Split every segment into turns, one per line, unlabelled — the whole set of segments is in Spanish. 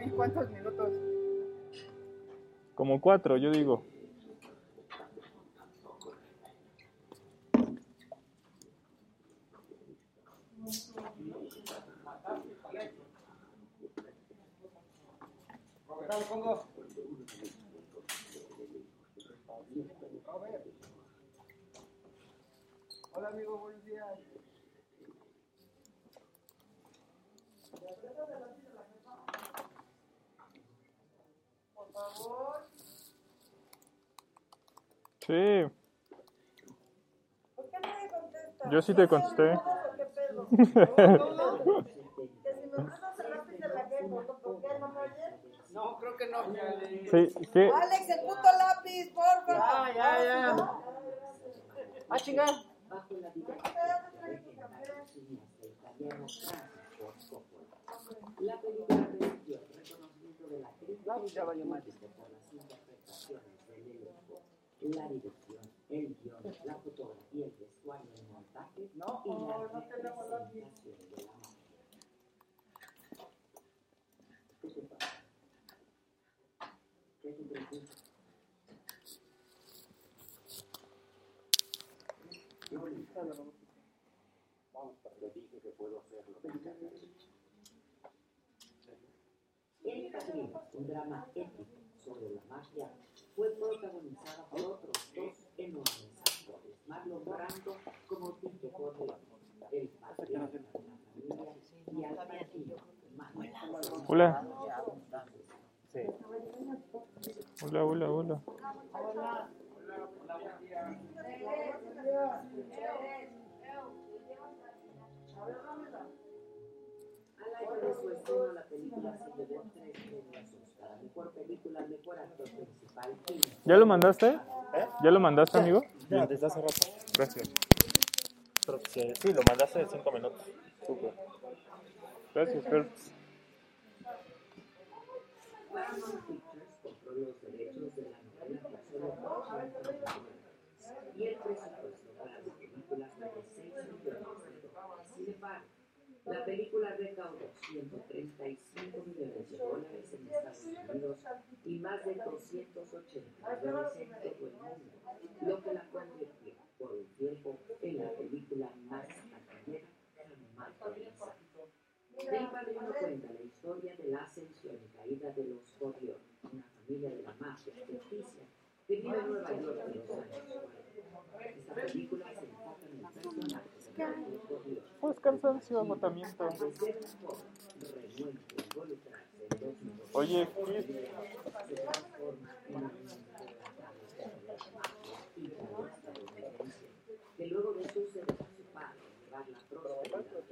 ¿Y cuántos minutos?
Como cuatro, yo digo.
Acá lo pongo. Hola amigo, buenos días. Por favor.
Sí,
¿Por qué no me contesta?
Yo sí te
¿No
contesté.
somos o qué pedo? Que si me mandas el lápiz de que ¿por qué no
creo que no.
sí, ¿qué?
Alex, el puto lápiz, porfa.
Ya, ya, ya. Ah, chingada.
bajo la película reconocimiento de
ya valió
por dirección, el guion, la fotografía, el vestuario, el montaje
No, no tenemos
la Padrino, un drama épico sobre la mafia, fue protagonizada por Brando como el y Al Pacino, Manny.
Hola. Hola, hola, hola.
Al año de su estreno, la película se llevó tres premios Oscar, a mejor película, mejor actor principal y
¿Ya lo mandaste? ¿Ya lo mandaste, amigo?
Ya, desde hace rato.
Gracias.
Sí, sí, lo mandaste en cinco minutos. Súper.
Gracias, Fer.
Paramount Pictures compró los derechos de la novela por solo 80 millones de dólares y el presupuesto para la película fue de 6 millones de dólares. Sin embargo, la película recaudó 135 millones de dólares en Estados Unidos y más de 280 millones en todo el mundo, lo que la convirtió por un tiempo en la película más taquillera jamás realizada. El padrino cuenta la historia de la ascensión y caída de los Corleone, una familia de la mafia ficticia que vive en Nueva York en los años 40. Esta película se enfoca en el personaje.
Pues cansancio, agotamiento. Oye,
prosperidad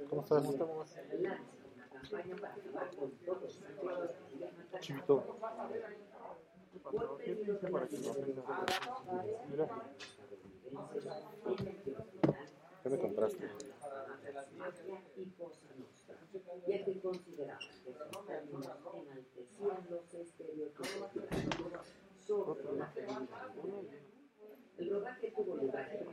¿Cómo estás?
lanza una campaña para que
Chivito.
la
Mira.
¿Qué me compraste?
El rodaje tuvo lugar en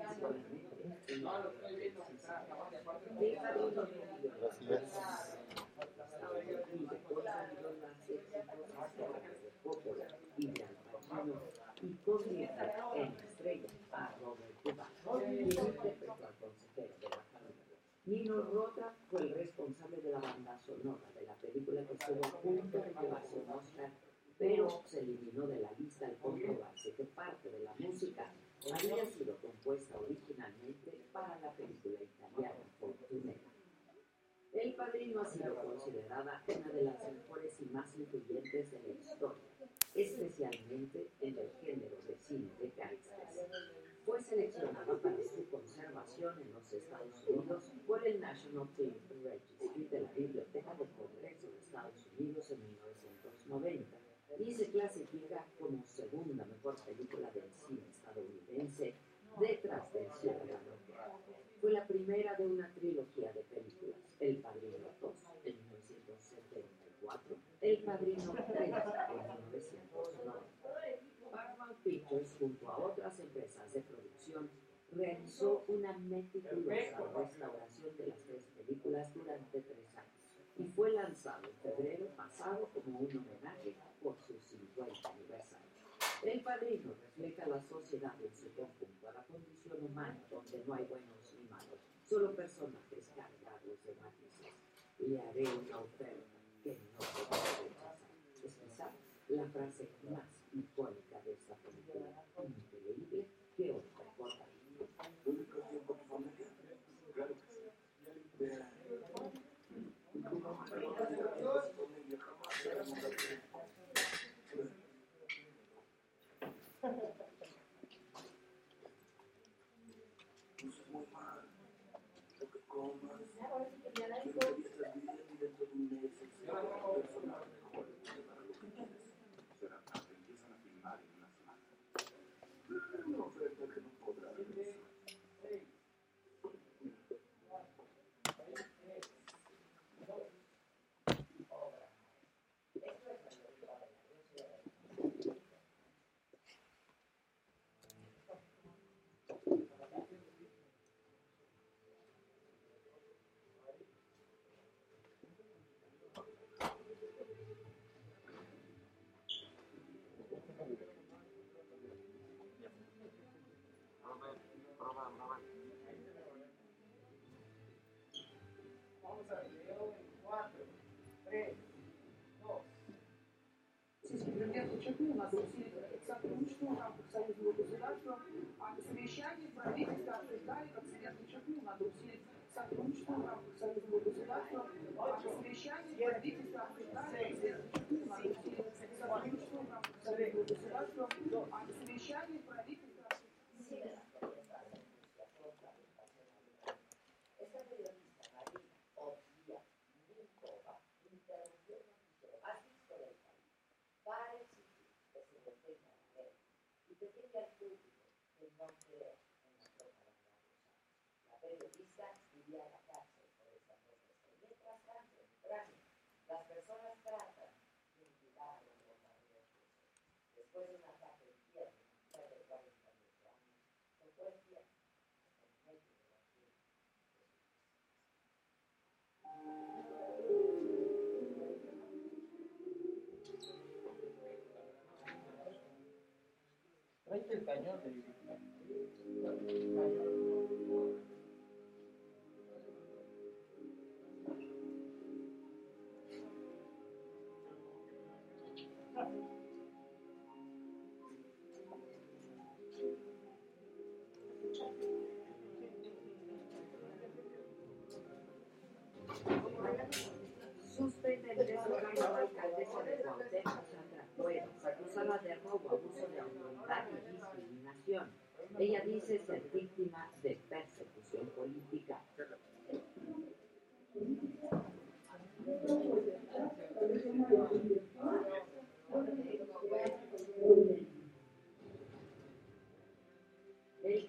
Gracias
al consejero de la familia. Nino Rota fue el responsable de la banda sonora de la película que estuvo a punto de llevarse Oscar, pero se eliminó de la lista al comprobarse que parte de la música había sido compuesta originalmente para la película italiana Fortunera. El Padrino ha sido considerada una de las mejores y más influyentes de la historia, especialmente en el género de cine de gangsters. Fue seleccionada para su conservación en los Estados Unidos por el National Film Registry de la Biblioteca del Congreso de Estados Unidos en 1990 y se clasifica como segunda mejor película del cine estadounidense detrás del Ciudadano. Fue la primera de una trilogía de películas, El Padrino 2 en 1974, El Padrino 3 en 1990. Paramount Pictures, junto a otras empresas de producción, realizó una meticulosa restauración de las tres películas durante tres años, y fue lanzado en febrero pasado como un homenaje por su 50 aniversario. El padrino refleja la sociedad en su conjunto, a la condición humana donde no hay buenos ni malos, solo personajes cargados de matices. Le haré una oferta que no podrá rechazar. Es quizá la frase más icónica de esta increíble que os.
ваших совещаний правительства
el
cañón
Suspende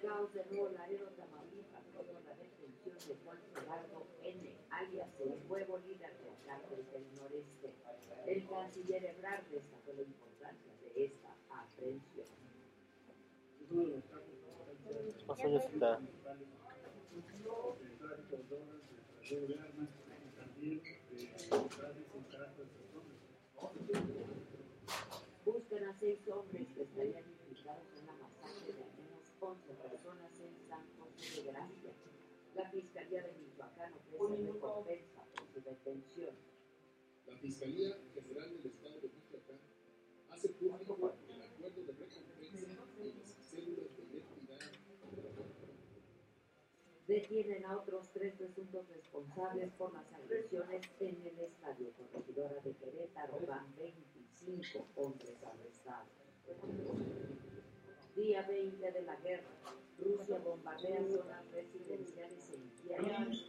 Caos de Nuevo Laredo, Tamaulipas, luego la detención de Juan Gerardo N., alias el nuevo líder del cártel del noreste. El canciller Ebrard destacó la importancia de esta aprehensión.
Pasó Jessica.
Buscan a seis hombres que estarían implicados en la masacre de al menos 11 personas en San José de Gracia. La Fiscalía de Michoacán ofrece recompensa por su detención.
La Fiscalía General del Estado de Michoacán hace público el acuerdo de recompensa y las células de identidad
Detienen a otros tres presuntos responsables por las agresiones en el estadio Corregidora de Querétaro. Van 25 hombres arrestados. Día 20 de la guerra. Rusia bombardea zonas residenciales en Kiev.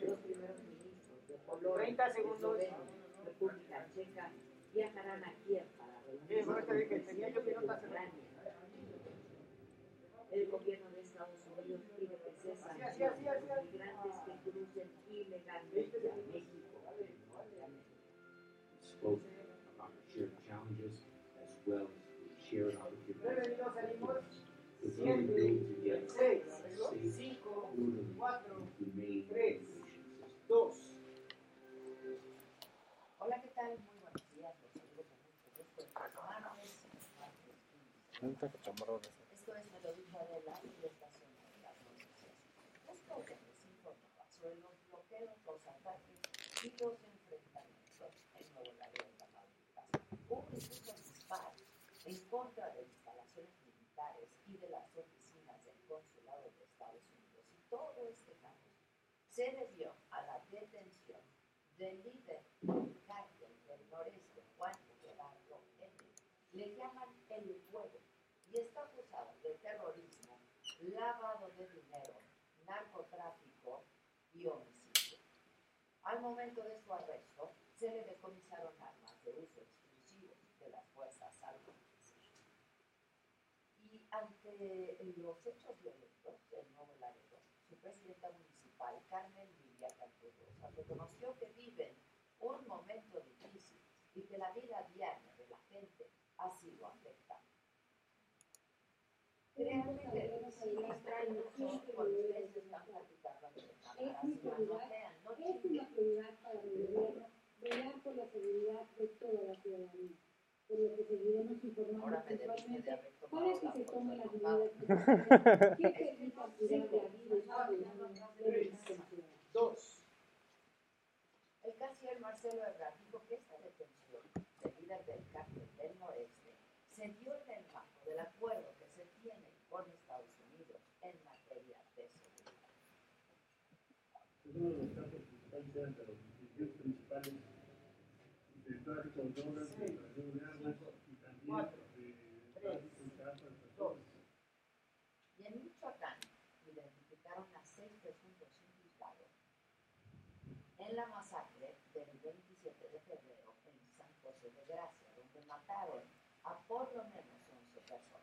Los primeros ministros de Polonia,
30 segundos.
Eslovenia, República Checa viajarán a Kiev para reunirse con. Ucrania. El gobierno de Estados Unidos pide que se sancionen a los migrantes que crucen ilegalmente a México.
spoke about shared challenges as well as shared opportunities.
7,
6, 5,
4,
3, 2.
Hola,
¿qué tal? Muy buenos días.
Esto es de la Libertación de las Noticias. Las sobre los bloqueos, los y los enfrentamientos en Un en contra del todo este caso se debió a la detención del líder del del noreste, Juan Gerardo N. Le llaman el fuego y está acusado de terrorismo, lavado de dinero, narcotráfico y homicidio. Al momento de su arresto, se le decomisaron armas de uso exclusivo de las Fuerzas Armadas. Y ante los hechos violentos Laredo, su presidenta municipal, Carmen Lidia Canterosa, reconoció que viven un momento difícil y que la vida diaria de la gente ha sido afectada. Sí distrae mucho cuando ustedes están platicando ante cámaras, manotean, no
Es una prioridad para el gobierno velar por la seguridad de toda la ciudadanía, por lo que seguiremos informando
Ahora me debiste de
puntualmente
haber
para
tomado
que se tomen las medidas que permitan cuidar de ciudadanos.
Dos.
El canciller Marcelo Ebrard dijo que esta detención del líder del cártel del noreste se dio en el marco del acuerdo que se tiene con Estados Unidos en materia de seguridad.
uno de los casos principales Y
en Michoacán identificaron a seis presuntos implicados en la masacre del 27 de febrero en San José de Gracia, donde mataron a por lo menos 11 personas.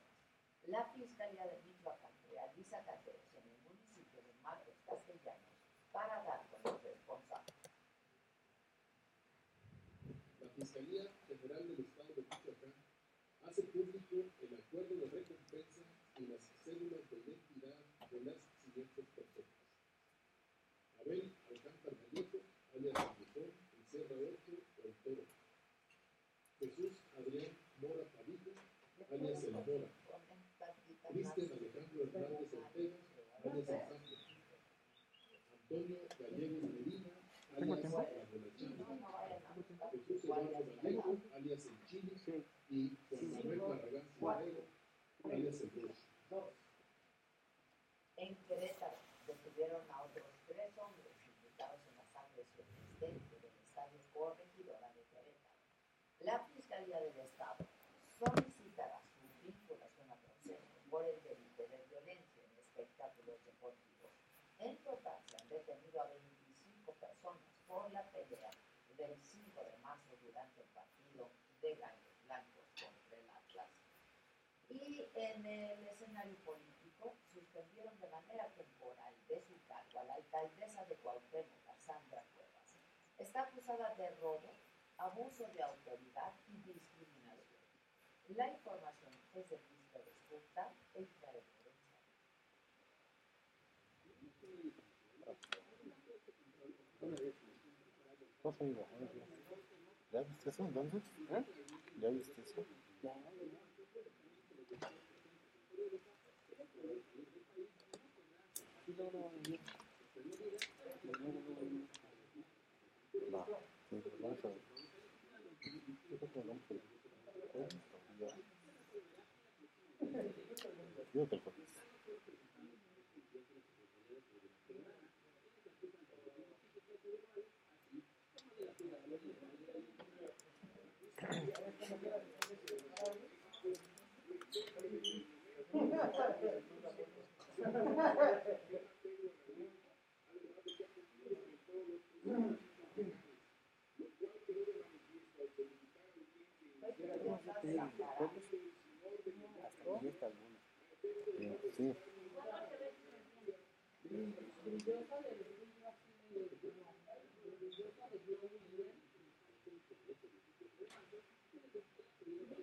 La Fiscalía de Michoacán realiza cateos en el municipio de Marcos Castellanos para dar con los responsables.
La Fiscalía General del Estado de Michoacán hace público el acuerdo de recompensa y las cédulas de identidad de las siguientes personas. Abel Alcántara Vallejo, alias Viejón, el Serra 8 o el Toro. Jesús Adrián Mora Padilla, alias El Mora. Cristian Alejandro Hernández Ortega, alias El. Antonio Gallegos Medina, alias. Alias El Chile, y Manuel Barragán alias El Roche.
En Querétaro detuvieron a otros tres hombres implicados en las agresiones dentro del estadio Corregidora de Querétaro. La Fiscalía del Estado solicitará su vinculación a proceso por el delito de violencia en espectáculos deportivos. En total se han detenido a 25 personas por la pelea del 5 de marzo durante el partido de Blancos contra el Atlas. Y en el escenario político suspendieron de manera temporal de su cargo a la alcaldesa de Cuauhtémoc, a Sandra Cuevas. Está acusada de robo, abuso de autoridad y discriminación. La información es de Cristo Esculta e Israel Lorenzo.
Cosa iba, ¿Ya viste eso entonces? ¿Eh? ¿Ya viste eso? Va, sí, vamos a ver. Yo Sí.
sí.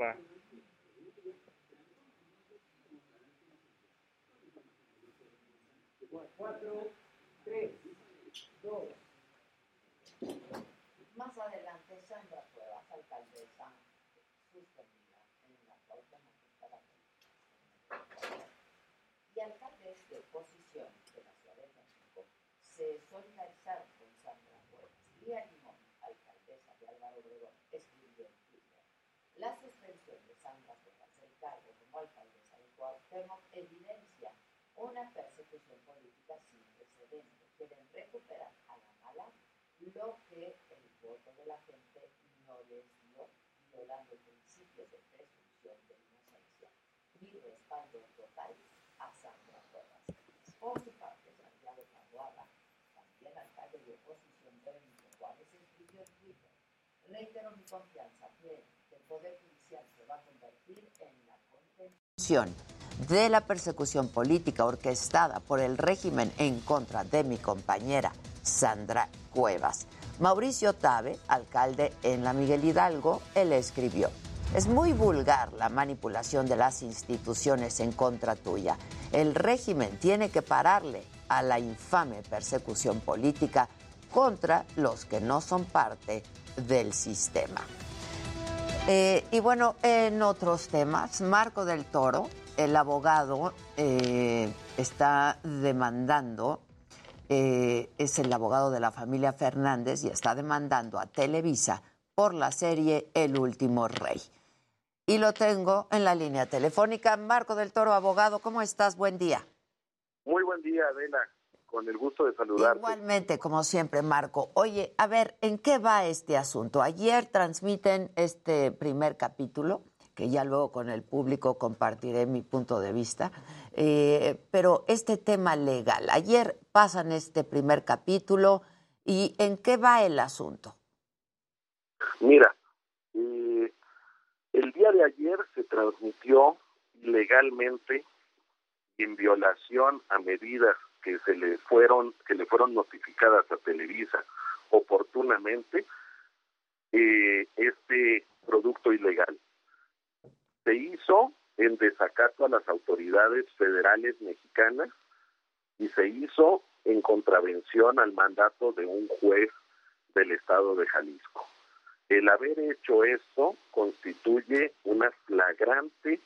Va.
Cuatro, tres, dos. Más adelante, Sandra Cuevas, alcaldesa, suspendida en la Cuauhtémoc Escalante. Y alcaldes de oposición de la Ciudad de México se solidarizaron con Sandra Cuevas. Lía Limón, alcaldesa de Álvaro Obregón, escribió en Twitter. La suspensión de Sandra Cuevas del cargo como alcaldesa de Cuauhtémoc evidencia una persecución política sin precedentes. Quieren recuperar a la mala lo que el voto de la gente no les dio, violando principios de presunción de inocencia. Mi respaldo total a Sandra Cuevas. Por su parte, Santiago Taboada, también alcalde de oposición de Benito Juárez, escribió en Twitter, reitero mi confianza plena el Poder Judicial se va a en de la persecución política orquestada por el régimen en contra de mi compañera Sandra Cuevas. Mauricio Tabe, alcalde en la Miguel Hidalgo, él escribió, es muy vulgar la manipulación de las instituciones en contra tuya. El régimen tiene que pararle a la infame persecución política contra los que no son parte del sistema. Eh, y bueno, en otros temas, Marco del Toro, el abogado, eh, está demandando, eh, es el abogado de la familia Fernández y está demandando a Televisa por la serie El Último Rey. Y lo tengo en la línea telefónica. Marco del Toro, abogado, ¿cómo estás? Buen día.
Muy buen día, Adela. Con el gusto de saludarte.
Igualmente, como siempre, Marco. Oye, a ver, ¿en qué va este asunto? Ayer transmiten este primer capítulo, que ya luego con el público compartiré mi punto de vista, eh, pero este tema legal, ayer pasan este primer capítulo y ¿en qué va el asunto?
Mira, eh, el día de ayer se transmitió ilegalmente en violación a medidas que se le fueron que le fueron notificadas a Televisa oportunamente eh, este producto ilegal se hizo en desacato a las autoridades federales mexicanas y se hizo en contravención al mandato de un juez del estado de Jalisco. El haber hecho esto constituye una flagrante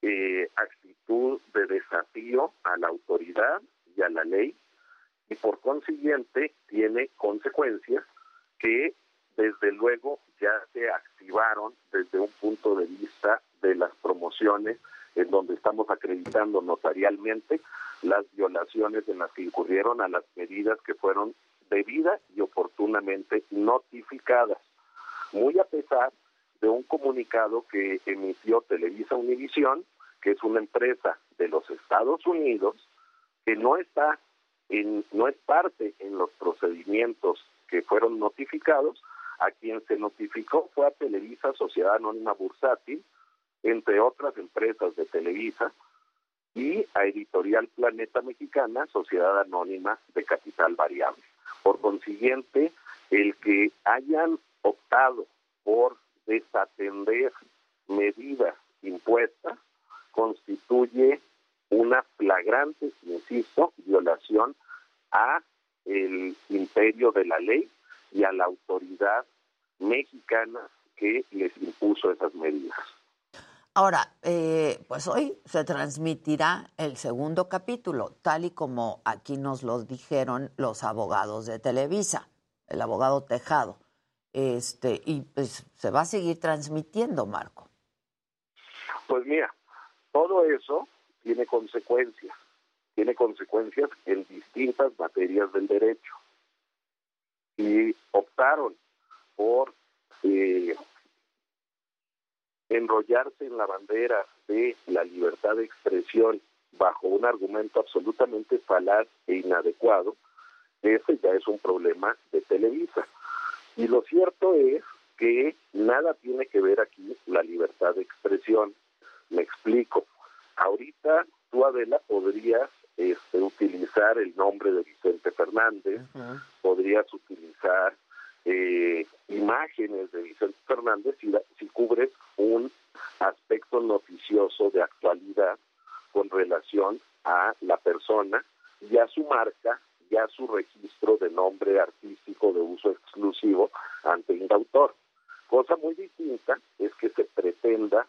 eh, actitud de desafío a la autoridad y a la ley y por consiguiente tiene consecuencias que desde luego ya se activaron desde un punto de vista de las promociones en donde estamos acreditando notarialmente las violaciones en las que incurrieron a las medidas que fueron debidas y oportunamente notificadas, muy a pesar de un comunicado que emitió Televisa Univisión, que es una empresa de los Estados Unidos, que no está en, no es parte en los procedimientos que fueron notificados, a quien se notificó fue a Televisa Sociedad Anónima Bursátil, entre otras empresas de Televisa, y a Editorial Planeta Mexicana, Sociedad Anónima de Capital Variable. Por consiguiente, el que hayan optado por desatender medidas impuestas constituye una flagrante, insisto, violación a el imperio de la ley y a la autoridad mexicana que les impuso esas medidas.
Ahora, eh, pues hoy se transmitirá el segundo capítulo, tal y como aquí nos lo dijeron los abogados de Televisa, el abogado Tejado. Este, y pues se va a seguir transmitiendo, Marco.
Pues mira, todo eso tiene consecuencias, tiene consecuencias en distintas materias del derecho. Y optaron por eh, enrollarse en la bandera de la libertad de expresión bajo un argumento absolutamente falaz e inadecuado, ese ya es un problema de Televisa. Y lo cierto es que nada tiene que ver aquí la libertad de expresión. Me explico. Ahorita tú, Adela, podrías este, utilizar el nombre de Vicente Fernández, podrías utilizar eh, imágenes de Vicente Fernández si, si cubres un aspecto noticioso de actualidad con relación a la persona y a su marca y a su registro de nombre artístico de uso exclusivo ante Indautor. Cosa muy distinta es que se pretenda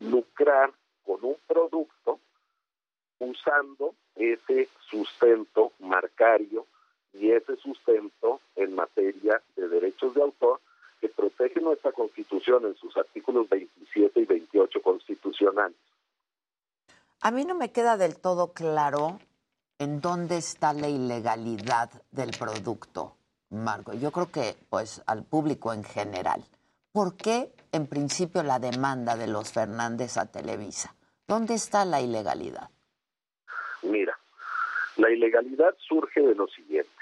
lucrar con un producto usando ese sustento marcario y ese sustento en materia de derechos de autor que protege nuestra Constitución en sus artículos 27 y 28 constitucionales.
A mí no me queda del todo claro en dónde está la ilegalidad del producto, Marco. Yo creo que, pues, al público en general. ¿Por qué, en principio, la demanda de los Fernández a Televisa? ¿Dónde está la ilegalidad?
Mira, la ilegalidad surge de lo siguiente.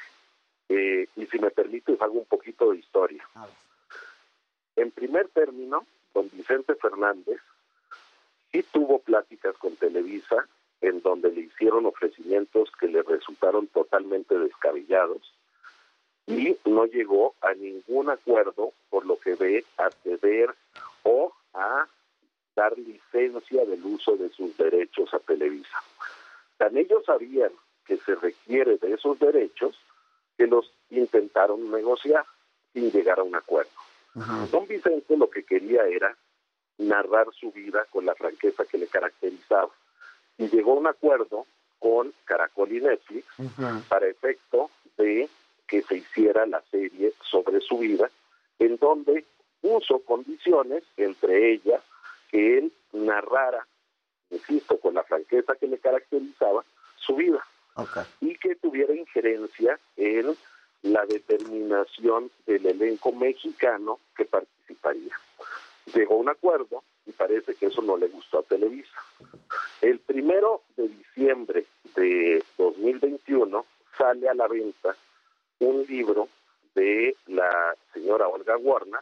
Eh, y si me permites, hago un poquito de historia. En primer término, don Vicente Fernández sí tuvo pláticas con Televisa en donde le hicieron ofrecimientos que le resultaron totalmente descabellados y no llegó a ningún acuerdo por lo que ve a ceder o a dar licencia del uso de sus derechos a Televisa. Tan ellos sabían que se requiere de esos derechos que los intentaron negociar sin llegar a un acuerdo. Don Vicente lo que quería era narrar su vida con la franqueza que le caracterizaba y llegó a un acuerdo con Caracol y Netflix para efecto de que se hiciera la serie sobre su vida, en donde puso condiciones, entre ellas, que él narrara, insisto, con la franqueza que le caracterizaba, su vida. Y que tuviera injerencia en la determinación del elenco mexicano que participaría. Llegó a un acuerdo y parece que eso no le gustó a Televisa. El primero de diciembre de 2021 sale a la venta un libro de la señora Olga Warner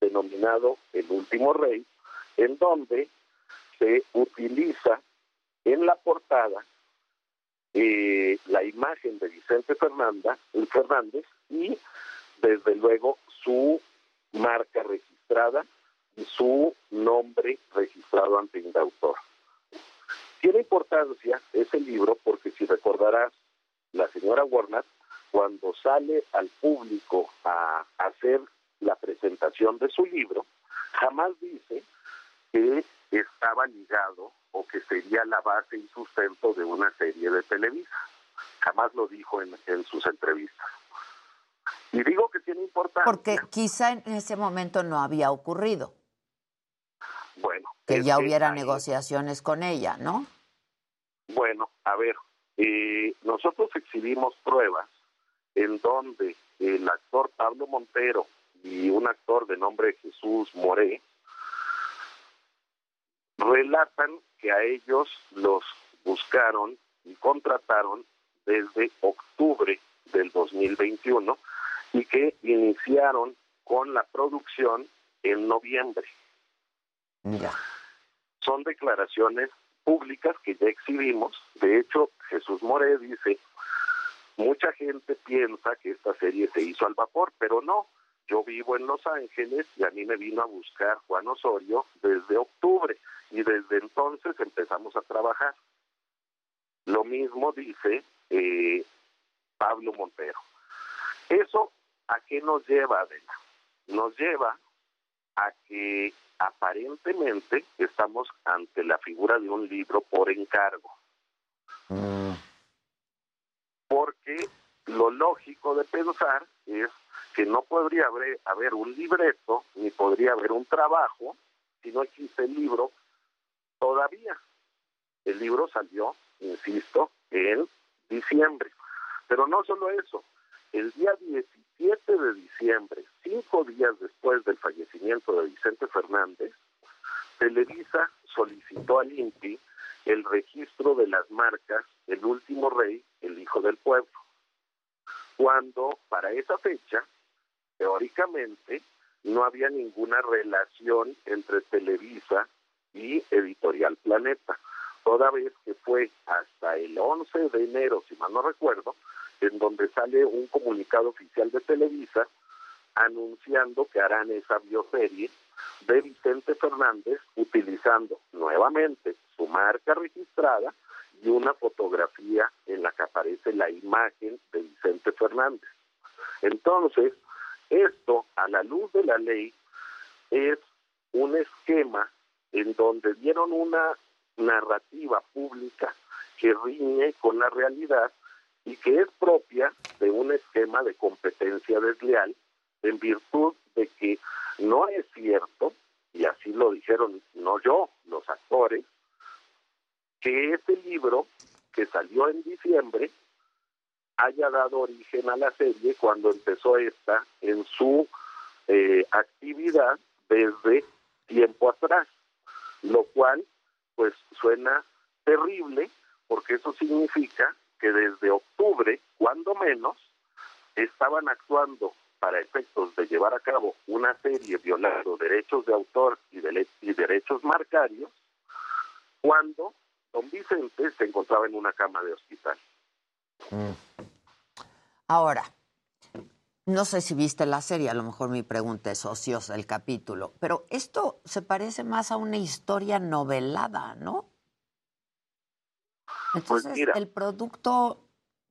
denominado El último rey, en donde se utiliza en la portada eh, la imagen de Vicente Fernanda, Fernández y desde luego su marca registrada y su nombre registrado ante Indautor. Tiene importancia ese libro porque si recordarás, la señora Warner, cuando sale al público a hacer la presentación de su libro, jamás dice que estaba ligado o que sería la base y sustento de una serie de Televisa. Jamás lo dijo en, en sus entrevistas. Y digo que tiene importancia.
Porque quizá en ese momento no había ocurrido.
Bueno.
Que ya hubiera negociaciones con ella, ¿no?
Bueno, a ver, eh, nosotros exhibimos pruebas en donde el actor Pablo Montero y un actor de nombre Jesús Moré relatan que a ellos los buscaron y contrataron desde octubre del 2021 y que iniciaron con la producción en noviembre. Son declaraciones públicas que ya exhibimos. De hecho, Jesús More dice, mucha gente piensa que esta serie se hizo al vapor, pero no. Yo vivo en Los Ángeles y a mí me vino a buscar Juan Osorio desde octubre y desde entonces empezamos a trabajar. Lo mismo dice eh, Pablo Montero. ¿Eso a qué nos lleva, Adela? Nos lleva a que aparentemente estamos ante la figura de un libro por encargo.
Mm.
Porque lo lógico de pensar es que no podría haber, haber un libreto ni podría haber un trabajo si no existe el libro todavía. El libro salió, insisto, en diciembre. Pero no solo eso, el día 17 de diciembre, cinco días después del fallecimiento de Vicente Fernández, Televisa solicitó al INPI el registro de las marcas El último rey, el hijo del pueblo. cuando para esa fecha, teóricamente, no había ninguna relación entre Televisa y Editorial Planeta, toda vez que fue hasta el 11 de enero, si mal no recuerdo, en donde sale un comunicado oficial de Televisa anunciando que harán esa bioserie de Vicente Fernández utilizando nuevamente su marca registrada y una fotografía en la que aparece la imagen de Vicente Fernández. Entonces, esto a la luz de la ley es un esquema en donde dieron una narrativa pública que riñe con la realidad y que es propia de un esquema de competencia desleal en virtud de que no es cierto, y así lo dijeron no yo, los actores, que ese libro que salió en diciembre haya dado origen a la serie cuando empezó esta en su eh, actividad desde tiempo atrás, lo cual pues suena terrible porque eso significa que desde octubre, cuando menos, estaban actuando para efectos de llevar a cabo una serie violando derechos de autor y, de, y derechos marcarios, cuando don Vicente se encontraba en una cama de hospital.
Mm. Ahora, no sé si viste la serie, a lo mejor mi pregunta es ociosa el capítulo, pero esto se parece más a una historia novelada, ¿no? Entonces, el producto,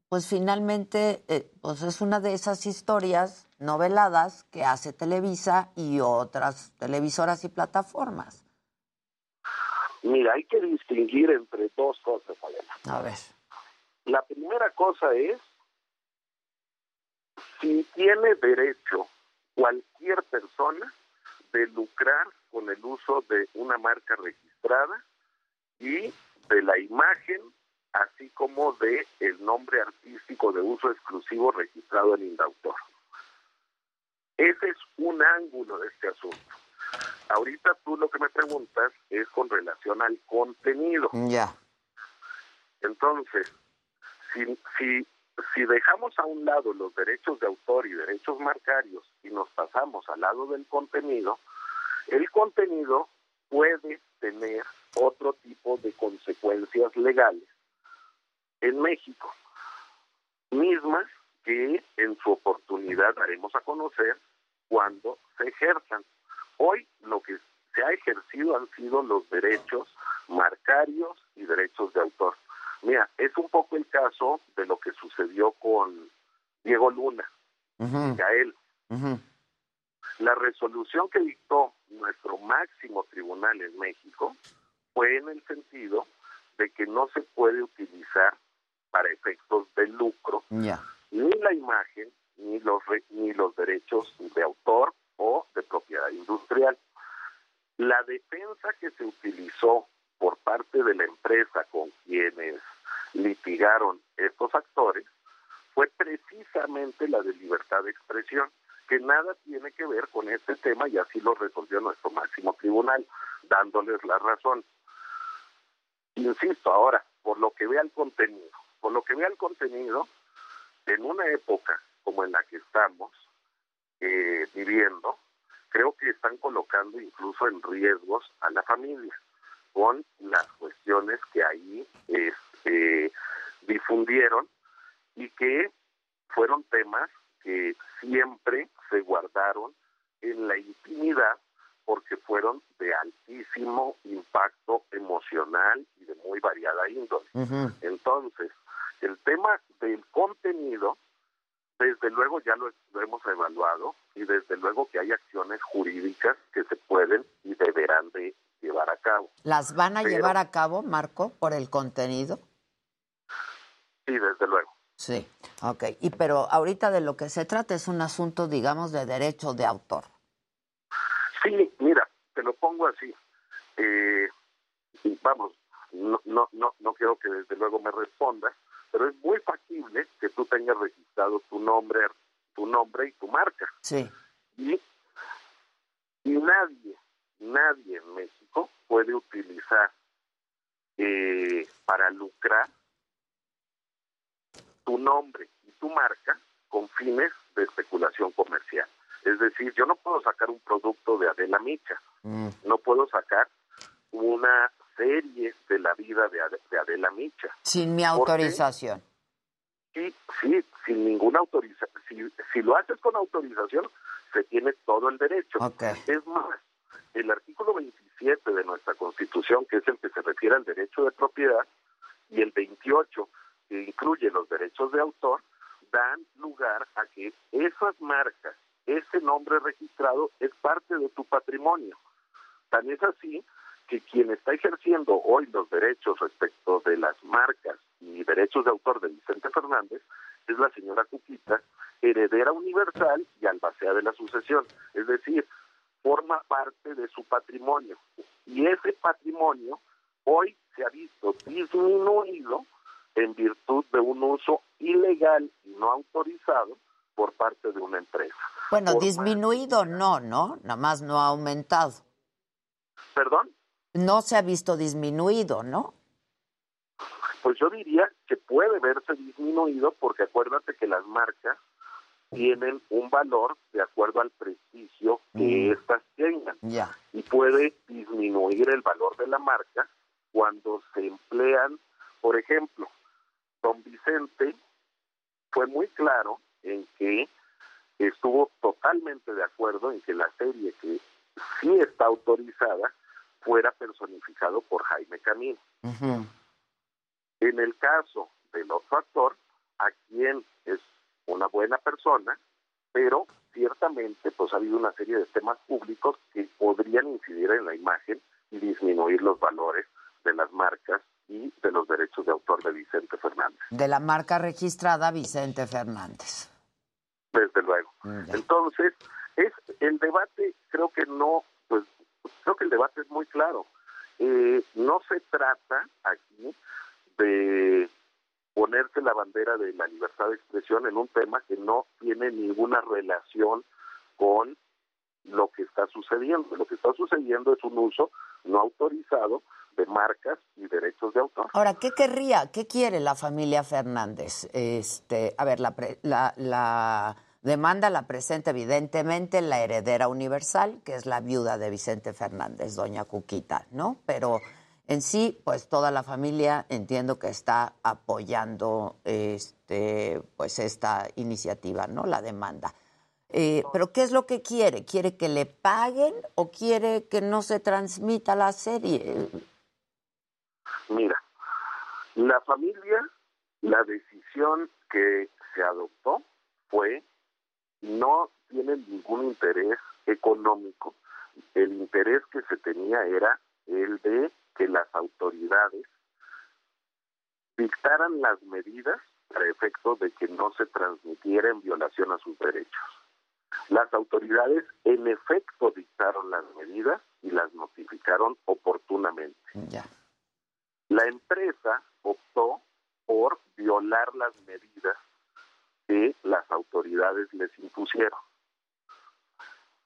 pues finalmente, eh, pues es una de esas historias noveladas que hace Televisa y otras televisoras y plataformas.
Mira, hay que distinguir entre dos cosas, Adela.
A ver.
La primera cosa es si tiene derecho cualquier persona de lucrar con el uso de una marca registrada y de la imagen, así como de el nombre artístico de uso exclusivo registrado en Indautor. Ese es un ángulo de este asunto. Ahorita tú lo que me preguntas es con relación al contenido.
Ya.
Entonces, si, si, si dejamos a un lado los derechos de autor y derechos marcarios y nos pasamos al lado del contenido, el contenido puede tener otro tipo de consecuencias legales en México, mismas que en su oportunidad daremos a conocer cuando se ejerzan. Hoy lo que se ha ejercido han sido los derechos marcarios y derechos de autor. Mira, es un poco el caso de lo que sucedió con Diego Luna, Gael. La resolución que dictó nuestro máximo tribunal en México fue en el sentido de que no se puede utilizar para efectos de lucro ni la imagen ni los ni los derechos de autor o de propiedad industrial. La defensa que se utilizó por parte de la empresa con quienes litigaron estos actores fue precisamente la de libertad de expresión, que nada tiene que ver con este tema y así lo resolvió nuestro máximo tribunal, dándoles la razón. Insisto ahora, por lo que vea el contenido, por lo que vea el contenido, en una época como en la que estamos eh, viviendo, creo que están colocando incluso en riesgos a la familia con las cuestiones que ahí este, difundieron y que fueron temas que siempre se guardaron en la intimidad porque fueron de altísimo impacto emocional y de muy variada índole. Entonces, el tema del contenido desde luego ya lo, hemos evaluado y desde luego que hay acciones jurídicas que se pueden y deberán de llevar a cabo.
¿Las van a llevar a cabo, Marco, por el contenido?
Sí, desde luego.
Sí, ok. Y pero ahorita de lo que se trata es un asunto, digamos, de derecho de autor.
Sí, mira, te lo pongo así. Eh, vamos, no, no, no, no quiero que desde luego me respondas, pero es muy factible que tú tengas registrado tu nombre, tu nombre y tu marca.
Sí.
Y, y nadie, nadie en México puede utilizar eh, para lucrar tu nombre y tu marca con fines de especulación comercial. Es decir, yo no puedo sacar un producto de Adela Micha,
Mm.
no puedo sacar una serie de la vida de, Ade- de Adela Micha.
Sin mi autorización.
Sí, sí, sin ninguna autorización. Si, si lo haces con autorización, se tiene todo el derecho. Es más, el artículo 27 de nuestra Constitución, que es el que se refiere al derecho de propiedad, y el 28, que incluye los derechos de autor, dan lugar a que esas marcas, ese nombre registrado, es parte de tu patrimonio. Tan es así que quien está ejerciendo hoy los derechos respecto de las marcas y derechos de autor de Vicente Fernández es la señora Cuquita, heredera universal y albacea de la sucesión. Es decir, forma parte de su patrimonio. Y ese patrimonio hoy se ha visto disminuido en virtud de un uso ilegal y no autorizado por parte de una empresa.
Bueno,
Por
disminuido no, ¿no? Nada más no ha aumentado.
¿Perdón?
No se ha visto disminuido, ¿no?
Pues yo diría que puede verse disminuido porque acuérdate que las marcas tienen un valor de acuerdo al prestigio que éstas tengan
Ya.
y puede disminuir el valor de la marca cuando se emplean, por ejemplo, don Vicente fue muy claro en que estuvo totalmente de acuerdo en que la serie que sí está autorizada fuera personificado por Jaime.
Ujú.
En el caso del otro actor, a quien es una buena persona, pero ciertamente pues ha habido una serie de temas públicos que podrían incidir en la imagen y disminuir los valores de las marcas y de los derechos de autor de Vicente Fernández,
De la marca registrada Vicente Fernández.
desde luego. Entonces, es el debate, creo que no, creo que el debate es muy claro. Eh, no se trata aquí de ponerse la bandera de la libertad de expresión en un tema que no tiene ninguna relación con lo que está sucediendo. Lo que está sucediendo es un uso no autorizado de marcas y derechos de autor.
Ahora, ¿qué querría, qué quiere la familia Fernández? Este, a ver, la, la, la demanda la presenta evidentemente la heredera universal, que es la viuda de Vicente Fernández, doña Cuquita, ¿no? Pero en sí, pues toda la familia entiendo que está apoyando este, pues esta iniciativa, ¿no? La demanda. Eh, pero ¿qué es lo que quiere? ¿Quiere que le paguen o quiere que no se transmita la serie?
Mira, la familia, la decisión que se adoptó fue no tienen ningún interés económico. El interés que se tenía era el de que las autoridades dictaran las medidas para efecto de que no se transmitiera en violación a sus derechos. Las autoridades en efecto dictaron las medidas y las notificaron oportunamente.
Ya.
La empresa optó por violar las medidas que las autoridades les impusieron.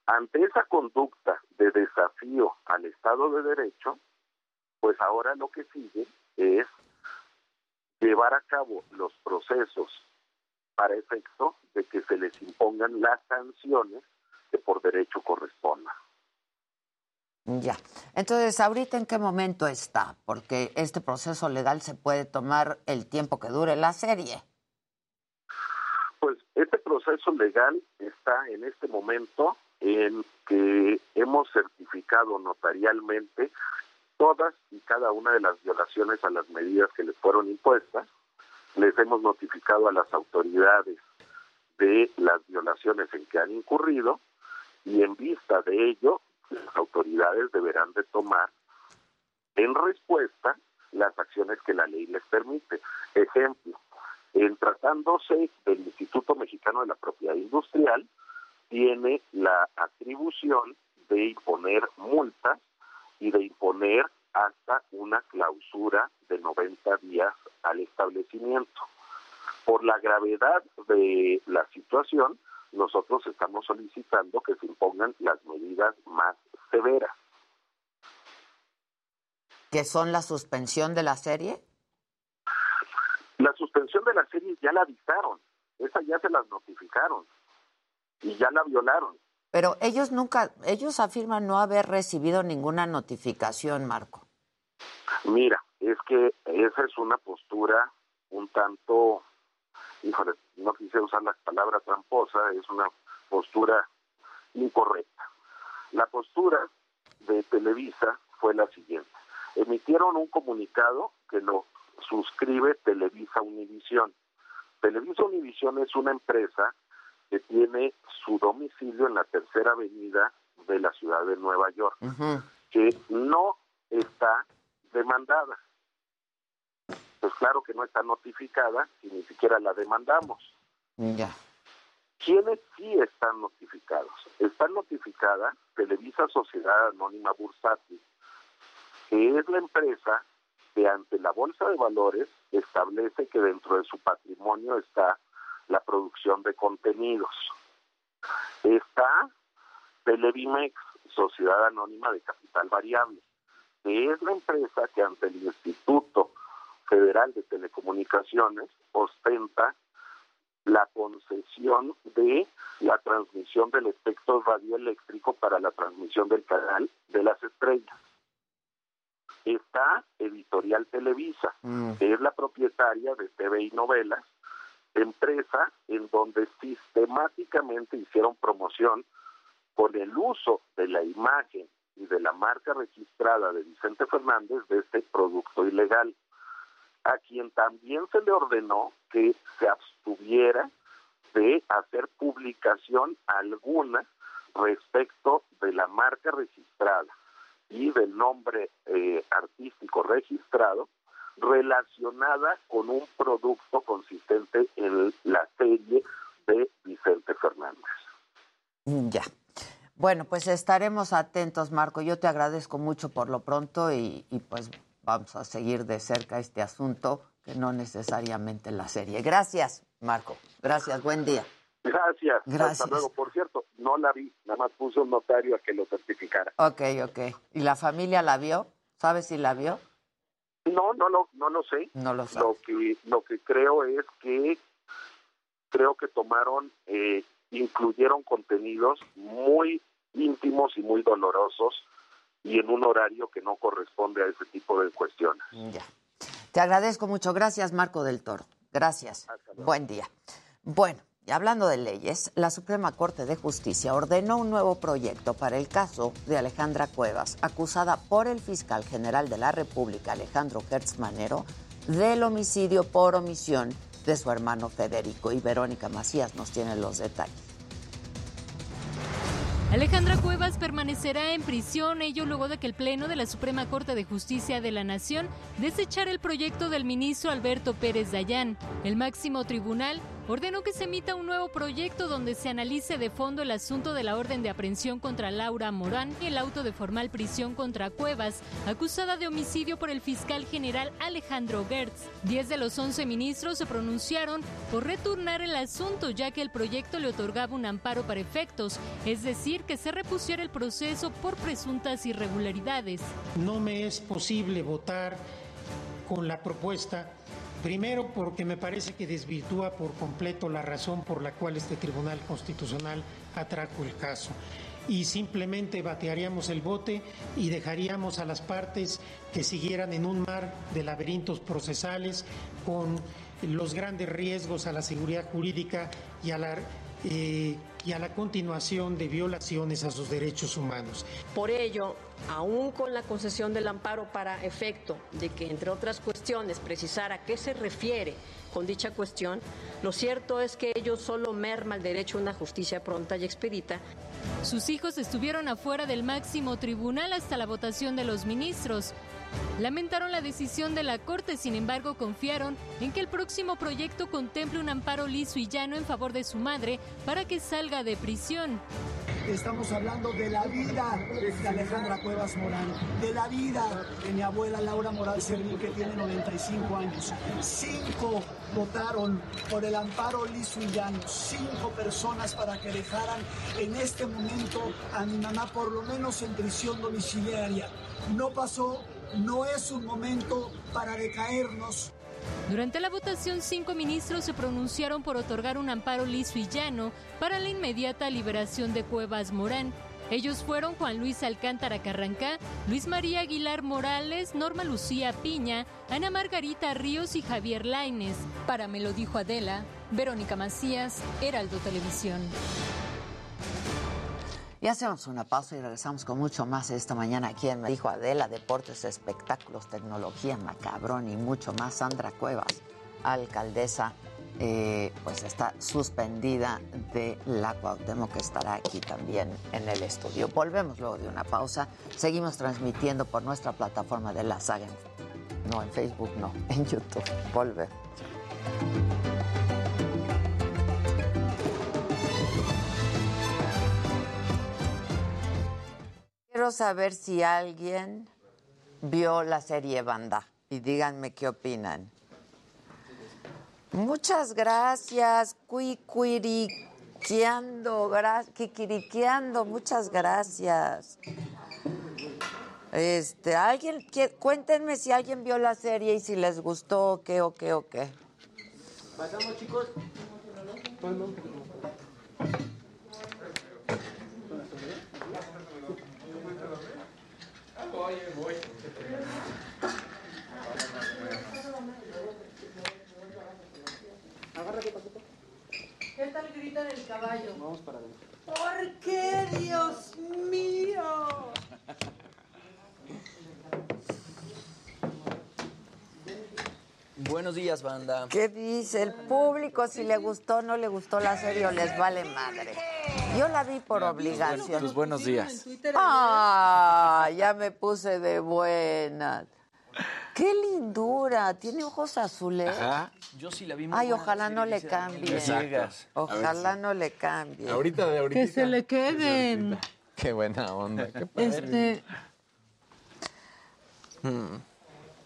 Ante esa conducta de desafío al Estado de Derecho, pues ahora lo que sigue es llevar a cabo los procesos para efecto de que se les impongan las sanciones que por derecho correspondan.
Ya. Entonces, ¿ahorita en qué momento está? Porque este proceso legal se puede tomar el tiempo que dure la serie.
Este proceso legal está en este momento en que hemos certificado notarialmente todas y cada una de las violaciones a las medidas que les fueron impuestas. Les hemos notificado a las autoridades de las violaciones en que han incurrido y en vista de ello, las autoridades deberán de tomar en respuesta las acciones que la ley les permite. Ejemplo, en tratándose del Instituto Mexicano de la Propiedad Industrial, tiene la atribución de imponer multas y de imponer hasta una clausura de 90 días al establecimiento. Por la gravedad de la situación, nosotros estamos solicitando que se impongan las medidas más severas.
¿Que son la suspensión de la serie?
De la serie ya la dictaron. esa ya se las notificaron y ya la violaron.
Pero ellos nunca, ellos afirman no haber recibido ninguna notificación, Marco.
Mira, es que esa es una postura un tanto, híjole, no quise usar la palabra tramposa, es una postura incorrecta. La postura de Televisa fue la siguiente. Emitieron un comunicado que lo suscribe Televisa Univisión. Televisa Univisión es una empresa que tiene su domicilio en la tercera avenida de la ciudad de Nueva York, que no está demandada. Pues claro que no está notificada y ni siquiera la demandamos.
Ya.
¿Quiénes sí están notificados? Están notificada Televisa Sociedad Anónima Bursátil, que es la empresa que ante la Bolsa de Valores establece que dentro de su patrimonio está la producción de contenidos. Está Televimex, Sociedad Anónima de Capital Variable, que es la empresa que ante el Instituto Federal de Telecomunicaciones ostenta la concesión de la transmisión del espectro radioeléctrico para la transmisión del canal de las estrellas. Está Editorial Televisa, que es la propietaria de TV y Novelas, empresa en donde sistemáticamente hicieron promoción con el uso de la imagen y de la marca registrada de Vicente Fernández de este producto ilegal, a quien también se le ordenó que se abstuviera de hacer publicación alguna respecto de la marca registrada y del nombre eh, artístico registrado relacionada con un producto consistente en la serie de Vicente Fernández.
Ya. Bueno, pues estaremos atentos, Marco. Yo te agradezco mucho por lo pronto y, y pues vamos a seguir de cerca este asunto, que no necesariamente la serie. Gracias, Marco. Gracias, buen día.
Gracias.
Gracias.
Hasta luego. Por cierto, no la vi, nada más puse un notario a que lo certificara.
Ok, ok. ¿Y la familia la vio? ¿Sabes si la vio?
No, no lo, no lo sé.
No lo sé.
Lo que, lo que creo es que creo que tomaron, eh, incluyeron contenidos muy íntimos y muy dolorosos y en un horario que no corresponde a ese tipo de cuestiones.
Ya. Te agradezco mucho. Gracias, Marco del Toro. Gracias. Buen día. Bueno, y hablando de leyes, la Suprema Corte de Justicia ordenó un nuevo proyecto para el caso de Alejandra Cuevas, acusada por el fiscal general de la República, Alejandro Gertz Manero, del homicidio por omisión de su hermano Federico. Y Verónica Macías nos tiene los detalles.
Alejandra Cuevas permanecerá en prisión, ello luego de que el Pleno de la Suprema Corte de Justicia de la Nación desechara el proyecto del ministro Alberto Pérez Dayán. El máximo tribunal ordenó que se emita un nuevo proyecto donde se analice de fondo el asunto de la orden de aprehensión contra Laura Morán y el auto de formal prisión contra Cuevas, acusada de homicidio por el fiscal general Alejandro Gertz. Diez de los once ministros se pronunciaron por retornar el asunto, ya que el proyecto le otorgaba un amparo para efectos, es decir, que se repusiera el proceso por presuntas irregularidades.
No me es posible votar con la propuesta Primero, porque me parece que desvirtúa por completo la razón por la cual este Tribunal Constitucional atrajo el caso. Y simplemente batearíamos el bote y dejaríamos a las partes que siguieran en un mar de laberintos procesales con los grandes riesgos a la seguridad jurídica y a la eh, continuación de violaciones a sus derechos humanos.
Por ello, aún con la concesión del amparo para efecto de que, entre otras cuestiones, precisara a qué se refiere con dicha cuestión, lo cierto es que ello solo merma el derecho a una justicia pronta y expedita.
Sus hijos estuvieron afuera del máximo tribunal hasta la votación de los ministros. Lamentaron la decisión de la Corte, sin embargo confiaron en que el próximo proyecto contemple un amparo liso y llano en favor de su madre para que salga de prisión.
Estamos hablando de la vida de Alejandra Cuevas Morán, de la vida de mi abuela Laura Moral Servín, que tiene 95 años. Cinco votaron por el amparo liso y llano, cinco personas para que dejaran en este momento a mi mamá por lo menos en prisión domiciliaria. No pasó no es un momento para decaernos.
Durante la votación, cinco ministros se pronunciaron por otorgar un amparo liso y llano para la inmediata liberación de Cuevas Morán. Ellos fueron Juan Luis Alcántara Carrancá, Luis María Aguilar Morales, Norma Lucía Piña, Ana Margarita Ríos y Javier Laines. Para Me lo dijo Adela, Verónica Macías, Heraldo Televisión.
Y hacemos una pausa y regresamos con mucho más esta mañana aquí en Me dijo Adela, Deportes, Espectáculos, Tecnología, Macabrón y mucho más. Sandra Cuevas, alcaldesa, eh, pues está suspendida de la Cuauhtémoc, que estará aquí también en el estudio. Volvemos luego de una pausa. Seguimos transmitiendo por nuestra plataforma de la saga. No, en Facebook no, en YouTube. Volvemos. Quiero saber si alguien vio la serie Banda y díganme qué opinan. Muchas gracias, cuicuiriqueando, gra quiquiriqueando, muchas gracias. Este, alguien, cuéntenme si alguien vio la serie y si les gustó o qué, o qué, o qué.
Pasamos, chicos.
¿Qué tal gritan el caballo?
Vamos para adentro.
¿Por qué, Dios mío?
Buenos días, banda.
¿Qué dice el público? Si le gustó o no le gustó la serie o les vale madre. Yo la vi por obligación.
Tus buenos días.
Ah, ya me puse de buenas. Qué lindura. Tiene ojos azules.
Ajá. Yo sí la vi muy
Ay,
buena,
ojalá no le cambie. Ojalá no le cambie.
Ahorita de ahorita.
Que se le queden.
Qué buena onda. Qué padre.
Este,
Mm.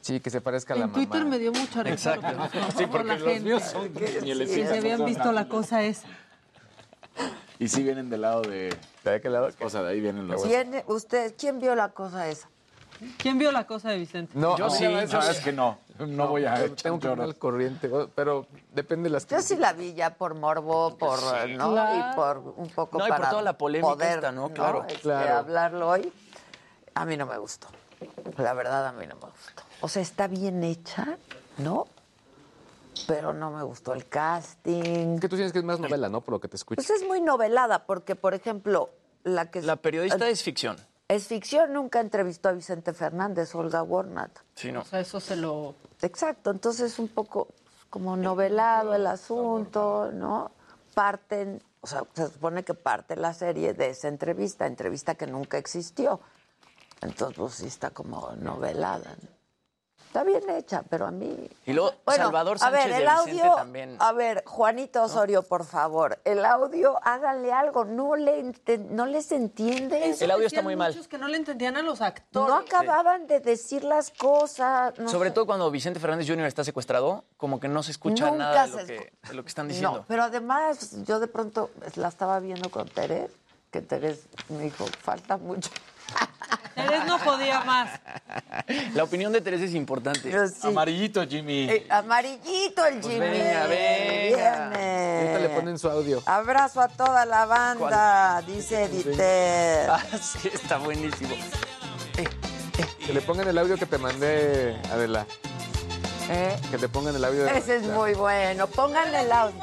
Sí, que se parezca a la
en Twitter me dio mucha risa.
Exacto. Sí, porque
la
los
gente.
míos son
Que
mielecitos,
se habían visto la cosa esa.
Y sí vienen del lado de. ¿De qué lado? O sea, de ahí vienen los.
¿Quién, usted, ¿Quién vio la cosa esa?
¿Quién vio la cosa de Vicente?
No,
Yo
no,
sí, sí.
es que no. No, voy a
Tengo que al corriente, pero depende de las
Yo sí la vi ya por morbo, por, ¿no?
Claro.
Y por un poco
No, y por
para
toda la polémica
poder,
esta, ¿no? Claro.
Este,
Claro.
hablarlo hoy. A mí no me gustó. La verdad, a mí no me gustó. O sea, está bien hecha, ¿no? Pero no me gustó el casting.
Que tú tienes que es más novela, ¿no? Por lo que te escucho.
Pues es muy novelada, porque, por ejemplo, la que...
La periodista es ficción.
Es ficción, nunca entrevistó a Vicente Fernández, Olga Warnat.
Sí, no.
O sea, eso se lo...
Exacto, entonces es un poco como novelado el asunto, ¿no? Parten, o sea, se supone que parte la serie de esa entrevista, entrevista que nunca existió. Entonces, pues sí está como novelada. ¿no? Está bien hecha, pero a mí...
Y luego
Bueno,
Salvador
a
Sánchez
ver, el
de Vicente
audio,
también.
a ver, Juanito Osorio, por favor, el audio, háganle algo, no, le ente- no les entiende.
El audio está muy mal.
Muchos que no le entendían a los actores.
No acababan de decir las cosas. no
Sobre
sé.
todo cuando Vicente Fernández Jr. está secuestrado, como que no se escucha
Nunca
nada de
se
lo, que,
escu-
de lo que están diciendo.
No, pero además yo de pronto la estaba viendo con Terés, que Terés me dijo, falta mucho.
Terés no podía más.
La opinión de Teresa es importante.
Sí.
Amarillito, Jimmy.
Eh, amarillito el Jimmy.
venga, venga.
Viene.
Ahorita le ponen su audio.
Abrazo a toda la banda, dice Editer.
Ah, sí, está buenísimo.
Que le pongan el audio que te mandé, Adela.
¿Eh?
Que te pongan el audio. de-
Ese es muy bueno. Pónganle el audio.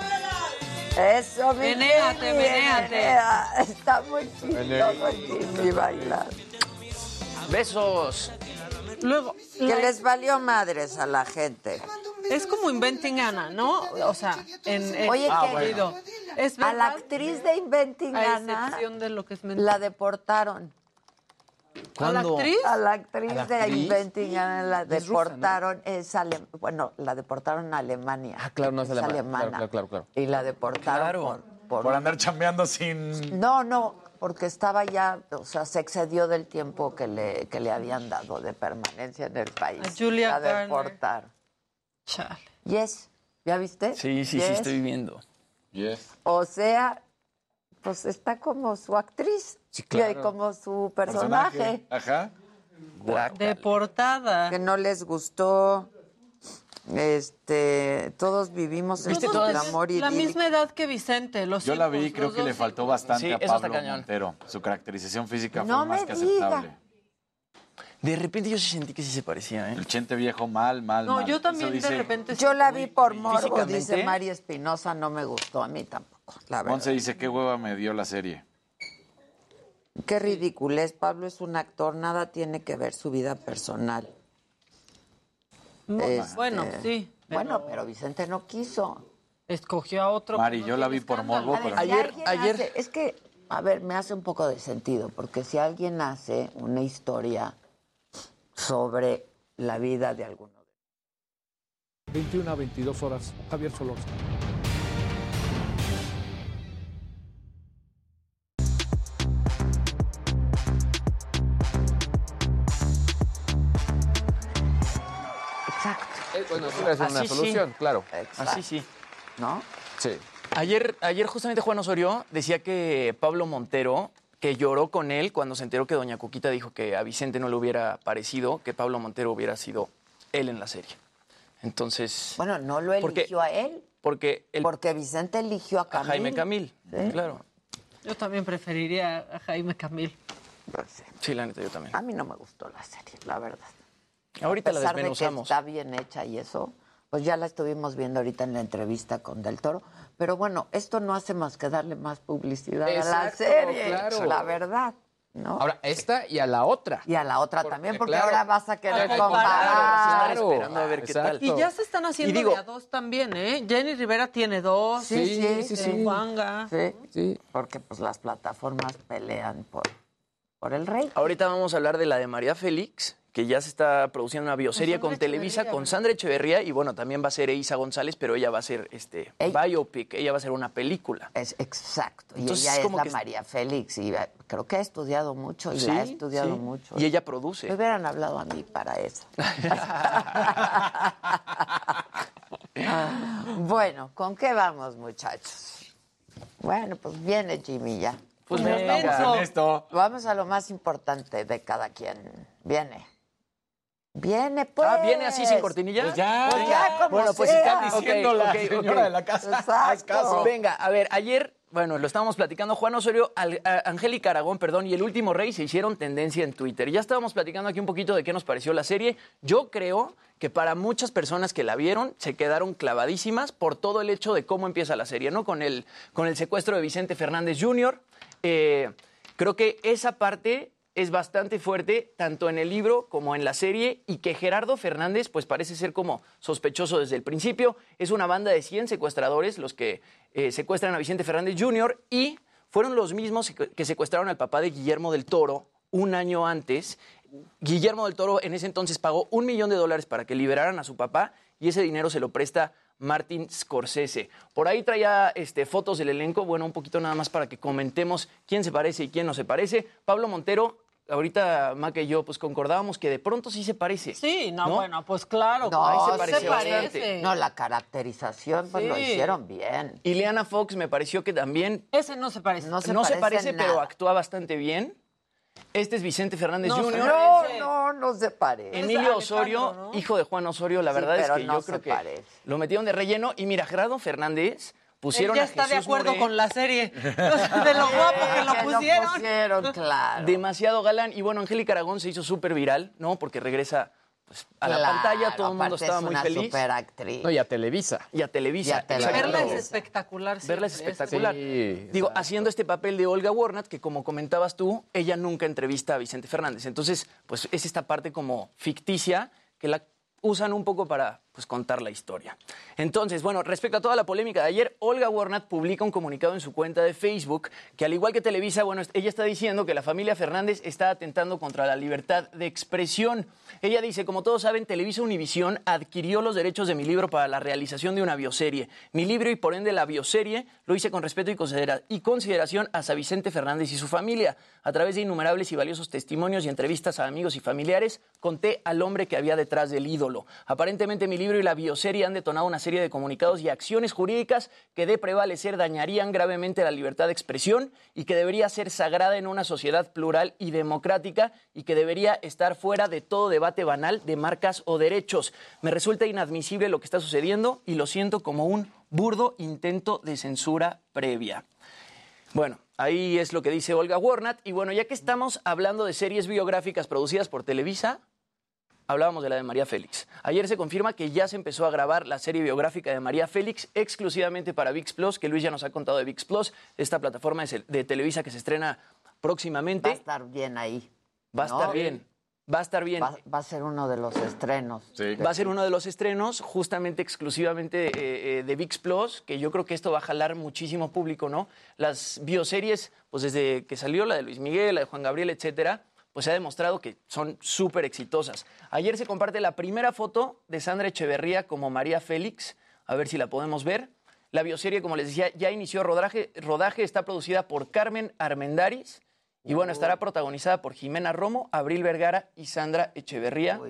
Eso, mi
Menéate, menéate.
Está muy el Jimmy bailar.
Besos.
Luego,
Que
la-
les valió madres a la gente.
es como Inventing Anna, ¿no? O sea, en... en
Oye,
Ah,
¿qué?
bueno. Es
A la actriz de Inventing
a
Anna
excepción de lo que es mentira.
la deportaron.
¿A la actriz?
A la actriz
¿A la
de
actriz?
Inventing Anna la
Es rusa,
deportaron, es ale- bueno, la deportaron a Alemania.
Ah, claro, no es alemana.
alemana.
Claro, claro, claro,
Y la deportaron
Claro.
por, por-
Por andar chambeando sin.
No, no, porque estaba ya, o sea, se excedió del tiempo que le, que le habían dado de permanencia en el país.
A Julia
la deportaron.
Chale.
Yes, ¿ya viste?
Sí, sí, sí,
Yes.
estoy viendo.
Yes.
O sea, pues está como su actriz.
Sí, claro.
Y como su personaje.
Ajá.
De portada.
Que no les gustó. Este, todos vivimos
Todos
este
tenemos
amor y
la misma edad que Vicente, los
Yo la vi, creo que le faltó bastante
Sí,
a Pablo. Montero. Su caracterización física
No
fue más
me
que
diga.
aceptable.
De repente yo sí sentí que sí se parecía, ¿eh?
El chente viejo mal, mal,
No,
mal.
yo también de repente...
Yo la vi por morbo, dice María Espinosa, no me gustó a mí tampoco, la verdad.
Monse dice, qué hueva me dio la serie.
Qué ridiculez, Pablo es un actor, nada tiene que ver su vida personal. Este,
Bueno, sí.
Bueno, pero Vicente no quiso.
Escogió a otro.
Mari, yo la vi por morbo, pero...
si alguien hace- es que, a ver, me hace un poco de sentido, porque si alguien hace una historia sobre la vida de alguno
21 a 22 horas, Javier Solórzano.
Bueno, sí debe ser una
Así sí.
solución, claro.
Así sí.
¿No?
Sí.
Ayer, ayer justamente Juan Osorio decía que Pablo Montero, que lloró con él cuando se enteró que Doña Coquita dijo que a Vicente no le hubiera parecido que Pablo Montero hubiera sido él en la serie. Entonces,
Bueno, no lo
Porque-
eligió a él,
porque el,
porque Vicente eligió a
a
Camil.
Jaime Camil,
Sí.
claro.
Yo también preferiría a Jaime Camil.
Sí, la neta, yo también.
A mí no me gustó la serie, la verdad.
Ahorita
a
la
pesar de que
desmenuzamos.
está bien hecha y eso, pues ya la estuvimos viendo ahorita en la entrevista con Del Toro. Pero bueno, esto no hace más que darle más publicidad a la serie,
claro.
la verdad. ¿no?
Ahora, esta y a la otra.
y a la otra
Porque,
también, porque
claro,
ahora vas a querer comparar.
claro,
esperando a ver qué tal.
Y ya se están haciendo
Y digo-
de a dos también, ¿eh? Jenny Rivera tiene dos.
Sí, sí, sí,
este,
sí.
Juanga.
Sí,
Sí.
porque pues las plataformas pelean por, por el rey.
Ahorita vamos a hablar de la de María Félix, que ya se está produciendo una bioserie
Con
Televisa,
Echeverría,
con. Sandra Echeverría, y bueno, también va a ser Eiza González, pero ella va a ser este
Ey.
biopic, ella va a ser una película.
Es exacto. Y
Entonces,
ella es
como
la
que-
María Félix y eh, creo que ha estudiado mucho y la ha estudiado
sí.
mucho.
Y ella
Me
produce.
hubieran hablado a mí para eso. bueno, ¿con qué vamos, muchachos? Bueno, pues viene Jimmy ya.
Pues
Venga.
venga.
Esto.
Vamos a lo más importante de cada quien. Viene. Viene, pues.
Ah, ¿viene así sin cortinilla?
Pues ya.
Pues ya, como
Bueno, pues
sea.
están
diciendo
Ok,
la
ok,
señora
ok.
de la casa. Haz caso.
Venga, a ver, ayer, bueno, lo estábamos platicando, Juan Osorio, Al- a- Angélica Aragón, perdón, y el último rey se hicieron tendencia en Twitter. Ya estábamos platicando aquí un poquito de qué nos pareció la serie. Yo creo que para muchas personas que la vieron se quedaron clavadísimas por todo el hecho de cómo empieza la serie, ¿no? Con el, con el secuestro de Vicente Fernández Jr. Eh, creo que esa parte es bastante fuerte, tanto en el libro como en la serie, y que Gerardo Fernández, pues parece ser como sospechoso desde el principio. Es una banda de 100 secuestradores los que eh, secuestran a Vicente Fernández Jr. y fueron los mismos que secuestraron al papá de Guillermo del Toro un año antes. Guillermo del Toro en ese entonces pagó un millón de dólares para que liberaran a su papá y ese dinero se lo presta Martin Scorsese. Por ahí traía este, fotos del elenco, bueno, un poquito nada más para que comentemos quién se parece y quién no se parece. Pablo Montero, ahorita Maca y yo pues concordábamos que de pronto sí se parece.
Sí, no,
¿No?
bueno, pues claro.
No,
Ahí se
se parece.
bastante.
No, la caracterización pues lo hicieron bien.
Y Leana Fox me pareció que también
Ese no se parece.
No se
no se
parece
parece,
en
pero actúa bastante bien. Este es Vicente Fernández
No,
Jr.
No,
parece.
no, no se parece.
Emilio Osorio,
¿no?
hijo de Juan Osorio, la
Sí,
verdad es que
no
yo
se
creo que
parece.
lo metieron de relleno. Y mira, Gerardo Fernández pusieron
Él ya
a
está de acuerdo
Moré
con la serie. de lo guapo que lo pusieron.
pusieron, claro.
demasiado galán. Y bueno, Angélica Aragón se hizo súper viral, ¿no? Porque regresa pues, a la pantalla, todo el mundo estaba
es
muy feliz.
superactriz.
No, y a Televisa.
Y a Televisa.
Y a Televisa.
Verla es espectacular.
Verla es
siempre,
espectacular.
Sí,
Digo,
exacto.
haciendo este papel de Olga Warnat, que como comentabas tú, ella nunca entrevista a Vicente Fernández. Entonces, pues es esta parte como ficticia que la usan un poco para pues, contar la historia. Entonces, bueno, respecto a toda la polémica de ayer, Olga Warnat publica un comunicado en su cuenta de Facebook que al igual que Televisa, bueno, ella está diciendo que la familia Fernández está atentando contra la libertad de expresión. Ella dice, como todos saben, Televisa Univisión adquirió los derechos de mi libro para la realización de una bioserie. Mi libro y por ende la bioserie lo hice con respeto y, considera- y consideración hacia Vicente Fernández y su familia. A través de innumerables y valiosos testimonios y entrevistas a amigos y familiares, conté al hombre que había detrás del ídolo. Aparentemente mi libro libro y la bioserie han detonado una serie de comunicados y acciones jurídicas que de prevalecer dañarían gravemente la libertad de expresión y que debería ser sagrada en una sociedad plural y democrática y que debería estar fuera de todo debate banal de marcas o derechos. Me resulta inadmisible lo que está sucediendo y lo siento como un burdo intento de censura previa. Bueno, ahí es lo que dice Olga Warnat. Y bueno, ya que estamos hablando de series biográficas producidas por Televisa, hablábamos de la de María Félix. Ayer se confirma que ya se empezó a grabar la serie biográfica de María Félix exclusivamente para VIX Plus, que Luis ya nos ha contado de VIX Plus, esta plataforma de, de Televisa que se estrena próximamente.
Va a estar bien ahí.
Va a
¿no?
estar bien. Va a estar bien.
Va, va a ser uno de los estrenos.
Va a ser uno de los estrenos, justamente exclusivamente eh, eh, de VIX Plus, que yo creo que esto va a jalar muchísimo público, ¿no? Las bioseries, pues desde que salió la de Luis Miguel, la de Juan Gabriel, etcétera, pues se ha demostrado que son súper exitosas. Ayer se comparte la primera foto de Sandra Echeverría como María Félix, a ver si la podemos ver. La bioserie, como les decía, ya inició rodaje, rodaje está producida por Carmen Armendaris. Y bueno, estará protagonizada por Jimena Romo, Abril Vergara y Sandra Echeverría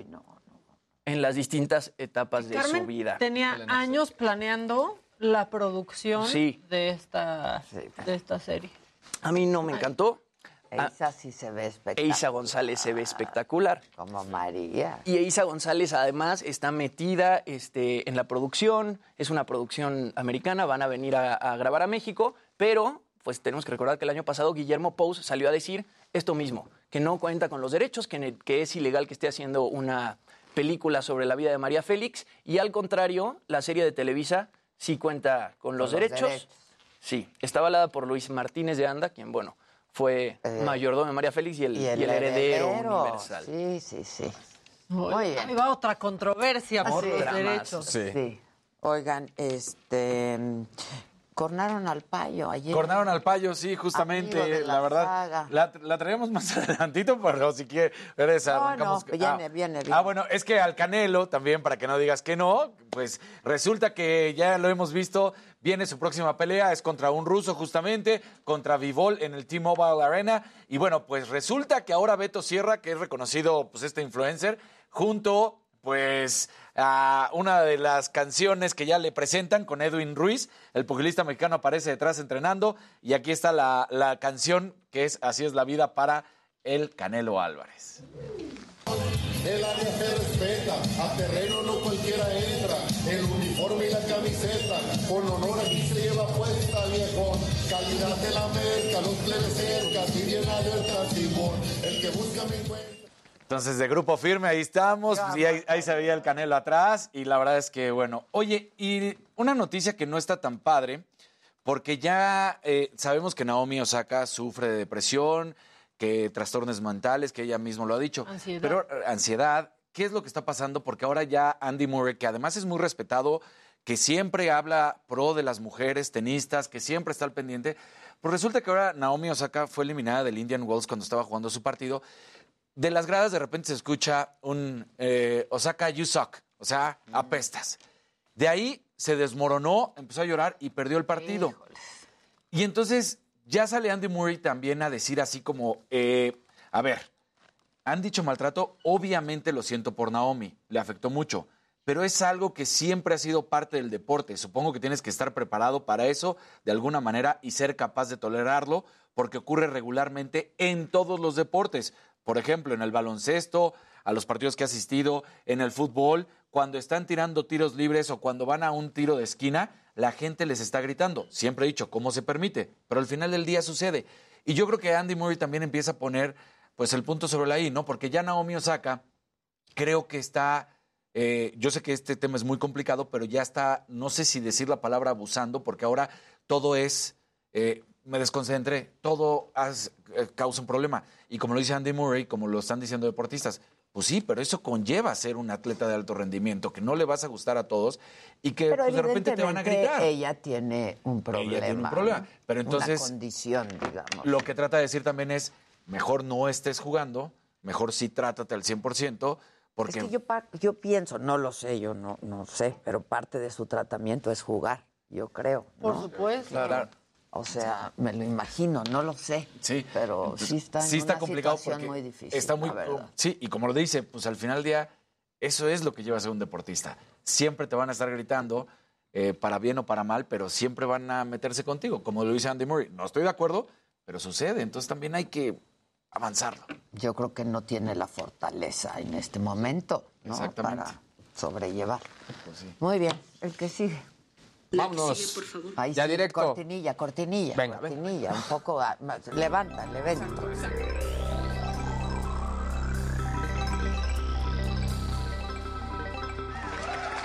en las distintas etapas de su
Carmen
vida.
tenía años planeando la producción
Sí.
de, esta, de esta serie.
A mí no me encantó.
Eisa sí se ve espectacular.
Eisa González se ve espectacular.
Como María.
Y Eisa González además está metida este, en la producción, es una producción americana, van a venir a, a grabar a México, pero pues tenemos que recordar que el año pasado Guillermo Pous salió a decir esto mismo, que no cuenta con los derechos, que, es ilegal que esté haciendo una película sobre la vida de María Félix, y al contrario, la serie de Televisa sí cuenta con los,
los
derechos.
derechos.
Sí, está avalada por Luis Martínez de Anda, quien, bueno, fue mayordomo de María Félix y el,
Y el,
y el heredero,
heredero.
universal.
Sí, sí, sí.
Muy bien. Ahí va otra controversia por
Sí.
los
Dramas,
derechos.
Sí. Oigan, este. Cornaron al payo ayer.
Cornaron al payo, sí, justamente.
la
La, verdad, la, la traemos más adelantito, pero si quieres,
No,
arrancamos.
no, viene, viene, viene.
Ah, bueno, es que al Canelo, también para que no digas que no, pues resulta que ya lo hemos visto, viene su próxima pelea, es contra un ruso justamente, contra Vivol en el T-Mobile Arena. Y bueno, pues resulta que ahora Beto Sierra, que es reconocido, pues este influencer, junto pues a una de las canciones que ya le presentan con Edwin Ruiz, el pugilista mexicano aparece detrás entrenando y aquí está la, la canción que es Así es la vida para el Canelo Álvarez.
El área se respeta, a terreno no cualquiera entra. El uniforme y la camiseta, con honor aquí se lleva puesta, viejo. Calidad de la merca, los plebes cerca, si bien alerta, Simón. El que busca me encuentra.
Entonces, de grupo firme, ahí estamos. Y ahí, ahí se veía el Canelo atrás. Y la verdad es que, bueno. Oye, y una noticia que no está tan padre, porque ya eh, sabemos que Naomi Osaka sufre de depresión, que trastornos mentales, que ella misma lo ha dicho.
Ansiedad.
Pero eh, ansiedad, ¿qué es lo que está pasando? Porque ahora ya Andy Murray, que además es muy respetado, que siempre habla pro de las mujeres tenistas, que siempre está al pendiente, pues resulta que ahora Naomi Osaka fue eliminada del Indian Wells cuando estaba jugando su partido. De las gradas de repente se escucha un eh, Osaka, you suck, o sea, apestas. De ahí se desmoronó, empezó a llorar y perdió el partido. Y entonces ya sale Andy Murray también a decir así como, eh, a ver, han dicho maltrato, obviamente lo siento por Naomi, le afectó mucho, pero es algo que siempre ha sido parte del deporte. Supongo que tienes que estar preparado para eso de alguna manera y ser capaz de tolerarlo, porque ocurre regularmente en todos los deportes. Por ejemplo, en el baloncesto, a los partidos que he asistido, en el fútbol, cuando están tirando tiros libres o cuando van a un tiro de esquina, la gente les está gritando. Siempre he dicho, ¿cómo se permite? Pero al final del día sucede. Y yo creo que Andy Murray también empieza a poner pues el punto sobre la I, ¿no? Porque ya Naomi Osaka creo que está, eh, yo sé que este tema es muy complicado, pero ya está, no sé si decir la palabra abusando, porque ahora todo es, eh, me desconcentré, todo eh, causa un problema. Y como lo dice Andy Murray, como lo están diciendo deportistas, pues sí, pero eso conlleva ser un atleta de alto rendimiento, que no le vas a gustar a todos y que pues, de repente te van a gritar.
ella tiene un problema.
Ella tiene un problema. Pero entonces.
Una condición, digamos.
Lo que trata de decir también es: mejor no estés jugando, mejor sí trátate al 100%, porque.
Es que yo, yo pienso, no lo sé, yo no, no sé, pero parte de su tratamiento es jugar, yo creo.
Por
¿no?
supuesto.
Claro.
O sea, me lo imagino, no lo sé.
Sí.
Pero sí está en
sí está
una
complicado
situación
porque
muy difícil.
está muy
la
sí y como lo dice pues al final del día Eso es lo que lleva a ser un deportista. Siempre te van a estar gritando, eh, para bien o para mal, pero siempre van a meterse contigo, como lo dice Andy Murray. No estoy de acuerdo, pero sucede. Entonces también hay que avanzarlo.
Yo creo que no tiene la fortaleza en este momento, ¿no?
Exactamente.
Para sobrellevar.
Pues sí.
Muy bien, el que sigue.
Vámonos.
Ahí
Ya
sí,
directo.
Cortinilla, cortinilla,
Venga,
cortinilla, un poco ah, más. Levántale, ven.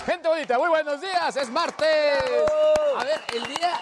Gente bonita, muy buenos días, es martes. A ver, el día...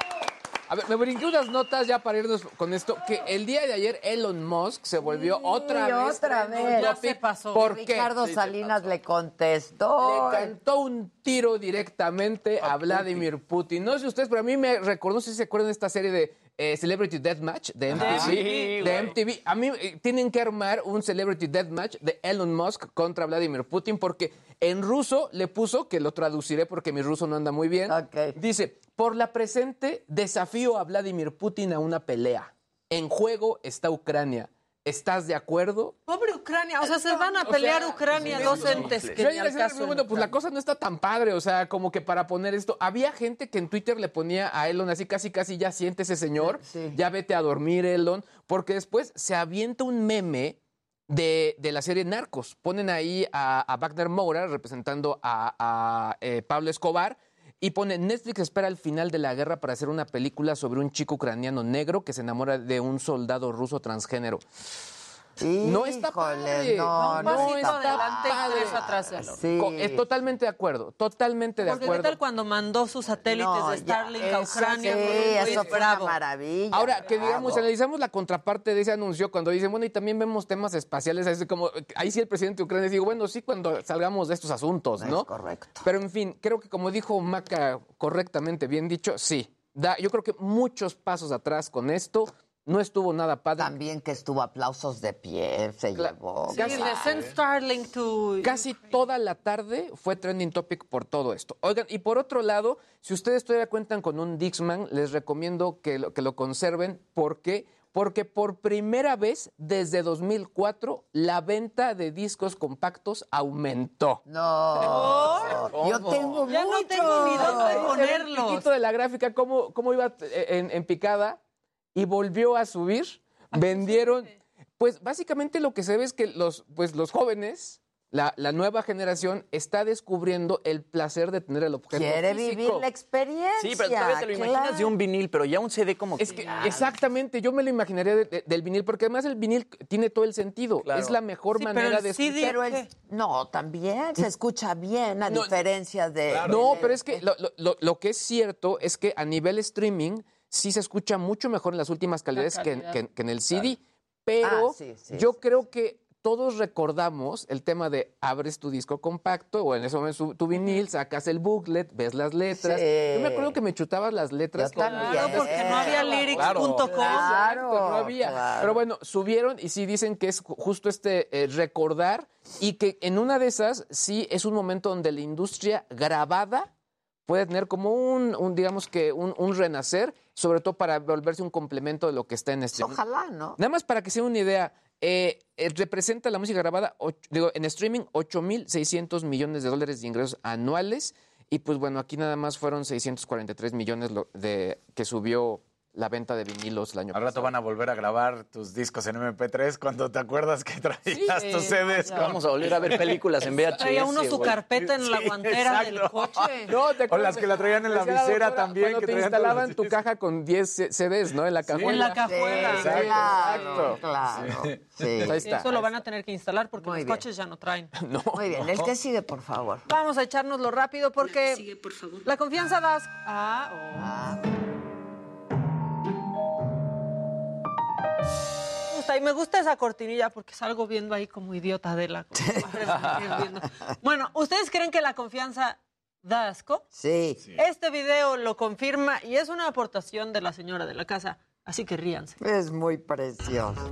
A ver, me brinqué unas notas ya para irnos con esto, que el día de ayer Elon Musk se volvió otra
Sí,
vez.
otra vez.
topic.
pasó.
¿Por qué?
Ricardo
Sí, se
Salinas le contestó.
Le cantó un tiro directamente a, Vladimir Putin. No sé ustedes, pero a mí me recordó, no sé si se acuerdan de esta serie de eh, Celebrity Deathmatch de MTV.
Ah, sí,
de. MTV. A mí eh, tienen que armar un Celebrity Deathmatch de Elon Musk contra Vladimir Putin porque en ruso le puso, que lo traduciré porque mi ruso no anda muy bien, dice, por la presente desafío a Vladimir Putin a una pelea. En juego está Ucrania. ¿Estás de acuerdo?
Pobre Ucrania, o sea, se van a
O
pelear
sea,
Ucrania,
sí,
dos entes
sí.
que
Yo
al caso.
pues la cosa no está tan padre, o sea, como que para poner esto, había gente que en Twitter le ponía a Elon así casi casi ya siente ese señor, ya vete a dormir Elon, porque después se avienta un meme de, de la serie Narcos. Ponen ahí a, a Wagner Moura representando a, a, eh, Pablo Escobar y pone Netflix espera el final de la guerra para hacer una película sobre un chico ucraniano negro que se enamora de un soldado ruso transgénero. No está padre.
no, está
adelante y
padre.
tres atrás. Elon.
Sí.
Co- eh, totalmente de acuerdo, totalmente de
Porque
acuerdo.
qué tal cuando mandó sus satélites
No,
de
ya,
Starlink a Ucrania.
sí,
Muy
eso fue una maravilla.
Ahora, que digamos, analizamos la contraparte de ese anuncio cuando dicen, bueno, y también vemos temas espaciales, así como, ahí sí el presidente de Ucrania digo, bueno, sí cuando salgamos de estos asuntos, ¿no?
Es correcto.
Pero en fin, creo que como dijo Maca correctamente, bien dicho, sí. Da, yo creo que muchos pasos atrás con esto, no estuvo nada padre.
También que estuvo aplausos de pie, se llevó.
Sí, de send Starlink to...
Casi toda la tarde fue trending topic por todo esto. Oigan, y por otro lado, si ustedes todavía cuentan con un Dixman, les recomiendo que lo, que lo conserven. ¿Por qué? Porque por primera vez desde 2004 la venta de discos compactos aumentó.
No, yo tengo
Ya no
mucho.
tengo ni dónde ponerlos.
piquito de la gráfica, cómo, cómo iba eh, en, en picada y volvió a subir. Vendieron. Pues básicamente lo que se ve es que los, pues, los jóvenes, la, la nueva generación, está descubriendo el placer de tener el objeto.
Quiere
físico.
vivir la experiencia.
Sí, pero todavía te lo imaginas de un vinil, pero ya un CD como
Es que exactamente, yo me lo imaginaría de- de- del vinil, porque además el vinil tiene todo el sentido.
Claro.
Es la mejor
Sí, pero
manera
el
de escuchar.
Pero el- no, también se escucha bien, a
No,
diferencia de.
No, pero es que lo, lo- lo- lo que es cierto es que a nivel streaming sí se escucha mucho mejor en las últimas calidades que en,
calidad.
que en- que en el CD, pero
Ah, sí, sí,
yo creo que todos recordamos el tema de abres tu disco compacto o en ese momento tu vinil, sacas el booklet, ves las letras.
Sí.
Yo me acuerdo que me chutabas las letras.
También.
Claro, porque no había lyrics.com.
Exacto, no había.
claro.
Pero bueno, subieron y sí dicen que es ju- justo este eh, recordar y que en una de esas sí es un momento donde la industria grabada puede tener como un, un, digamos que un, un renacer, sobre todo para volverse un complemento de lo que está en este.
Ojalá, ¿no?
Nada más para que sea una idea, eh, eh, representa la música grabada, digo, en streaming, 8.600 millones de dólares de ingresos anuales. Y pues bueno, aquí nada más fueron 643 millones lo- de, que subió la venta de vinilos el año
Al rato
pasado.
van a volver a grabar tus discos en MP3 cuando te acuerdas que traías
Sí,
tus CDs. con-
Vamos a volver a ver películas en VHS.
Traía uno su carpeta en la
Sí,
guantera del coche.
No, te
O las que la traían en la visera también,
Cuando
que
te instalaban tu caja con 10 C- CDs, ¿no? En la cajuela.
En la cajuela.
Sí,
Exacto,
claro, claro.
Sí.
Sí.
Ahí está.
Eso lo van a tener que instalar porque
Muy
los
bien.
coches ya no traen.
No.
Muy bien, el que sigue, por favor.
Vamos a echárnoslo rápido porque
Sigue, por favor.
la confianza das... Ah, oh. Me Y me gusta esa cortinilla porque salgo viendo ahí como idiota de la... Bueno, ¿ustedes creen que la confianza da asco?
Sí.
Este video lo confirma y es una aportación de la señora de la casa, así que ríanse.
Es muy precioso.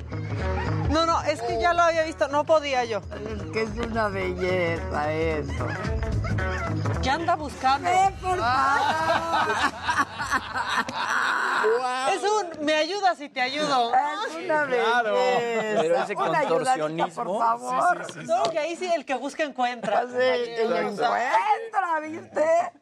No, no, es que ya lo había visto, no podía yo.
Es que es una belleza eso.
¿Qué anda buscando?
¡Eh, por favor!
Es un me ayudas y te ayudo.
Es una
Claro.
belleza.
Pero ese
Una ayudadita,
contorsionismo.
por favor.
No, que ahí sí el que busca encuentra.
Sí, y lo encuentra, ¿viste?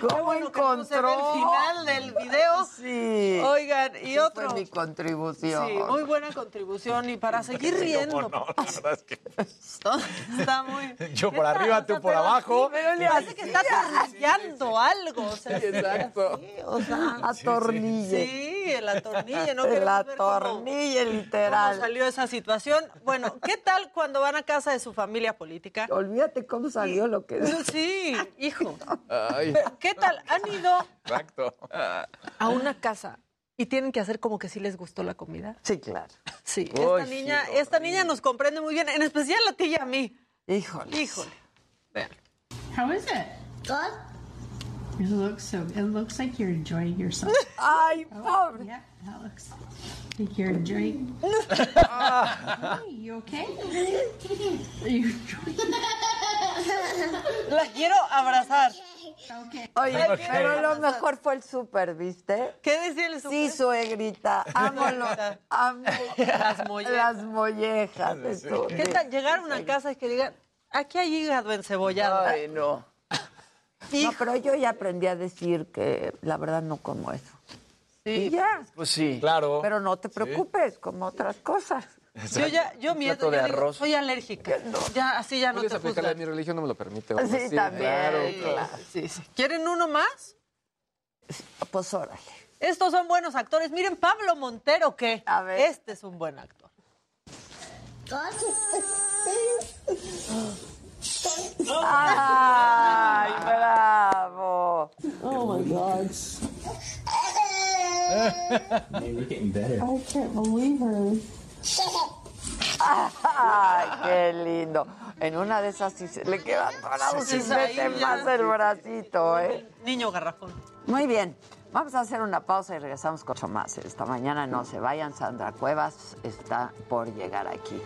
¿Cómo
bueno que no se ve el
encontró?
final del video.
Sí.
Oigan, y
Esa
otro.
Fue mi contribución.
Sí, muy buena contribución y para seguir riendo.
No, la verdad es que
Está muy.
yo por arriba, tú por abajo.
Pero le hace que está atornillando algo. O sea,
Exacto.
sí, o sea,
Atornille.
Sí, el atornille, ¿no?
El
cómo-
atornille,
cómo
literal.
salió esa situación. Bueno, ¿qué tal cuando van a casa de su familia política?
Olvídate cómo salió lo que...
Sí, hijo.
Ay,
Pero, ¿Qué tal? ¿Han ido
exacto.
a una casa y tienen que hacer como que sí les gustó la comida?
Sí, claro.
Sí,
Uy,
esta
sí,
niña, esta niña nos comprende muy bien, en especial a ti y a mí.
Híjole.
Híjole. Vean.
How is it? Good. It looks so. It looks like you're enjoying yourself.
Ay,
Oh,
pobre.
yeah, that looks like you're enjoying. hey, you okay? Are you enjoying?
La quiero abrazar.
Okay.
Oye, pero lo mejor fue el súper, ¿viste?
¿Qué decía el
Sí, suegrita. Amo, lo, amo
Las mollejas.
las mollejas. de su-
¿Qué tal llegar a una casa y que digan, aquí hay hígado encebollado?
Ay, no.
No, pero yo ya aprendí a decir que la verdad no como eso.
Sí.
Y ya.
Pues sí.
Claro.
Pero no te preocupes, como otras cosas.
Yo ya, yo miedo,
de
yo digo,
arroz.
soy alérgica. Ya, así ya no te
aplicarle mi religión, no me lo permite.
Sí,
vamos,
también,
claro.
claro.
Sí, sí. ¿Quieren uno más?
Pues órale.
Estos son buenos actores. Miren, Pablo Montero, que
A ver.
este es un buen actor.
¡Ay, bravo!
Oh my God.
We're getting better.
I can't believe her.
¡Ay, qué lindo! En una de esas sí se le queda atorado
Sí,
si
sí,
mete más el bracito, ¿eh?
Niño garrafón.
Muy bien. Vamos a hacer una pausa y regresamos con mucho más. Esta mañana no se vayan. Sandra Cuevas está por llegar aquí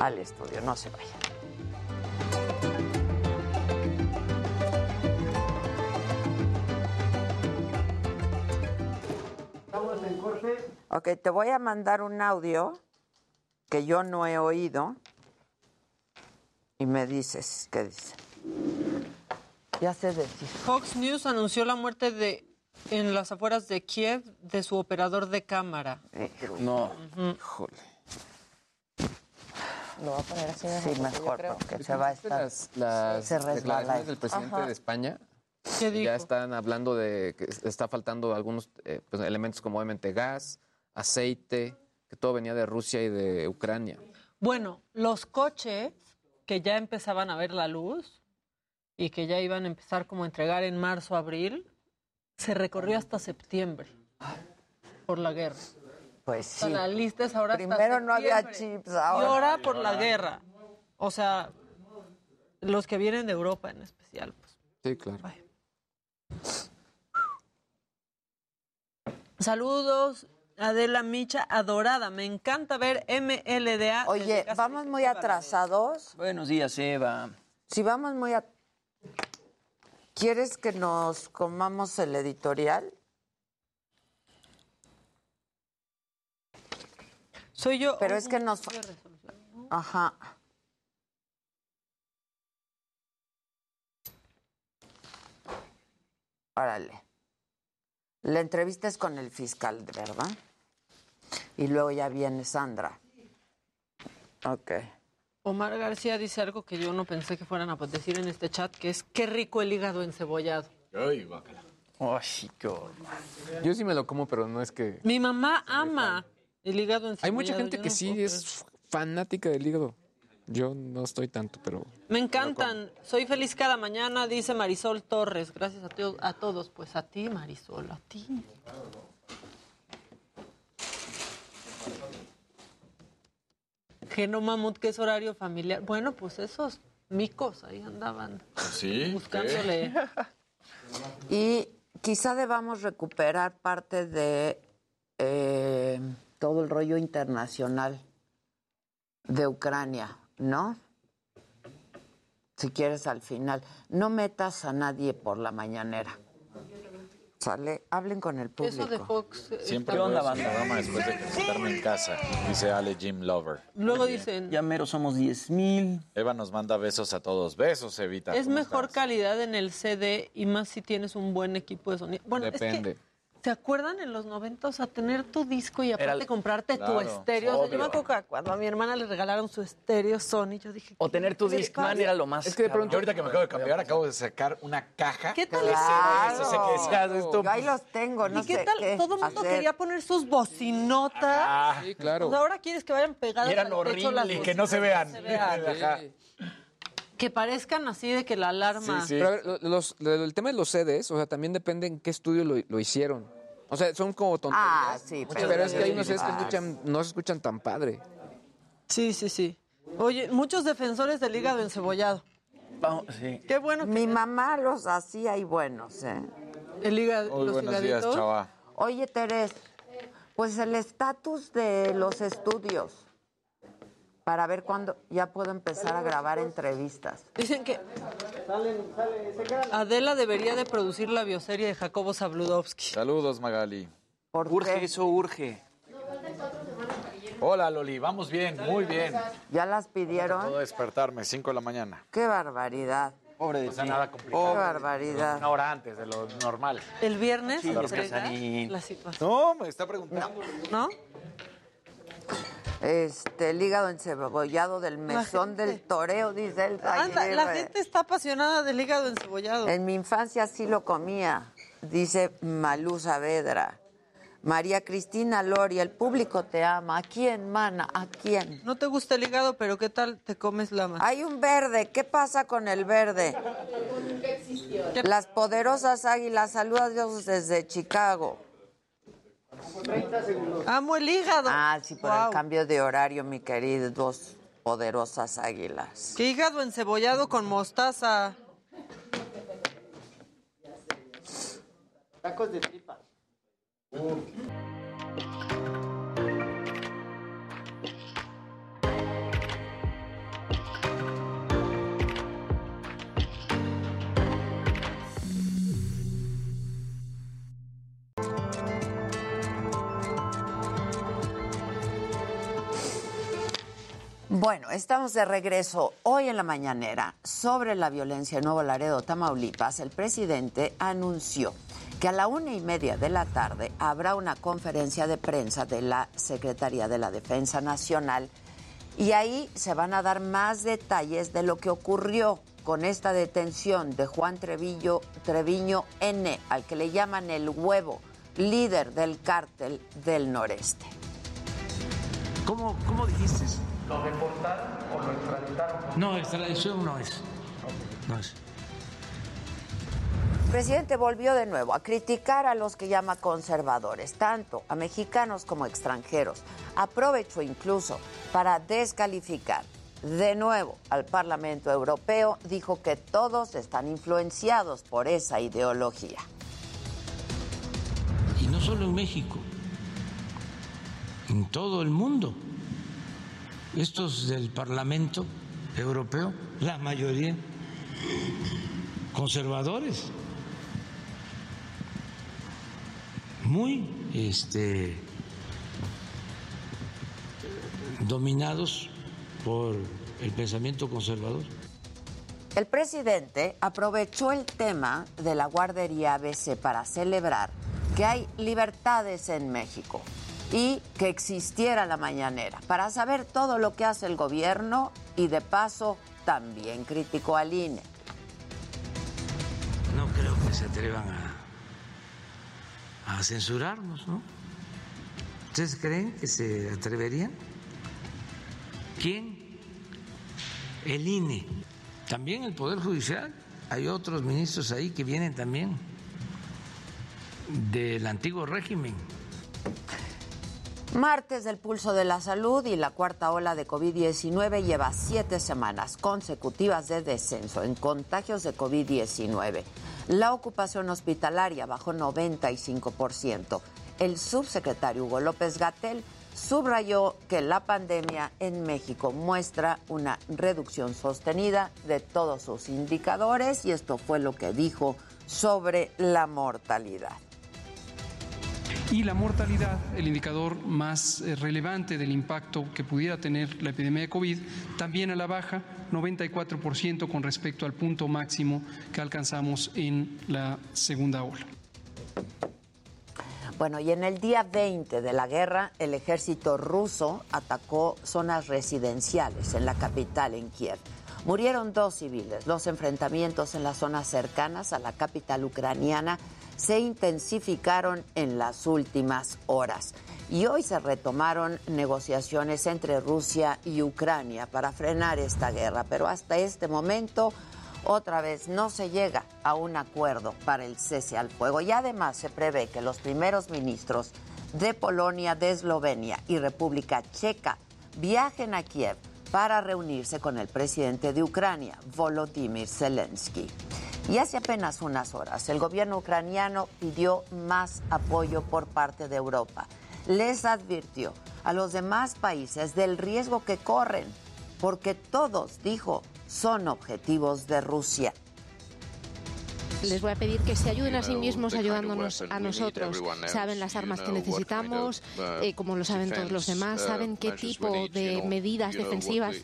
al estudio. No se vayan. Ok, te voy a mandar un audio que yo no he oído y me dices, ¿qué dice? Ya sé decir.
Fox News anunció la muerte de en las afueras de Kiev de su operador de cámara.
No.
Híjole.
Lo voy a poner así Sí, mejor, porque se va a
¿Viste
estar...
Las, las
se
declaraciones del presidente
Ajá.
de España.
¿Qué dijo?
Ya están hablando de que está faltando algunos eh, pues, elementos como obviamente gas, aceite, que todo venía de Rusia y de Ucrania.
Bueno, los coches que ya empezaban a ver la luz y que ya iban a empezar como a entregar en marzo, abril, se recorrió hasta septiembre por la guerra.
Pues
O sea,
sí.
la lista es ahora hasta
Primero no había chips, ahora.
Y ahora por la guerra. O sea, los que vienen de Europa en especial. Pues.
Sí, claro.
Saludos, Adela Micha, adorada. Me encanta ver MLDA.
Oye, vamos muy atrasados.
Buenos días, Eva.
Si vamos muy a... ¿Quieres que nos comamos el editorial?
Soy yo.
Pero es que nos... Ajá. Órale. La entrevista es con el fiscal, ¿verdad? Y luego ya viene Sandra. Ok.
Omar García dice algo que yo no pensé que fueran a decir en este chat, que es qué rico el hígado encebollado.
Ay, guácala.
Ay, qué horror.
Yo sí me lo como, pero no es que...
Mi mamá ama el hígado encebollado.
Hay mucha gente
yo
que
no
sí es fanática del hígado. Yo no estoy tanto, pero...
Me encantan. Soy feliz cada mañana, dice Marisol Torres. Gracias a, a todos. Pues a ti, Marisol, a ti. Geno Mamut, que es horario familiar. Bueno, pues esos micos ahí andaban
Sí.
buscándole.
Y quizá debamos recuperar parte de eh, todo el rollo internacional de Ucrania, ¿no? Si quieres al final. No metas a nadie por la mañanera. Sale, hablen con el público.
Eso de Fox.
Siempre
está-
veo ese programa después de sentarme en casa, dice Ale Jim Lover.
Luego dicen,
Ya mero somos 10 mil.
Eva nos manda besos a todos. Besos, Evita.
es
¿cómo
mejor
estás?
calidad en el CD y más si tienes un buen equipo de sonido. Bueno,
Depende.
es que, ¿se acuerdan en los 90 o sea, tener tu disco y aparte
Era-
comprarte tu estéreo? O sea, yo me acuerdo que cuando a mi hermana le regalaron su estéreo Sony, yo dije,
O tener tu
¿qué le
Discman era lo más.
Es que de pronto-
Yo ahorita que me acabo de cambiar, acabo de sacar una caja.
¿Qué tal?
Claro.
Eso sé que decías, esto-
Yo ahí los tengo, no
¿Y qué
sé
tal?
qué
Todo el mundo quería poner sus bocinotas.
Ah,
Sí, claro.
Pues ahora quieres que vayan pegadas
Y eran
al techo las
horribles.
y que no se vean.
se vean.
Ajá.
Que parezcan así de que la alarma.
Sí, sí.
Pero a ver, lo- los- lo- el tema de los CDs, o sea, también depende en qué estudio lo, lo hicieron. O sea, son como tonterías.
Ah, sí,
pero, es que hay unos
sí,
CDs que
ah.
escuchan, no se escuchan tan padre.
Sí, sí, sí. Oye, muchos defensores del hígado encebollado.
Vamos, sí.
Qué bueno que
Mi mamá los hacía y buenos, ¿eh?
el hígado,
Muy
los
buenos días, chava.
Oye, Teres, pues el estatus de los estudios para ver cuándo ya puedo empezar a grabar entrevistas.
Dicen que Adela debería de producir la bioserie de Jacobo Zabludovsky.
Saludos, Magali.
¿Por
Urge,
qué?
eso urge.
Hola, Loli. Vamos bien, muy bien.
¿Ya las
Puedo
pidieron?
despertarme, 5 de la mañana.
Qué barbaridad,
Pobre de
O sea, nada
qué
complicado.
barbaridad.
Una hora antes de lo normal.
El viernes
Sí,
la situación,
No, me está preguntando.
¿no?
Este, el hígado encebollado del mesón
gente-
del toreo, dice el
Anda, la gente está apasionada del hígado encebollado.
En mi infancia sí lo comía, dice Malú Saavedra. María Cristina Lori, el público te ama. ¿A quién, mana? ¿A quién?
No te gusta el hígado, pero ¿qué tal te comes la ma-
Hay un verde. ¿Qué pasa con el verde? Las poderosas águilas. Saludos desde Chicago.
Amo el hígado.
Ah, sí, por el cambio de horario, mi querido. Dos poderosas águilas.
¿Qué hígado encebollado con mostaza?
Tacos de tripa.
Bueno, estamos de regreso hoy en la mañanera sobre la violencia en Nuevo Laredo, Tamaulipas. El presidente anunció que a la una y media de la tarde habrá una conferencia de prensa de la Secretaría de la Defensa Nacional y ahí se van a dar más detalles de lo que ocurrió con esta detención de Juan Trevillo, Treviño N, al que le llaman el huevo, líder del cártel del noreste.
¿Cómo, cómo dijiste? ¿Lo deportaron o lo extraditaron? No, extradición no es. No es.
El presidente volvió de nuevo a criticar a los que llama conservadores, tanto a mexicanos como extranjeros. Aprovechó incluso para descalificar de nuevo al Parlamento Europeo. Dijo que todos están influenciados por esa ideología.
Y no solo en México, en todo el mundo. Estos del Parlamento Europeo, la mayoría conservadores, muy este, dominados por el pensamiento conservador.
El presidente aprovechó el tema de la guardería ABC para celebrar que hay libertades en México y que existiera la mañanera para saber todo lo que hace el gobierno y de paso también criticó al INE.
No creo que se atrevan a, a censurarnos, ¿no? ¿Ustedes creen que se atreverían? ¿Quién? El INE. También el Poder Judicial. Hay otros ministros ahí que vienen también del antiguo régimen.
Martes del pulso de la salud y la cuarta ola de COVID-19 lleva siete semanas consecutivas de descenso en contagios de COVID-19. La ocupación hospitalaria bajó 95%. El subsecretario Hugo López Gatel subrayó que la pandemia en México muestra una reducción sostenida de todos sus indicadores y esto fue lo que dijo sobre la mortalidad.
Y la mortalidad, el indicador más eh, relevante del impacto que pudiera tener la epidemia de COVID, también a la baja, 94% con respecto al punto máximo que alcanzamos en la segunda ola.
Bueno, y en el día 20 de la guerra, el ejército ruso atacó zonas residenciales en la capital, en Kiev. Murieron dos civiles. Los enfrentamientos en las zonas cercanas a la capital ucraniana se intensificaron en las últimas horas. Y hoy se retomaron negociaciones entre Rusia y Ucrania para frenar esta guerra. Pero hasta este momento, otra vez, no se llega a un acuerdo para el cese al fuego. Y además se prevé que los primeros ministros de Polonia, de Eslovenia y República Checa viajen a Kiev para reunirse con el presidente de Ucrania, Volodymyr Zelensky. Y hace apenas unas horas, el gobierno ucraniano pidió más apoyo por parte de Europa. Les advirtió a los demás países del riesgo que corren, porque todos, dijo, son objetivos de Rusia.
Les voy a pedir que se ayuden a sí mismos ayudándonos a nosotros. Saben las armas que necesitamos, eh, como lo saben todos los demás, saben qué tipo de medidas defensivas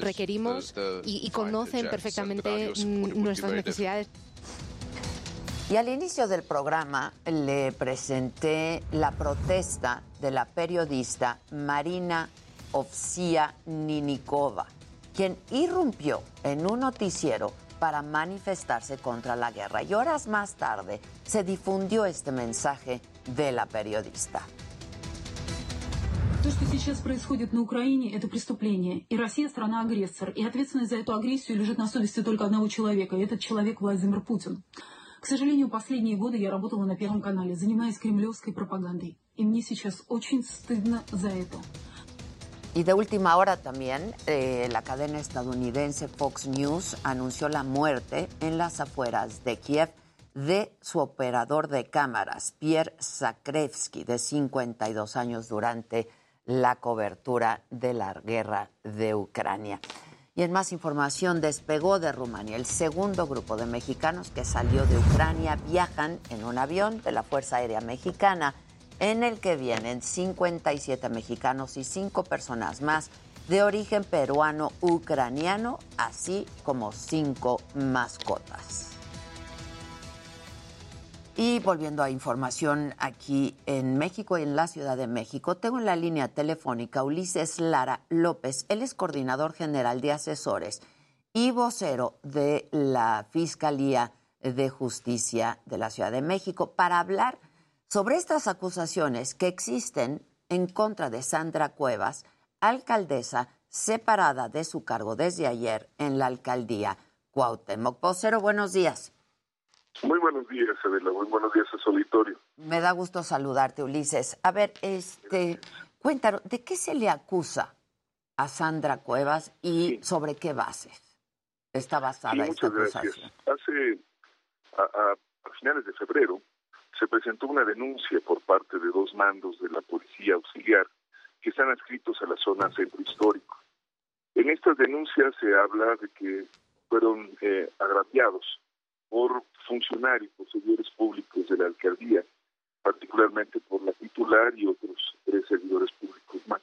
requerimos y, y conocen perfectamente nuestras necesidades.
Y al inicio del programa le presenté la protesta de la periodista Marina Ovsia Ninikova, quien irrumpió en un noticiero para manifestarse contra la guerra. Y horas más tarde se difundió este mensaje de la periodista.
То, что сейчас происходит на Украине, это преступление. И Россия страна-агрессор. И ответственность за эту агрессию лежит на совести только одного человека. И этот человек Владимир Путин. К сожалению, последние годы я работала на Первом канале, занимаясь кремлевской пропагандой. И мне сейчас очень стыдно за это.
Y de última hora también, eh, la cadena estadounidense Fox News anunció la muerte en las afueras de Kiev de su operador de cámaras, Pierre Zakrevsky, de 52 años, durante la cobertura de la guerra de Ucrania. Y en más información, despegó de Rumania el segundo grupo de mexicanos que salió de Ucrania. Viajan en un avión de la Fuerza Aérea Mexicana en el que vienen 57 mexicanos y 5 personas más de origen peruano-ucraniano, así como 5 mascotas. Y volviendo a información aquí en México y en la Ciudad de México, tengo en la línea telefónica Ulises Lara López. Él es coordinador general de asesores y vocero de la Fiscalía de Justicia de la Ciudad de México para hablar sobre estas acusaciones que existen en contra de Sandra Cuevas, alcaldesa separada de su cargo desde ayer en la alcaldía Cuauhtémoc. Vocero, buenos días.
Muy buenos días, Adela. Muy buenos días a su auditorio.
Me da gusto saludarte, Ulises. A ver, este, cuéntanos, ¿de qué se le acusa a Sandra Cuevas y sobre qué bases está basada
Sí,
esta
muchas gracias.
acusación?
Hace, a, a- a finales de febrero, se presentó una denuncia por parte de dos mandos de la Policía Auxiliar que están adscritos a la zona centro histórico. En estas denuncias se habla de que fueron eh, agraviados por funcionarios, por servidores públicos de la alcaldía, particularmente por la titular y otros tres servidores públicos más.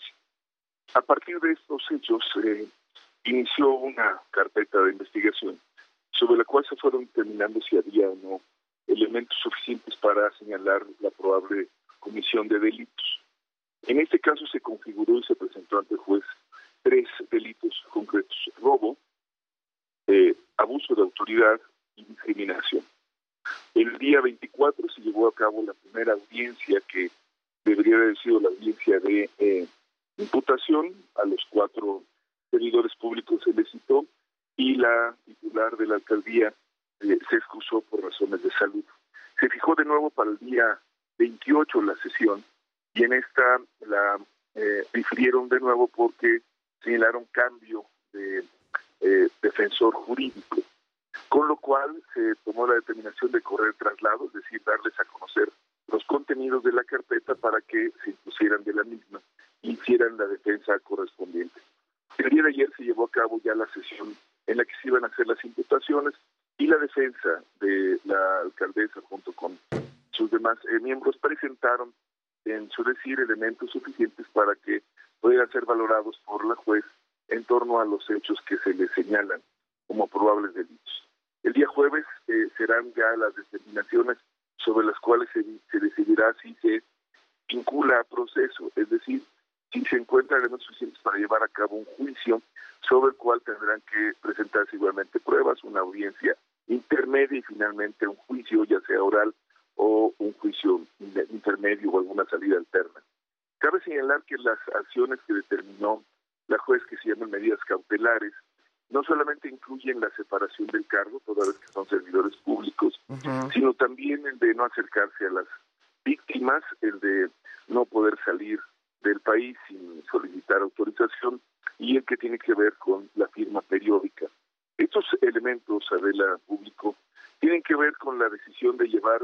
A partir de estos hechos, eh, inició una carpeta de investigación sobre la cual se fueron determinando si había o no elementos suficientes para señalar la probable comisión de delitos. En este caso se configuró y se presentó ante el juez tres delitos concretos, robo, eh, abuso de autoridad y discriminación. El día 24 se llevó a cabo la primera audiencia que debería haber sido la audiencia de eh, imputación a los cuatro servidores públicos se les citó y la titular de la alcaldía eh, se excusó por razones de salud. Se fijó de nuevo para el día 28 la sesión y en esta la eh, difirieron de nuevo porque señalaron cambio de eh, defensor jurídico, con lo cual se tomó la determinación de correr traslado, es decir, darles a conocer los contenidos de la carpeta para que se impusieran de la misma y hicieran la defensa correspondiente. El día de ayer se llevó a cabo ya la sesión en la que se iban a hacer las imputaciones y la defensa de la alcaldesa junto con su sus demás eh, miembros presentaron en su decir elementos suficientes para que puedan ser valorados por la juez en torno a los hechos que se les señalan como probables delitos. El día jueves eh, serán ya las determinaciones sobre las cuales se, se decidirá si se vincula a proceso, es decir, si se encuentran elementos suficientes para llevar a cabo un juicio sobre el cual tendrán que presentarse igualmente pruebas, una audiencia intermedia y finalmente un juicio, ya sea oral o un juicio intermedio o alguna salida alterna. Cabe señalar que las acciones que determinó la juez, que se llaman medidas cautelares, no solamente incluyen la separación del cargo, toda vez que son servidores públicos, sino también el de no acercarse a las víctimas, el de no poder salir del país sin solicitar autorización y el que tiene que ver con la firma periódica. Estos elementos, Adela Público, tienen que ver con la decisión de llevar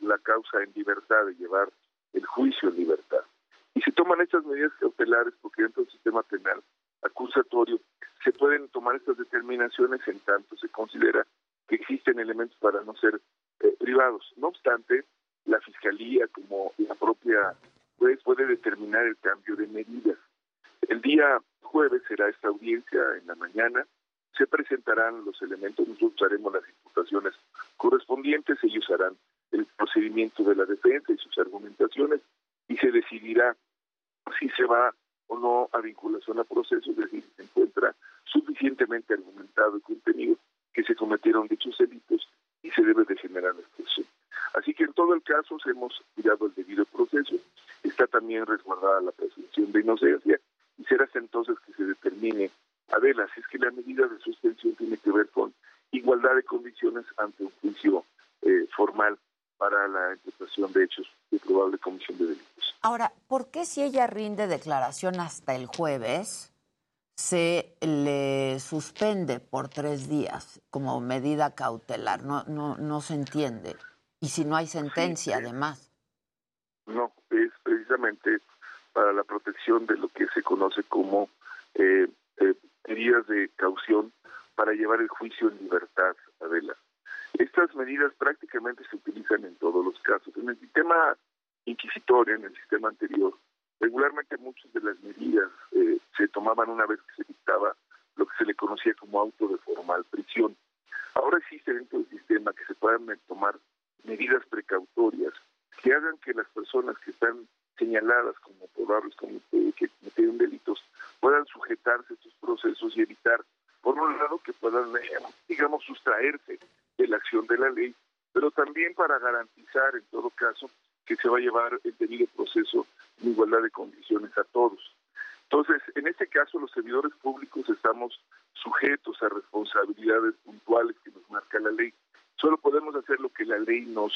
la causa en libertad, de llevar el juicio en libertad. Y se toman estas medidas cautelares porque dentro del sistema penal acusatorio se pueden tomar estas determinaciones en tanto se considera que existen elementos para no ser eh, privados. No obstante, la Fiscalía, como la propia juez, puede determinar el cambio de medidas. El día jueves será esta audiencia en la mañana, se presentarán los elementos, nosotros haremos las imputaciones correspondientes, ellos harán el procedimiento de la defensa y sus argumentaciones y se decidirá si se va o no a vinculación a proceso, es decir, se encuentra suficientemente argumentado y contenido que se cometieron dichos delitos y se debe de generar expresión. Así que en todo el caso hemos cuidado el debido proceso, está también resguardada la presunción de inocencia y será entonces que se determine, Adela, si es que la medida de suspensión tiene que ver con igualdad de condiciones ante un juicio eh, formal para la interpretación de hechos de probable comisión de delitos.
Ahora, ¿por qué si ella rinde declaración hasta el jueves, se le suspende por tres días como medida cautelar? No, no, no se entiende. Y si no hay sentencia, además.
No, es precisamente para la protección de lo que se conoce como eh, eh, medidas de caución para llevar el juicio en libertad, Adela. Estas medidas prácticamente se utilizan en todos los casos. En el sistema inquisitorio, en el sistema anterior, regularmente muchas de las medidas eh, se tomaban una vez que se dictaba lo que se le conocía como auto de formal prisión. Ahora existe dentro del sistema que se puedan tomar medidas precautorias que hagan que las personas que están señaladas como probables como que cometieron delitos puedan sujetarse a estos procesos y evitar, por un lado, que puedan, eh, digamos, sustraerse de la acción de la ley, pero también para garantizar, en todo caso, que se va a llevar el debido proceso en igualdad de condiciones a todos. Entonces, en este caso, los servidores públicos estamos sujetos a responsabilidades puntuales que nos marca la ley. Solo podemos hacer lo que la ley nos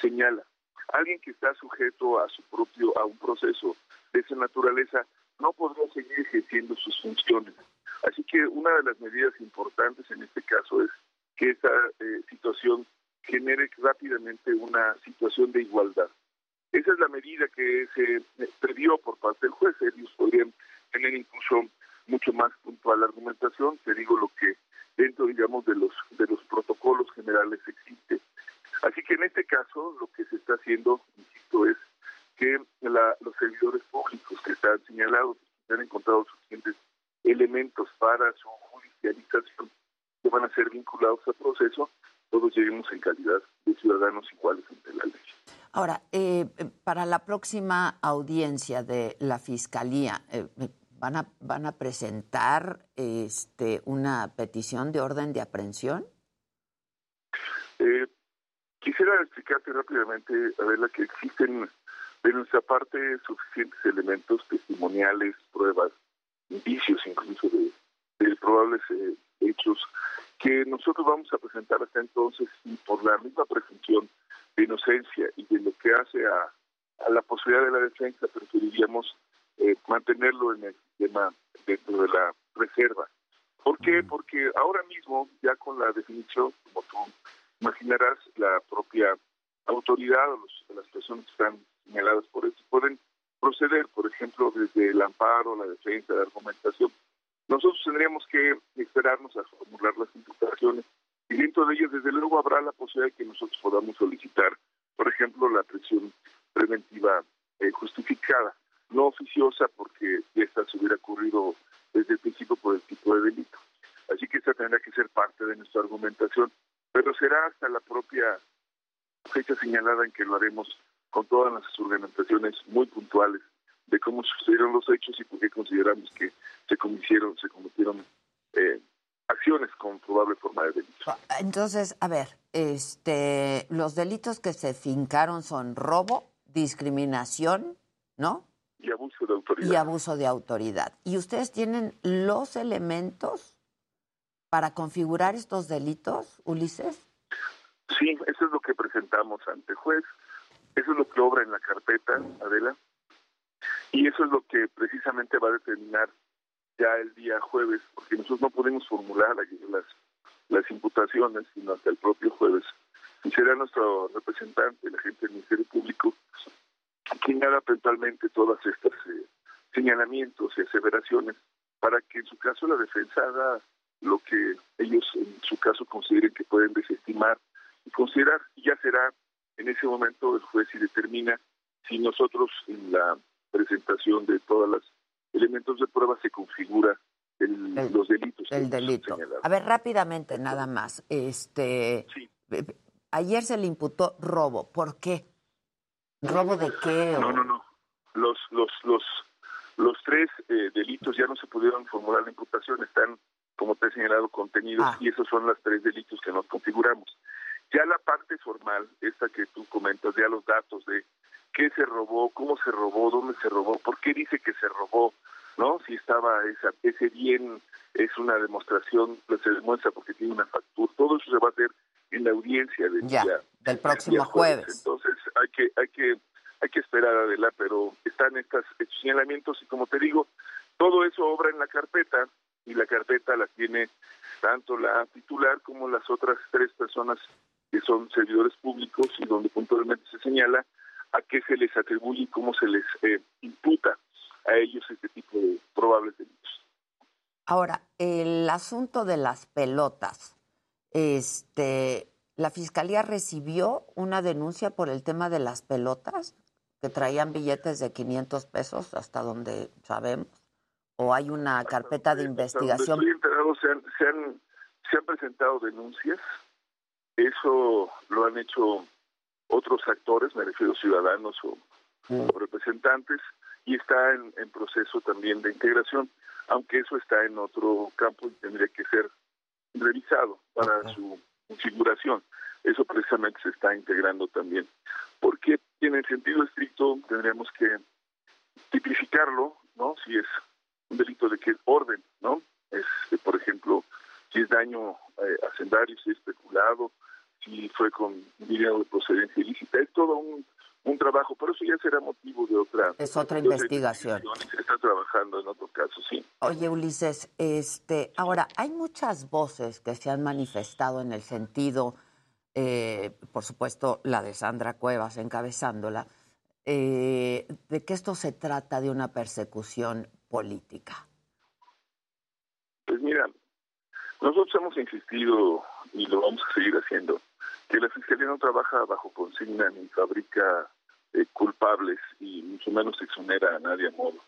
señala. Alguien que está sujeto a su propio a un proceso de esa naturaleza no podrá seguir ejerciendo sus funciones. Así que una de las medidas importantes en este caso es que esta eh, situación genere rápidamente una situación de igualdad. Esa es la medida que se previó por parte del juez. Ellos podrían tener incluso mucho más puntual argumentación. Te digo lo que dentro, digamos, de los de los protocolos generales existe. Así que en este caso lo que se está haciendo, insisto, es que los servidores públicos que están señalados que han encontrado suficientes elementos para su judicialización que van a ser vinculados al proceso, todos lleguemos en calidad de ciudadanos iguales ante la ley.
Ahora, eh, para la próxima audiencia de la Fiscalía, eh, ¿van, a, ¿van a presentar este, una petición de orden de aprehensión?
Eh, quisiera explicarte rápidamente, Adela, que existen de nuestra parte suficientes elementos testimoniales, pruebas, indicios incluso de, de probables hechos que nosotros vamos a presentar hasta entonces y por la misma presunción de inocencia y de lo que hace a, la posibilidad de la defensa, preferiríamos eh, mantenerlo en el sistema dentro de la reserva. ¿Por qué? Porque ahora mismo, ya con la definición, como tú imaginarás, la propia autoridad o las personas que están señaladas por esto pueden proceder, por ejemplo, desde el amparo, la defensa, la argumentación. Nosotros tendríamos que esperarnos a formular las imputaciones y dentro de ellas, desde luego, habrá la posibilidad de que nosotros podamos solicitar, por ejemplo, la prisión preventiva eh, justificada, no oficiosa porque esta se hubiera ocurrido desde el principio por el tipo de delito. Así que esta tendrá que ser parte de nuestra argumentación, pero será hasta la propia fecha señalada en que lo haremos con todas las argumentaciones muy puntuales de cómo sucedieron los hechos y por qué consideramos que se cometieron, se cometieron eh, acciones con probable forma de delito.
Entonces, a ver, este, los delitos que se fincaron son robo, discriminación, ¿no?
Y abuso de autoridad.
Y abuso de autoridad. ¿Y ustedes tienen los elementos para configurar estos delitos, Ulises?
Sí, eso es lo que presentamos ante juez, eso es lo que obra en la carpeta, Adela, y eso es lo que precisamente va a determinar ya el día jueves, porque nosotros no podemos formular las, las imputaciones, sino hasta el propio jueves. Y será nuestro representante, la gente del Ministerio Público, quien haga eventualmente todas estas eh, señalamientos y aseveraciones para que en su caso la defensa haga lo que ellos en su caso consideren que pueden desestimar y considerar. Ya será en ese momento el juez y determina si nosotros en la presentación de todos los elementos de prueba se configura el, los delitos.
El delito. A ver, rápidamente, nada más. Este, Ayer se le imputó robo. ¿Por qué? ¿Robo de qué?
No, no, no. Los, los, los, los tres eh, delitos ya no se pudieron formular la imputación, están, como te he señalado, contenidos y esos son los tres delitos que nos configuramos. Ya la parte formal, esta que tú comentas, ya los datos de qué se robó, cómo se robó, dónde se robó, por qué dice que se robó, ¿no? Si estaba esa, ese bien, es una demostración, pues se demuestra porque tiene una factura, todo eso se va a hacer en la audiencia del
ya,
día,
del próximo jueves.
Entonces hay que, hay que, hay que esperar Adela, pero están estos señalamientos y como te digo, todo eso obra en la carpeta y la carpeta la tiene tanto la titular como las otras tres personas que son servidores públicos y donde puntualmente se señala a qué se les atribuye y cómo se les eh, imputa a ellos este tipo de probables delitos.
Ahora, el asunto de las pelotas, este, ¿la fiscalía recibió una denuncia por el tema de las pelotas que traían billetes de 500 pesos hasta donde sabemos? ¿O hay una carpeta de investigación?
Se han, se, han, se han presentado denuncias, eso lo han hecho otros actores, me refiero a ciudadanos o, o representantes, y está en, en, proceso también de integración, aunque eso está en otro campo y tendría que ser revisado para su configuración. Eso precisamente se está integrando también. Porque en el sentido estricto tendríamos que tipificarlo, ¿no? Si es un delito de qué orden, ¿no? Es, por ejemplo, si es daño eh, hacendario, si es especulado, si fue con dinero de procedencia ilícita. Es todo un, un trabajo, pero eso ya será motivo de otra...
Es otra investigación.
Se está trabajando en otro caso, sí.
Oye, Ulises, este, ahora, hay muchas voces que se han manifestado en el sentido, eh, por supuesto, la de Sandra Cuevas encabezándola, eh, de que esto se trata de una persecución política.
Pues mira, nosotros hemos insistido y lo vamos a seguir haciendo que la Fiscalía no trabaja bajo consigna ni fabrica eh, culpables y mucho menos exonera a nadie a modo.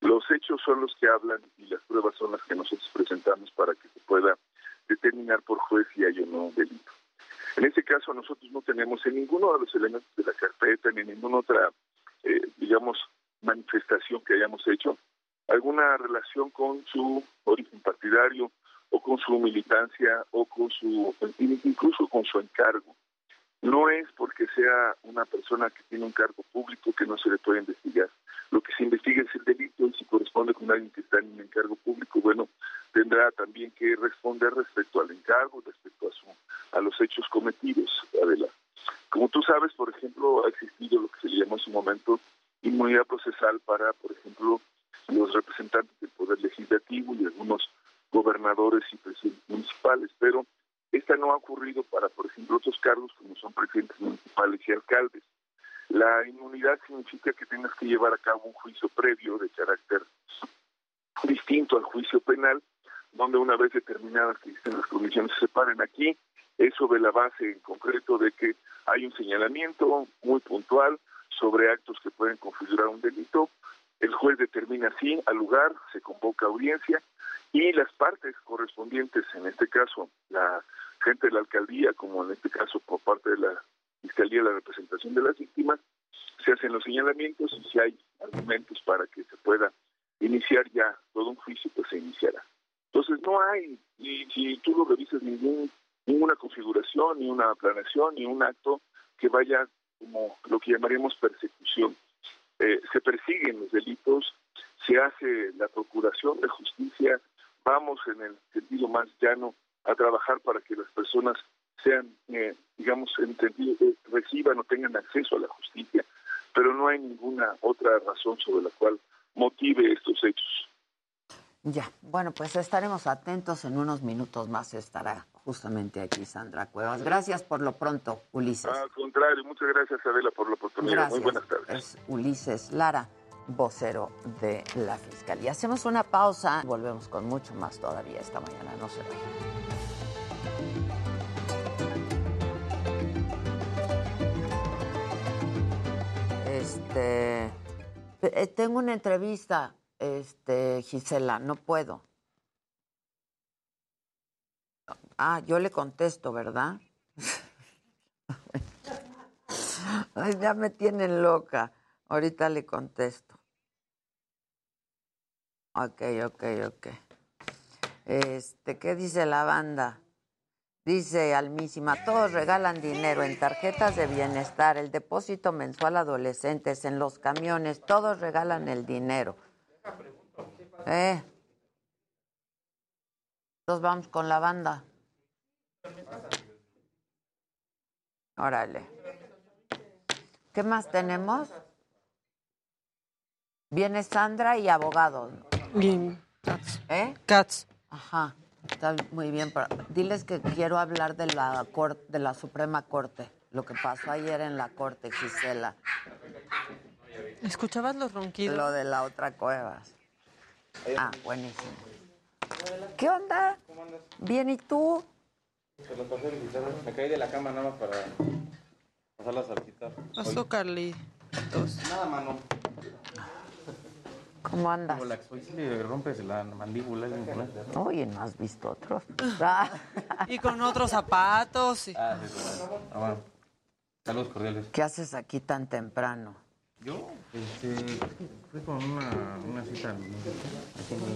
Los hechos son los que hablan y las pruebas son las que nosotros presentamos para que se pueda determinar por juez si hay o no delito. En este caso nosotros no tenemos en ninguno de los elementos de la carpeta ni en ninguna otra, eh, digamos, manifestación que hayamos hecho alguna relación con su origen partidario o con su militancia o con su incluso con su encargo. No es porque sea una persona que tiene un cargo público que no se le puede investigar. Lo que se investiga es el delito y si corresponde con alguien que está en un encargo público, bueno, tendrá también que responder respecto al encargo, respecto a, su, a los hechos cometidos. Adela. Como tú sabes, por ejemplo, ha existido lo que se le llamó en su momento inmunidad procesal para, por ejemplo, los representantes del Poder Legislativo y algunos gobernadores y presidentes municipales, pero esta no ha ocurrido para, por ejemplo, otros cargos como son presidentes municipales y alcaldes. La inmunidad significa que tengas que llevar a cabo un juicio previo de carácter distinto al juicio penal, donde una vez determinadas que existen las condiciones se separen aquí, es sobre la base en concreto de que hay un señalamiento muy puntual sobre actos que pueden configurar un delito. El juez determina sí al lugar, se convoca audiencia y las partes correspondientes, en este caso la gente de la alcaldía, como en este caso por parte de la Fiscalía de la Representación de las Víctimas, se hacen los señalamientos y si hay argumentos para que se pueda iniciar ya todo un juicio, pues se iniciará. Entonces no hay, y si tú lo revisas, ningún, ninguna configuración, ni una planeación, ni un acto que vaya como lo que llamaríamos persecución. Eh, se persiguen los delitos, se hace la procuración de justicia, vamos en el sentido más llano a trabajar para que las personas sean, eh, digamos, entendido, eh, reciban o tengan acceso a la justicia, pero no hay ninguna otra razón sobre la cual motive estos hechos.
Ya, bueno, pues estaremos atentos. En unos minutos más estará justamente aquí Sandra Cuevas. Gracias por lo pronto, Ulises.
Al contrario, muchas gracias, Adela, por la oportunidad.
Gracias.
Muy buenas tardes.
Es Ulises Lara, vocero de la Fiscalía. Hacemos una pausa. Volvemos con mucho más todavía esta mañana. No se vayan. Este, eh, tengo una entrevista, este, Gisela, no puedo. Ah, yo le contesto, ¿verdad? Ya me tienen loca. Ahorita le contesto. Ok, ok, ok. Este, ¿qué dice la banda? Dice Almísima, todos regalan dinero en tarjetas de bienestar, el depósito mensual adolescentes, en los camiones, todos regalan el dinero. ¿Eh? Entonces vamos con la banda. Órale. ¿Qué más tenemos? Viene Sandra y abogado.
Bien. Cats.
¿Eh?
Cats.
Ajá. Está muy bien. Pero diles que quiero hablar de la cor- de la Suprema Corte. Lo que pasó ayer en la Corte, Gisela.
¿Escuchabas los ronquidos?
Lo de la otra Cuevas. Ah, buenísimo. ¿Qué onda? Bien, ¿y tú?
Pasé. Me caí de la cama nada más para pasarlas a visitar.
Pasó Carly.
Nada, mano.
¿Cómo andas?
Como la sí le rompes la mandíbula.
Oye, ¿no has visto otros?
Y con otros zapatos. y-
Ah, sí, sí. Ah, bueno. Saludos cordiales.
¿Qué haces aquí tan temprano?
Yo, este, fui con una, una cita. en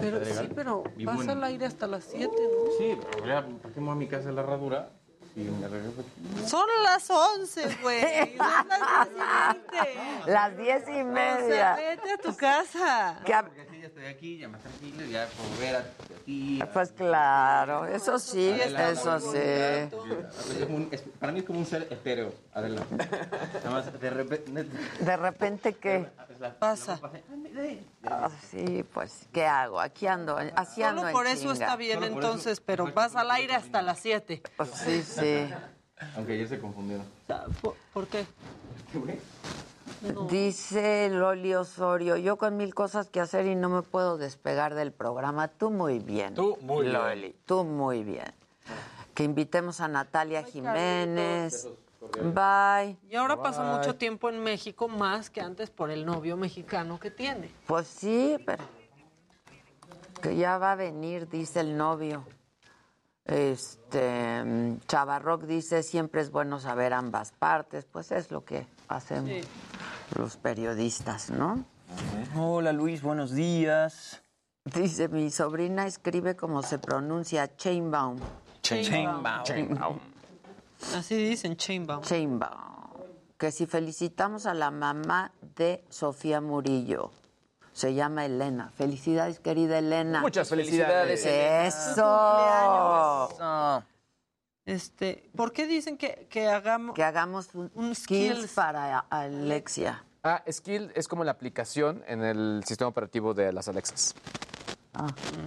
Pero sí, pero vas
bueno,
al aire hasta las 7, ¿no?
Sí, pero ya, ¿para qué me voy a mi casa de la herradura? Y me.
Son las 11, güey. Son las 10 y 20.
Las diez y
O sea,
media.
vete a tu casa.
¿Qué ha-
Porque así ya estoy aquí, ya más tranquilo, ya puedo ver a ti.
Pues claro, eso sí,
Adela,
eso sí.
Es un- es- para mí es como un ser etéreo, Adela. Nada más de repente.
De repente, ¿qué?
Pasa.
Ah, sí, pues, ¿qué hago? Aquí ando, así ando
Solo
en
por eso
chinga.
está bien, entonces, pero vas al aire hasta las 7.
Pues sí, sí.
Aunque ayer se confundieron.
¿Por, por qué?
Dice Loli Osorio, yo con mil cosas que hacer y no me puedo despegar del programa. Tú muy bien.
Tú muy bien.
Loli, tú muy bien. Que invitemos a Natalia Jiménez. Bye.
Y ahora pasa mucho tiempo en México más que antes por el novio mexicano que tiene.
Pues sí, pero que ya va a venir, dice el novio. Este mm, Chavarroc dice siempre es bueno saber ambas partes, pues es lo que hacemos
Sí.
Los periodistas, ¿no?
Hola Luis, buenos días.
Dice mi sobrina escribe como se pronuncia Chainbaum.
Chainbaum.
Chainbaum.
Así dicen, Chainbaum.
Chainbaum. Que si felicitamos a la mamá de Sofía Murillo. Se llama Elena. Felicidades, querida Elena.
Muchas felicidades.
Eso.
Este, ¿por qué dicen que, que hagamos
Que hagamos un, skills para Alexia.
Ah, Skill es como la aplicación en el sistema operativo de las Alexas.
Ah.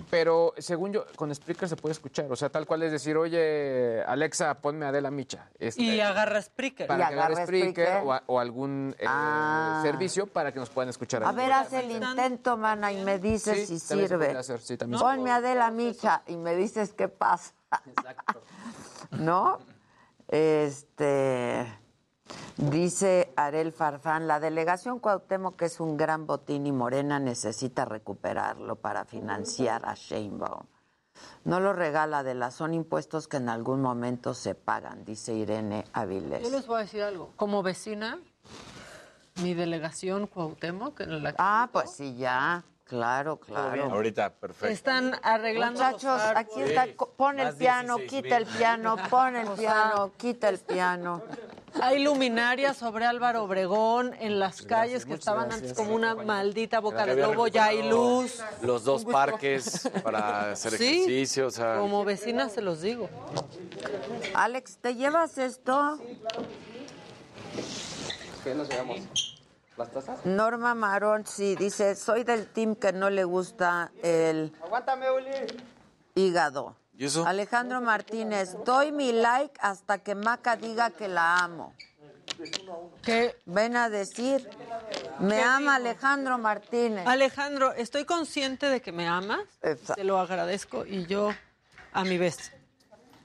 Pero según yo, con Spreaker se puede escuchar. O sea, tal cual es decir, oye, Alexa, ponme Adela Micha. Este,
Y agarra Spreaker.
para
Y
que agarre
agarre
Spreaker,
Spreaker.
o, a- o algún eh,
Ah.
servicio para que nos puedan escuchar.
A
ahí.
ver, haz el intento, mana, y me dices
Sí,
si
también se
sirve.
hacer, sí, también se
Ponme Adela Micha y me dices qué pasa. ¿No? Este dice Arel Farfán, la delegación Cuauhtémoc que es un gran botín y Morena necesita recuperarlo para financiar a Sheinbaum. No lo regala de la son impuestos que en algún momento se pagan, dice Irene Avilés.
Yo les voy a decir algo. Como vecina, mi delegación Cuauhtémoc, en la
Ah, pues sí, ya. Claro, claro.
Ahorita, perfecto.
están arreglando
Muchachos,
los
aquí está.
Sí.
Pon el
Más
piano,
16
quita el piano, pon el piano, quita el piano.
Hay luminarias sobre Álvaro Obregón en las calles que estaban antes como una maldita boca de lobo, ya hay luz.
Los dos parques para hacer
Sí.
ejercicio, o sea.
Como vecina se los digo.
Alex, ¿te llevas esto?
¿Qué nos llevamos? ¿Las tazas?
Norma Marón, sí, dice, soy del team que no le gusta el
Aguántame, Uli.
hígado.
¿Y eso?
Alejandro Martínez, doy mi like hasta que Maca diga que la amo.
¿Qué?
Ven a decir, me
¿Qué
ama
digo?
Alejandro Martínez.
Alejandro, estoy consciente de que me amas,
Exacto.
te lo agradezco y yo a mi vez.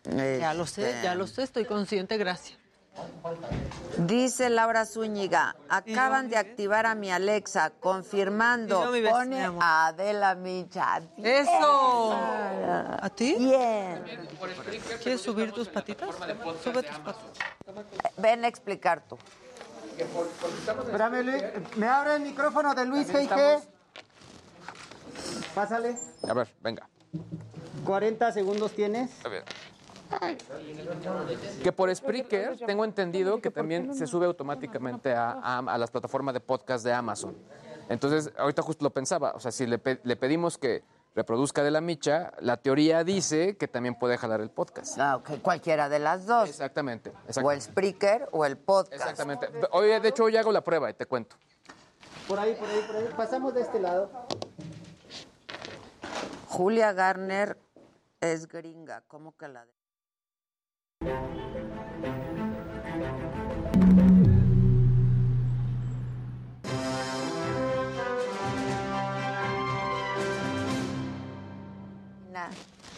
Ya lo sé,
Este,
ya lo sé, estoy consciente, gracias.
Dice Laura Zúñiga, acaban de activar a mi Alexa, confirmando, pone a Adela Micha.
¡Eso! ¿A ti?
Bien.
¿Quieres subir tus patitas? Sube tus patitas.
Ven a explicar tú.
Espérame, Luis. ¿Me abre el micrófono de Luis G.I.G.? Pásale.
A ver, venga.
40 segundos tienes.
A ver. Que por Spreaker tengo entendido que también se sube automáticamente a, a- a las plataformas de podcast de Amazon. Entonces, ahorita justo lo pensaba, o sea, si le, pe- le pedimos que reproduzca de la micha, la teoría dice que también puede jalar el podcast.
Ah, ok, cualquiera de las dos.
Exactamente.
O el. Spreaker o el podcast.
Exactamente. Oye, de hecho, hoy hago la prueba y te cuento.
Por ahí, por ahí, por ahí. Pasamos de este lado.
Julia Garner es gringa, ¿cómo que la de...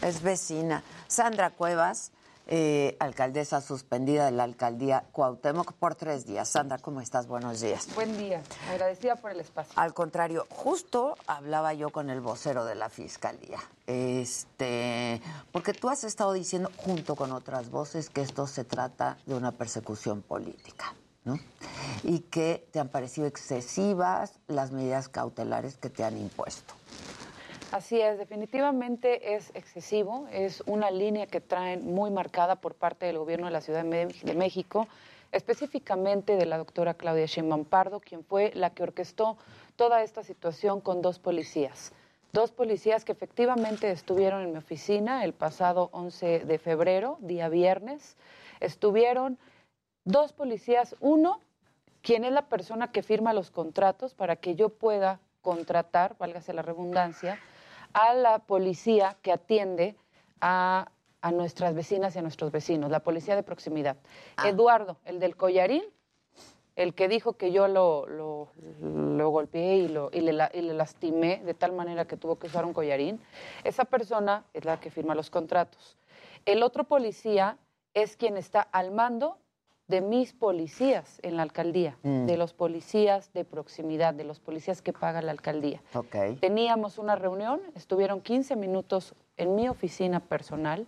Es vecina. Sandra Cuevas, eh, alcaldesa suspendida de la alcaldía Cuauhtémoc por tres días. Sandra, ¿cómo estás? Buenos días.
Buen día, agradecida por el espacio.
Al contrario, justo hablaba yo con el vocero de la fiscalía. Este, porque tú has estado diciendo junto con otras voces que esto se trata de una persecución política, ¿no? Y que te han parecido excesivas las medidas cautelares que te han impuesto.
Así es, definitivamente es excesivo, es una línea que traen muy marcada por parte del gobierno de la Ciudad de México, específicamente de la doctora Claudia Sheinbaum Pardo, quien fue la que orquestó toda esta situación con dos policías. Dos policías que efectivamente estuvieron en mi oficina el pasado 11 de febrero, día viernes. Estuvieron dos policías, uno quien es la persona que firma los contratos para que yo pueda contratar, válgase la redundancia, a la policía que atiende a, a nuestras vecinas y a nuestros vecinos, la policía de proximidad. Eduardo, el del collarín, el que dijo que yo lo, lo, lo golpeé y, lo, y, le, y le lastimé de tal manera que tuvo que usar un collarín, esa persona es la que firma los contratos. El otro policía es quien está al mando de mis policías en la alcaldía,
Mm.
de los policías de proximidad, de los policías que paga la alcaldía.
Ok.
Teníamos una reunión, estuvieron 15 minutos en mi oficina personal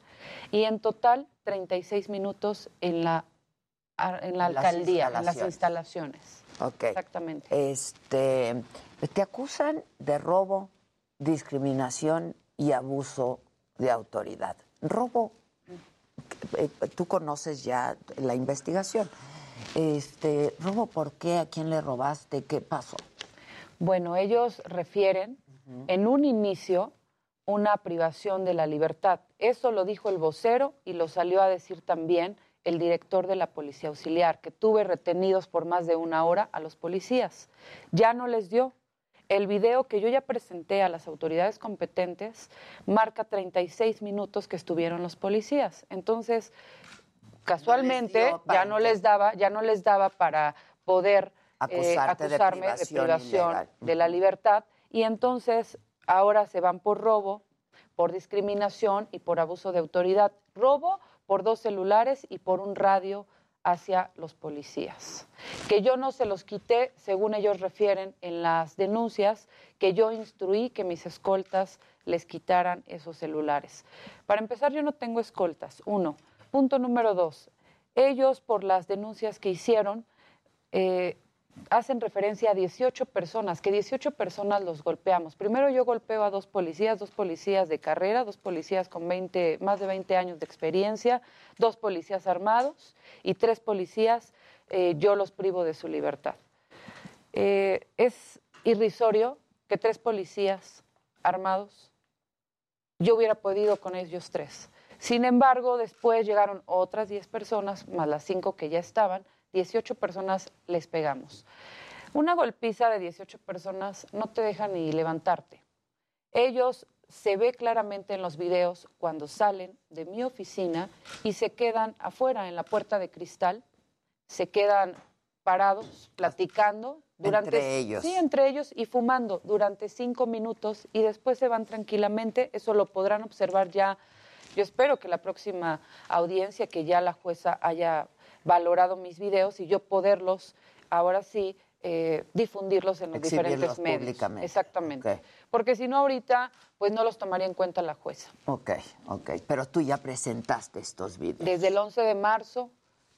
y en total 36 minutos en la, en la
las
alcaldía, en las
instalaciones.
instalaciones.
Ok.
Exactamente.
Este, te acusan de robo, discriminación y abuso de autoridad. Robo, eh, tú conoces ya la investigación. Este, robo, ¿por qué? ¿A quién le robaste? ¿Qué pasó?
Bueno, ellos refieren en un inicio una privación de la libertad. Eso lo dijo el vocero y lo salió a decir también el director de la Policía Auxiliar, que tuve retenidos por más de una hora a los policías. Ya no les dio. El video que yo ya presenté a las autoridades competentes marca 36 minutos que estuvieron los policías. Entonces, casualmente ya no les daba, ya no les daba para poder eh,
Acusarte de
acusarme
privación
privación
ilegal.
de la libertad y entonces ahora se van por robo, por discriminación y por abuso de autoridad. Robo por dos celulares y por un radio hacia los policías. Que yo no se los quité, según ellos refieren en las denuncias, que yo instruí que mis escoltas les quitaran esos celulares. Para empezar, yo no tengo escoltas, uno. Punto número dos, ellos por las denuncias que hicieron, eh, hacen referencia a 18 personas, que 18 personas los golpeamos. Primero yo golpeo a dos policías, dos policías de carrera, dos policías con 20, más de 20 años de experiencia, dos policías armados y tres policías, eh, yo los privo de su libertad. Eh, es irrisorio que tres policías armados, yo hubiera podido con ellos tres. Sin embargo, después llegaron otras 10 personas, más las cinco que ya estaban, 18 personas les pegamos. Una golpiza de 18 personas no te deja ni levantarte. Ellos se ve claramente en los videos cuando salen de mi oficina y se quedan afuera en la puerta de cristal, se quedan parados, platicando durante
Entre ellos.
sí, entre ellos y fumando durante cinco minutos y después se van tranquilamente. Eso lo podrán observar ya. Yo espero que la próxima audiencia, que ya la jueza haya valorado mis videos y yo poderlos ahora sí eh, difundirlos en los diferentes medios.
públicamente.
Exactamente.
Ok.
Porque si no ahorita, pues no los tomaría en cuenta la jueza.
Ok, ok. Pero tú ya presentaste estos videos.
Desde el 11 de marzo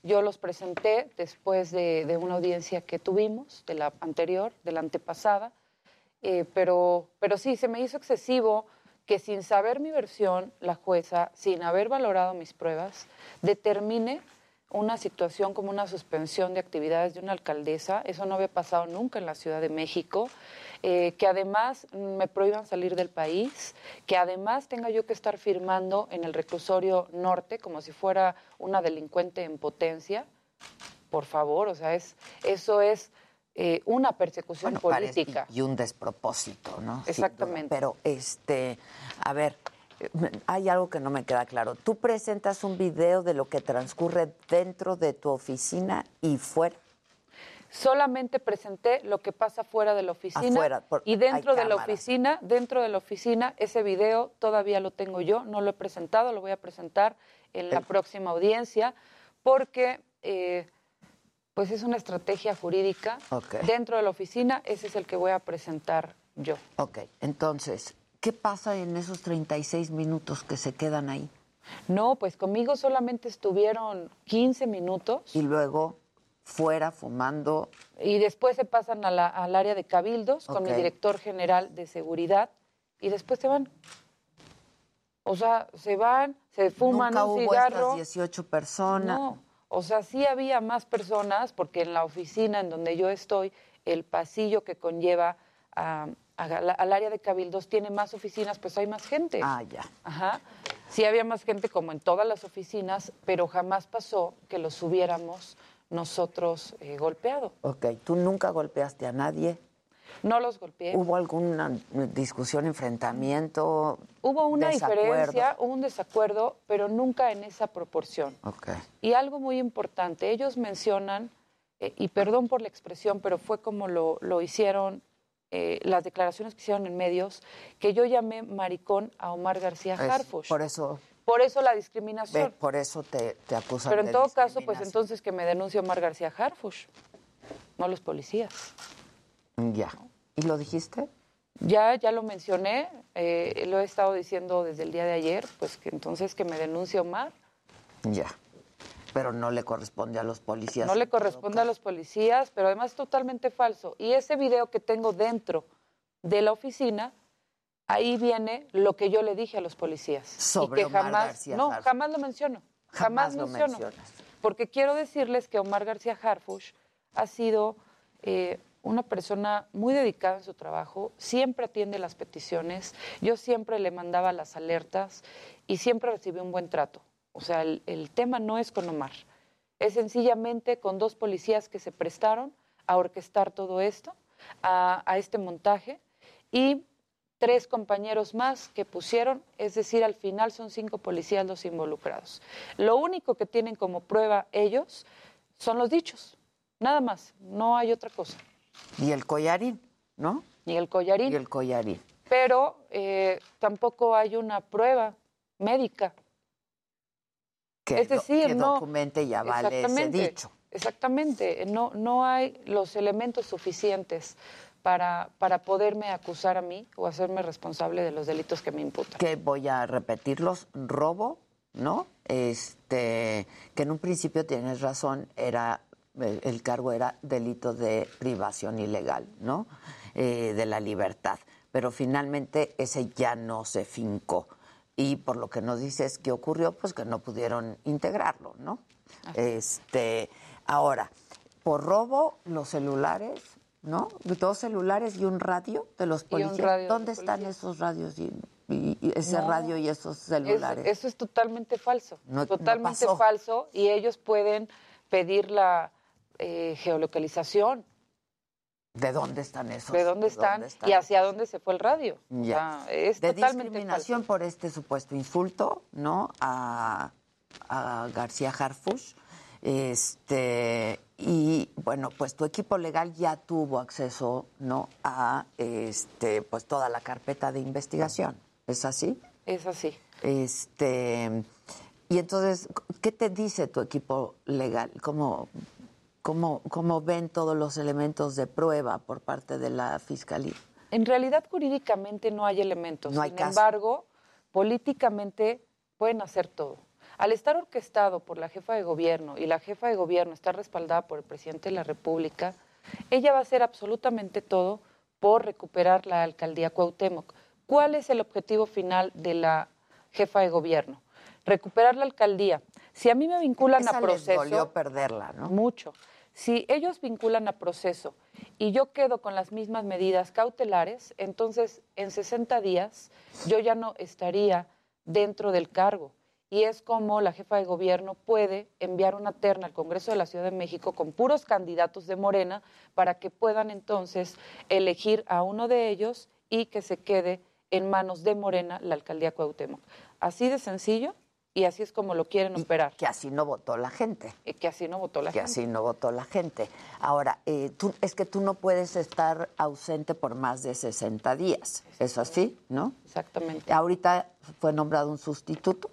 yo los presenté después de, de una audiencia que tuvimos, de la anterior, de la antepasada, eh, pero, pero sí, se me hizo excesivo que sin saber mi versión, la jueza, sin haber valorado mis pruebas, determine una situación como una suspensión de actividades de una alcaldesa. Eso no había pasado nunca en la Ciudad de México. Eh, que además me prohíban salir del país, que además tenga yo que estar firmando en el reclusorio norte como si fuera una delincuente en potencia. Por favor, o sea, es, eso es eh, una persecución
Bueno, parece-
política.
y un despropósito, ¿no? Duda.
Exactamente.
Pero, este, a ver, hay algo que no me queda claro. Tú presentas un video de lo que transcurre dentro de tu oficina y fuera.
Solamente presenté lo que pasa fuera de la oficina
Afuera, por-
y dentro de la oficina, dentro de la oficina, ese video todavía lo tengo yo, no lo he presentado, lo voy a presentar en la próxima audiencia, porque eh, pues es una estrategia jurídica. Dentro de la oficina, ese es el que voy a presentar yo.
Ok, entonces, ¿qué pasa en esos 36 minutos que se quedan ahí?
No, pues conmigo solamente estuvieron 15 minutos.
Y luego, fuera, fumando.
Y después se pasan a la- al área de cabildos con el director general de seguridad y después se van. O sea, se van, se fuman
Nunca
un
hubo
cigarro.
estas 18 personas.
No, o sea, sí había más personas porque en la oficina en donde yo estoy, el pasillo que conlleva a- al área de cabildos tiene más oficinas, pues hay más gente.
Ah, ya.
Ajá. Sí había más gente como en todas las oficinas, pero jamás pasó que los hubiéramos nosotros eh, golpeado.
Ok, tú nunca golpeaste a nadie.
No los golpeé.
¿Hubo alguna discusión, enfrentamiento?
Hubo una
desacuerdo?
diferencia, hubo un desacuerdo, pero nunca en esa proporción.
Ok.
Y algo muy importante, ellos mencionan, eh, y perdón por la expresión, pero fue como lo, lo hicieron eh, las declaraciones que hicieron en medios, que yo llamé maricón a Omar García Harfush.
por eso,
Por eso la
ve,
discriminación.
por eso te, te acusan
Pero en
de
todo caso, pues entonces que me denuncie Omar García Harfush, no los policías.
Ya. ¿Y lo dijiste?
Ya, ya lo mencioné, eh, lo he estado diciendo desde el día de ayer, pues que entonces que me denuncie Omar.
Ya. Pero no le corresponde a los policías.
No le corresponde a los policías, pero además es totalmente falso. Y ese video que tengo dentro de la oficina, ahí viene lo que yo le dije a los policías.
Sobre
y que
Omar
jamás,
García
no, jamás lo menciono. Jamás,
Jamás lo
menciono.
mencionas.
Porque quiero decirles que Omar García Harfush ha sido eh, una persona muy dedicada en su trabajo, siempre atiende las peticiones, yo siempre le mandaba las alertas y siempre recibió un buen trato. O sea, el, el tema no es con Omar, es sencillamente con dos policías que se prestaron a orquestar todo esto, a, a este montaje, y tres compañeros más que pusieron, es decir, al final son cinco policías los involucrados. Lo único que tienen como prueba ellos son los dichos, nada más, no hay otra cosa.
Y el collarín, ¿no?
Ni el collarín.
Y el collarín.
Pero eh, tampoco hay una prueba médica
que,
es decir,
que
no,
documente y avale ese dicho.
Exactamente, no, no hay los elementos suficientes para, para poderme acusar a mí o hacerme responsable de los delitos que me imputan.
Que voy a repetirlos, robo, ¿no? Este, que en un principio tienes razón, era el, el cargo era delito de privación ilegal, ¿no? Eh, de la libertad. Pero finalmente ese ya no se fincó. Y por lo que nos dices que ocurrió, pues que no pudieron integrarlo, ¿no? Este, ahora, por robo, los celulares, ¿no? Dos celulares y un radio de los policías.
radio de
¿Dónde están esos radios y, y- y ese
No.
radio y esos
Es-
celulares?
eso es totalmente falso.
No-
totalmente falso. Y ellos pueden pedir la eh, geolocalización.
¿De dónde están esos?
¿De dónde están? Y hacia dónde se fue el radio. O
Ya.
sea, es
de
totalmente
discriminación por este supuesto insulto, ¿no? A, a García Harfush. Este, y bueno, pues tu equipo legal ya tuvo acceso, ¿no? A este, pues toda la carpeta de investigación. ¿Es así?
Es así.
Este, y entonces, ¿qué te dice tu equipo legal? ¿Cómo, cómo, cómo ven todos los elementos de prueba por parte de la fiscalía?
En realidad, jurídicamente no hay elementos.
No hay
Sin
caso.
embargo, políticamente pueden hacer todo. Al estar orquestado por la jefa de gobierno y la jefa de gobierno está respaldada por el presidente de la República, ella va a hacer absolutamente todo por recuperar la alcaldía Cuauhtémoc. ¿Cuál es el objetivo final de la jefa de gobierno? Recuperar la alcaldía. Si a mí me vinculan
Esa
a
les
proceso,
dolió perderla, ¿no?
mucho. Si ellos vinculan a proceso y yo quedo con las mismas medidas cautelares, entonces en 60 días yo ya no estaría dentro del cargo. Y es como la jefa de gobierno puede enviar una terna al Congreso de la Ciudad de México con puros candidatos de Morena para que puedan entonces elegir a uno de ellos y que se quede en manos de Morena la alcaldía Cuauhtémoc. Así de sencillo y así es como lo quieren operar.
Que así no votó la gente.
Y que así no votó la
que
gente.
así no votó la gente. Ahora, eh, tú, es que tú no puedes estar ausente por más de 60 días. ¿Es así, no?
Exactamente.
Ahorita fue nombrado un sustituto.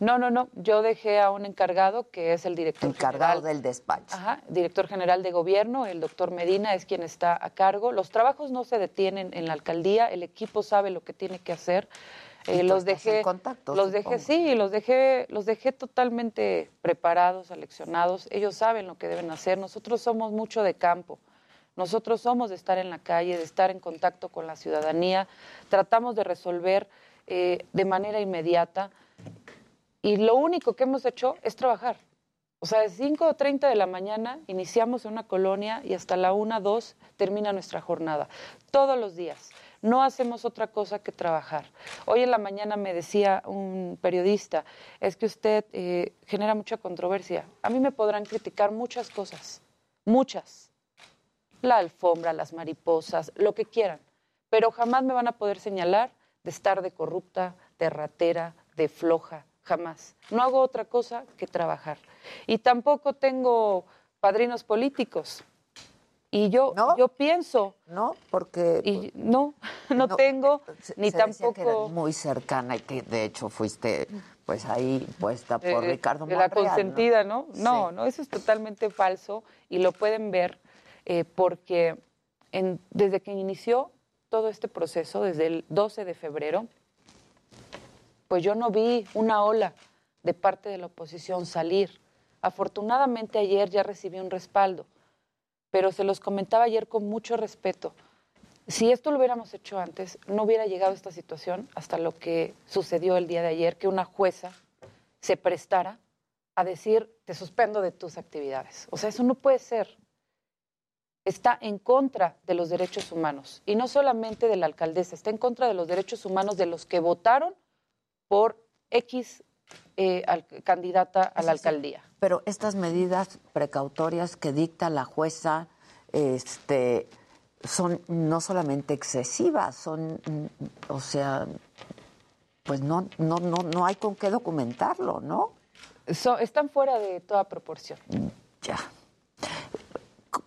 No, no, no. Yo dejé a un encargado que es el director
Encargado
general.
del despacho.
Ajá, director general de gobierno, el doctor Medina es quien está a cargo. Los trabajos no se detienen en la alcaldía, el equipo sabe lo que tiene que hacer. Eh, los
estás
dejé,
contacto,
los dejé, sí, los dejé, los dejé totalmente preparados, aleccionados. Ellos saben lo que deben hacer. Nosotros somos mucho de campo. Nosotros somos de estar en la calle, de estar en contacto con la ciudadanía. Tratamos de resolver eh, de manera inmediata. Y lo único que hemos hecho es trabajar. O sea, de 5 o 30 de la mañana iniciamos en una colonia y hasta la 1, 2 termina nuestra jornada. Todos los días. No hacemos otra cosa que trabajar. Hoy en la mañana me decía un periodista, es que usted eh, genera mucha controversia. A mí me podrán criticar muchas cosas, muchas. La alfombra, las mariposas, lo que quieran. Pero jamás me van a poder señalar de estar de corrupta, de ratera, de floja, jamás. No hago otra cosa que trabajar. Y tampoco tengo padrinos políticos. Y yo, yo pienso.
No, porque.
Y no, no, tengo, ni
se decía que eras
tampoco.
muy cercana y que de hecho fuiste pues ahí puesta por
eh,
Ricardo
la
Monreal, ¿no?
consentida, ¿no? No,
Sí.
no, eso es totalmente falso y lo pueden ver eh, porque en- desde que inició todo este proceso, desde el 12 de febrero, pues yo no vi una ola de parte de la oposición salir. Afortunadamente ayer ya recibí un respaldo, pero se los comentaba ayer con mucho respeto. Si esto lo hubiéramos hecho antes, no hubiera llegado esta situación hasta lo que sucedió el día de ayer, que una jueza se prestara a decir, te suspendo de tus actividades. O sea, eso no puede ser. Está en contra de los derechos humanos. Y no solamente de la alcaldesa, está en contra de los derechos humanos de los que votaron por X eh, al- candidata a la alcaldía.
Pero estas medidas precautorias que dicta la jueza, este, son no solamente excesivas, son, mm, o sea, pues no, no, no, no hay con qué documentarlo, ¿no?
So- están fuera de toda proporción.
Ya.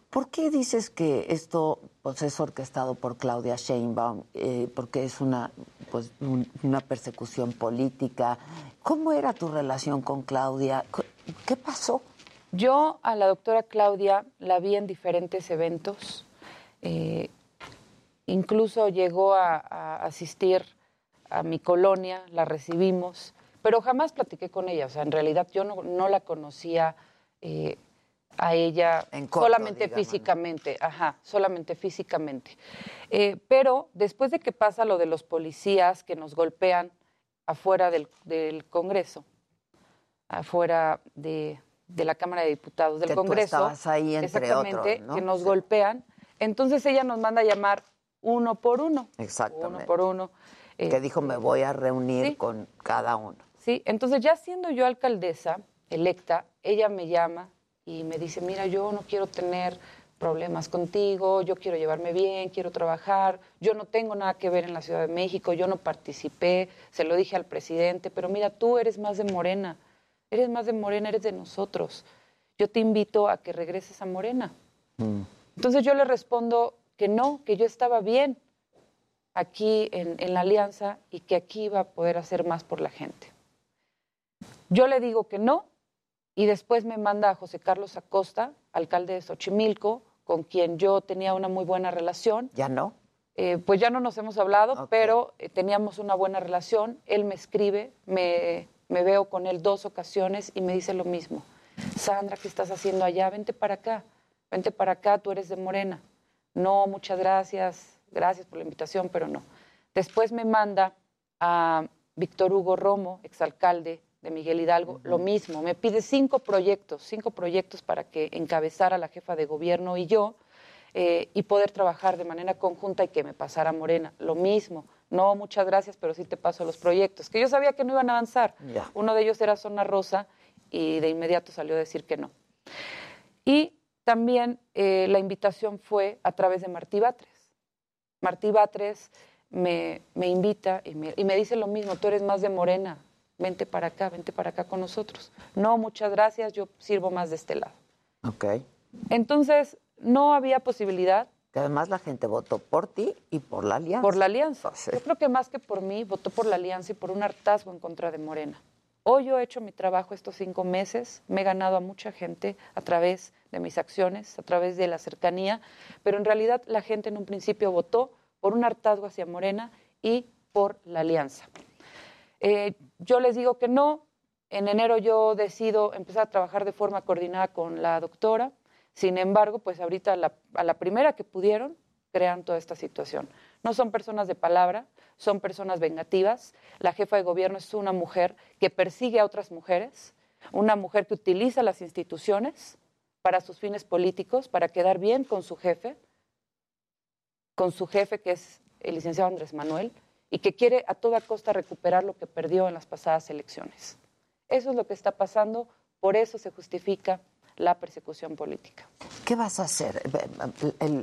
¿Por qué dices que esto pues, es orquestado por Claudia Sheinbaum? Eh, porque es una pues un- una persecución política. ¿Cómo era tu relación con Claudia? ¿Qué pasó?
Yo a la doctora Claudia la vi en diferentes eventos. eh, incluso llegó a, asistir a mi colonia, la recibimos, pero jamás platiqué con ella. O sea, en realidad yo no, no la conocía eh, a ella
corto,
solamente
digamos.
físicamente, ajá, solamente físicamente. Eh, pero después de que pasa lo de los policías que nos golpean afuera del, del Congreso, afuera de, de la Cámara de Diputados del
Que tú
Congreso,
estabas ahí entre
exactamente,
otros, ¿no?
que nos golpean, entonces ella nos manda a llamar uno por uno,
Exactamente.
uno por uno. eh,
que dijo, me voy a reunir
sí.
con cada uno.
Sí, entonces ya siendo yo alcaldesa electa, ella me llama y me dice, mira, yo no quiero tener problemas contigo, yo quiero llevarme bien, quiero trabajar, yo no tengo nada que ver en la Ciudad de México, yo no participé, se lo dije al presidente, pero mira, tú eres más de Morena, eres más de Morena, eres de nosotros. Yo te invito a que regreses a Morena. Entonces yo le respondo que no, que yo estaba bien aquí en, en la alianza y que aquí iba a poder hacer más por la gente. Yo le digo que no y después me manda a José Carlos Acosta, alcalde de Xochimilco, con quien yo tenía una muy buena relación.
¿Ya no?
Eh, pues ya no nos hemos hablado, pero eh, teníamos una buena relación. Él me escribe, me, me veo con él dos ocasiones y me dice lo mismo. Sandra, ¿qué estás haciendo allá? Vente para acá, vente para acá, tú eres de Morena. No, muchas gracias, gracias por la invitación, pero no. Después me manda a Víctor Hugo Romo, exalcalde de Miguel Hidalgo, lo mismo. Me pide cinco proyectos, cinco proyectos para que encabezara la jefa de gobierno y yo eh, y poder trabajar de manera conjunta y que me pasara Morena. Lo mismo. No, muchas gracias, pero sí te paso los proyectos, que yo sabía que no iban a avanzar. Uno de ellos era Zona Rosa y de inmediato salió a decir que no. Y también eh, la invitación fue a través de Martí Batres. Martí Batres me, me invita y me, y me dice lo mismo, tú eres más de Morena, vente para acá, vente para acá con nosotros. No, muchas gracias, yo sirvo más de este lado.
Ok.
Entonces, no había posibilidad
Que además la gente votó por ti y por la alianza.
por la alianza. Yo creo que más que por mí, votó por la alianza y por un hartazgo en contra de Morena. Hoy yo he hecho mi trabajo estos cinco meses, me he ganado a mucha gente a través de mis acciones, a través de la cercanía, pero en realidad la gente en un principio votó por un hartazgo hacia Morena y por la alianza. Eh, yo les digo que no. En enero yo decido empezar a trabajar de forma coordinada con la doctora. Sin embargo, pues ahorita a la, a la primera que pudieron, crean toda esta situación. No son personas de palabra, son personas vengativas. La jefa de gobierno es una mujer que persigue a otras mujeres, una mujer que utiliza las instituciones para sus fines políticos, para quedar bien con su jefe, con su jefe que es el licenciado Andrés Manuel, y que quiere a toda costa recuperar lo que perdió en las pasadas elecciones. Eso es lo que está pasando, por eso se justifica la persecución política.
¿Qué vas a hacer?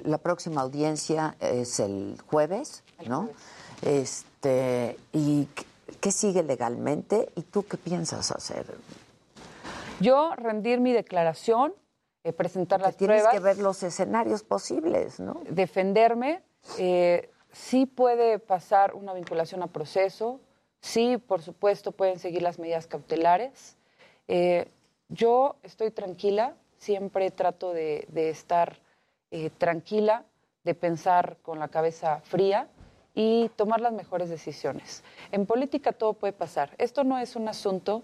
La próxima audiencia es el jueves, ¿no? Este, ¿Y qué- sigue legalmente? ¿Y tú qué piensas hacer?
Yo rendir mi declaración, eh, presentar las
Tienes
pruebas.
que ver los escenarios posibles, ¿no?
defenderme. eh, sí puede pasar una vinculación a proceso, sí, por supuesto, pueden seguir las medidas cautelares. Eh, yo estoy tranquila, siempre trato de, de estar eh, tranquila, de pensar con la cabeza fría y tomar las mejores decisiones. En política todo puede pasar. Esto no es un asunto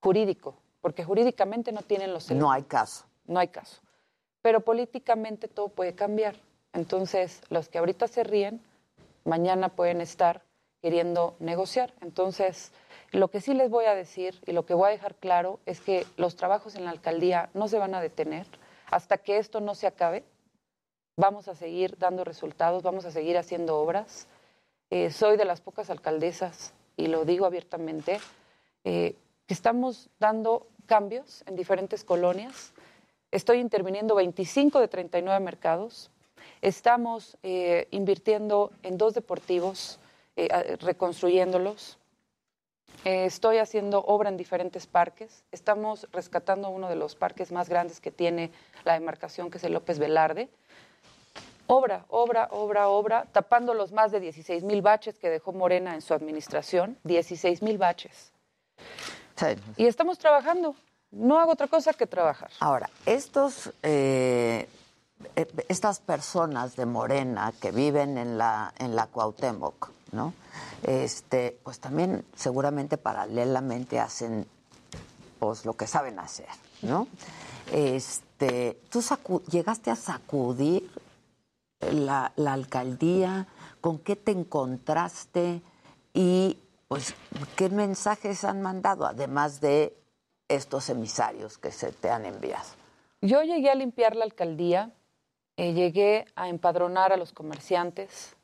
jurídico, porque jurídicamente no tienen los
No hay caso.
no hay caso. Pero políticamente todo puede cambiar. Entonces, los que ahorita se ríen, mañana pueden estar queriendo negociar. Entonces, lo que sí les voy a decir y lo que voy a dejar claro es que los trabajos en la alcaldía no se van a detener hasta que esto no se acabe. Vamos a seguir dando resultados, vamos a seguir haciendo obras. Eh, soy de las pocas alcaldesas, y lo digo abiertamente, eh, que estamos dando cambios en diferentes colonias. Estoy interviniendo 25 de 39 mercados. Estamos eh, invirtiendo en dos deportivos, eh, reconstruyéndolos. Eh, estoy haciendo obra en diferentes parques. Estamos rescatando uno de los parques más grandes que tiene la demarcación, que es el López Velarde. Obra, obra, obra, obra, tapando los más de 16 mil baches que dejó Morena en su administración. 16 mil baches. Y estamos trabajando. No hago otra cosa que trabajar.
Ahora, estos, eh, estas personas de Morena que viven en la, en la Cuauhtémoc, ¿no? Este, pues también seguramente paralelamente hacen pues lo que saben hacer, ¿no? Este, ¿tú llegaste a sacudir la, la alcaldía? ¿Con qué te encontraste? Y pues, ¿qué mensajes han mandado, además de estos emisarios que se te han enviado?
Yo llegué a limpiar la alcaldía, eh, llegué a empadronar a los comerciantes,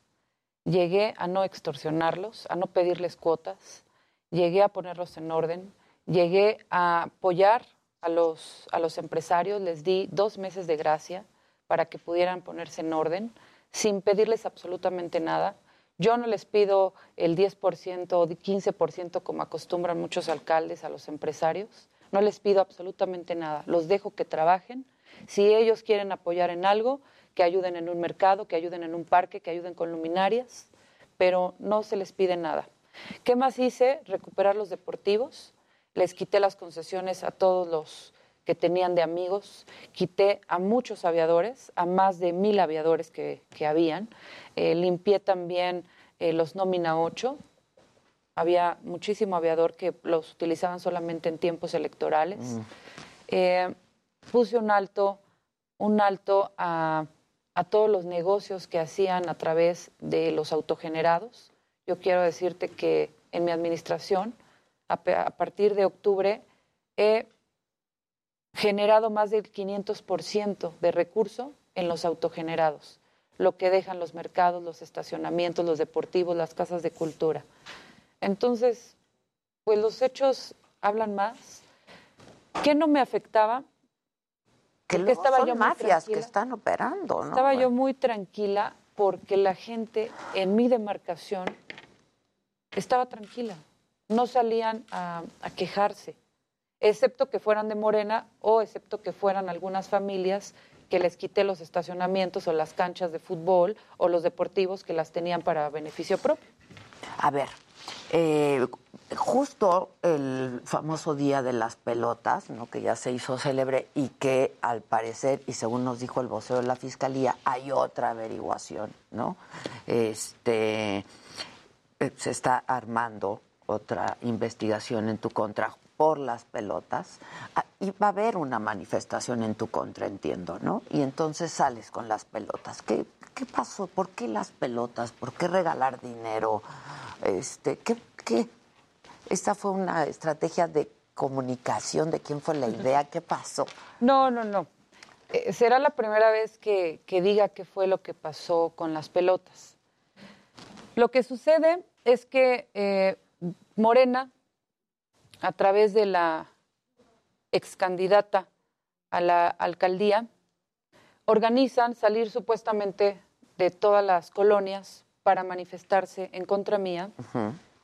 llegué a no extorsionarlos, a no pedirles cuotas, llegué a ponerlos en orden, llegué a apoyar a los, a los empresarios, les di dos meses de gracia para que pudieran ponerse en orden sin pedirles absolutamente nada. Yo no les pido el 10% o 15% como acostumbran muchos alcaldes a los empresarios. No les pido absolutamente nada. Los dejo que trabajen. Si ellos quieren apoyar en algo, que ayuden en un mercado, que ayuden en un parque, que ayuden con luminarias, pero no se les pide nada. ¿Qué más hice? Recuperar los deportivos. Les quité las concesiones a todos los que tenían de amigos, quité a muchos aviadores, a más de mil aviadores que, que habían, eh, limpié también eh, los nómina 8, había muchísimo aviador que los utilizaban solamente en tiempos electorales. Mm. Eh, puse un alto, un alto a, a, todos los negocios que hacían a través de los autogenerados. Yo quiero decirte que en mi administración, a, partir de octubre, he generado más del 500% de recurso en los autogenerados, lo que dejan los mercados, los estacionamientos, los deportivos, las casas de cultura. Entonces, pues los hechos hablan más. ¿Qué no me afectaba?
Que estaba son yo mafias que están operando, ¿no?
Estaba yo muy tranquila porque la gente en mi demarcación estaba tranquila. No salían a quejarse excepto que fueran de Morena o excepto que fueran algunas familias que les quité los estacionamientos o las canchas de fútbol o los deportivos que las tenían para beneficio propio.
A ver, eh, justo el famoso Día de las Pelotas, ¿no? que ya se hizo célebre y que al parecer, y según nos dijo el vocero de la Fiscalía, hay otra averiguación, ¿no? Este, eh, se está armando otra investigación en tu contra por las pelotas ah, y va a haber una manifestación en tu contra, entiendo, ¿no? Y entonces sales con las pelotas. ¿Qué, qué pasó? ¿Por qué las pelotas? ¿Por qué regalar dinero? Este, ¿qué, qué? Esta fue una estrategia de comunicación, ¿de quién fue la idea? ¿Qué pasó?
No, no, no. Eh, será la primera vez que, que diga qué fue lo que pasó con las pelotas. Lo que sucede es que eh, Morena a través de la ex candidata a la alcaldía, organizan salir supuestamente de todas las colonias para manifestarse en contra mía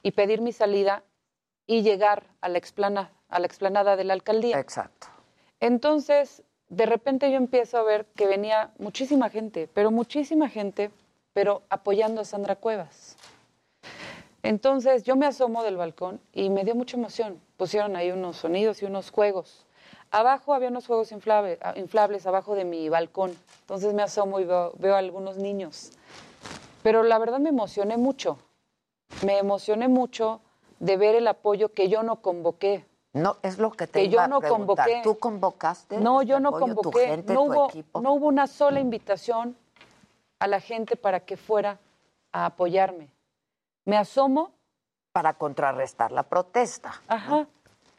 y pedir mi salida y llegar a la, explana, a la explanada de la alcaldía.
Exacto.
Entonces, de repente yo empiezo a ver que venía muchísima gente, pero muchísima gente, pero apoyando a Sandra Cuevas. Entonces yo me asomo del balcón y me dio mucha emoción. Pusieron ahí unos sonidos y unos juegos. Abajo había unos juegos ah, inflables, abajo de mi balcón. Entonces me asomo y veo, a algunos niños. Pero la verdad me emocioné mucho. Me emocioné mucho de ver el apoyo que yo no convoqué.
No, es lo que te que yo no convoqué. ¿Tú convocaste?
No, yo no convoqué. no, hubo, no hubo una sola invitación a la gente para que fuera a apoyarme. Me asomo.
Para contrarrestar la protesta.
Ajá.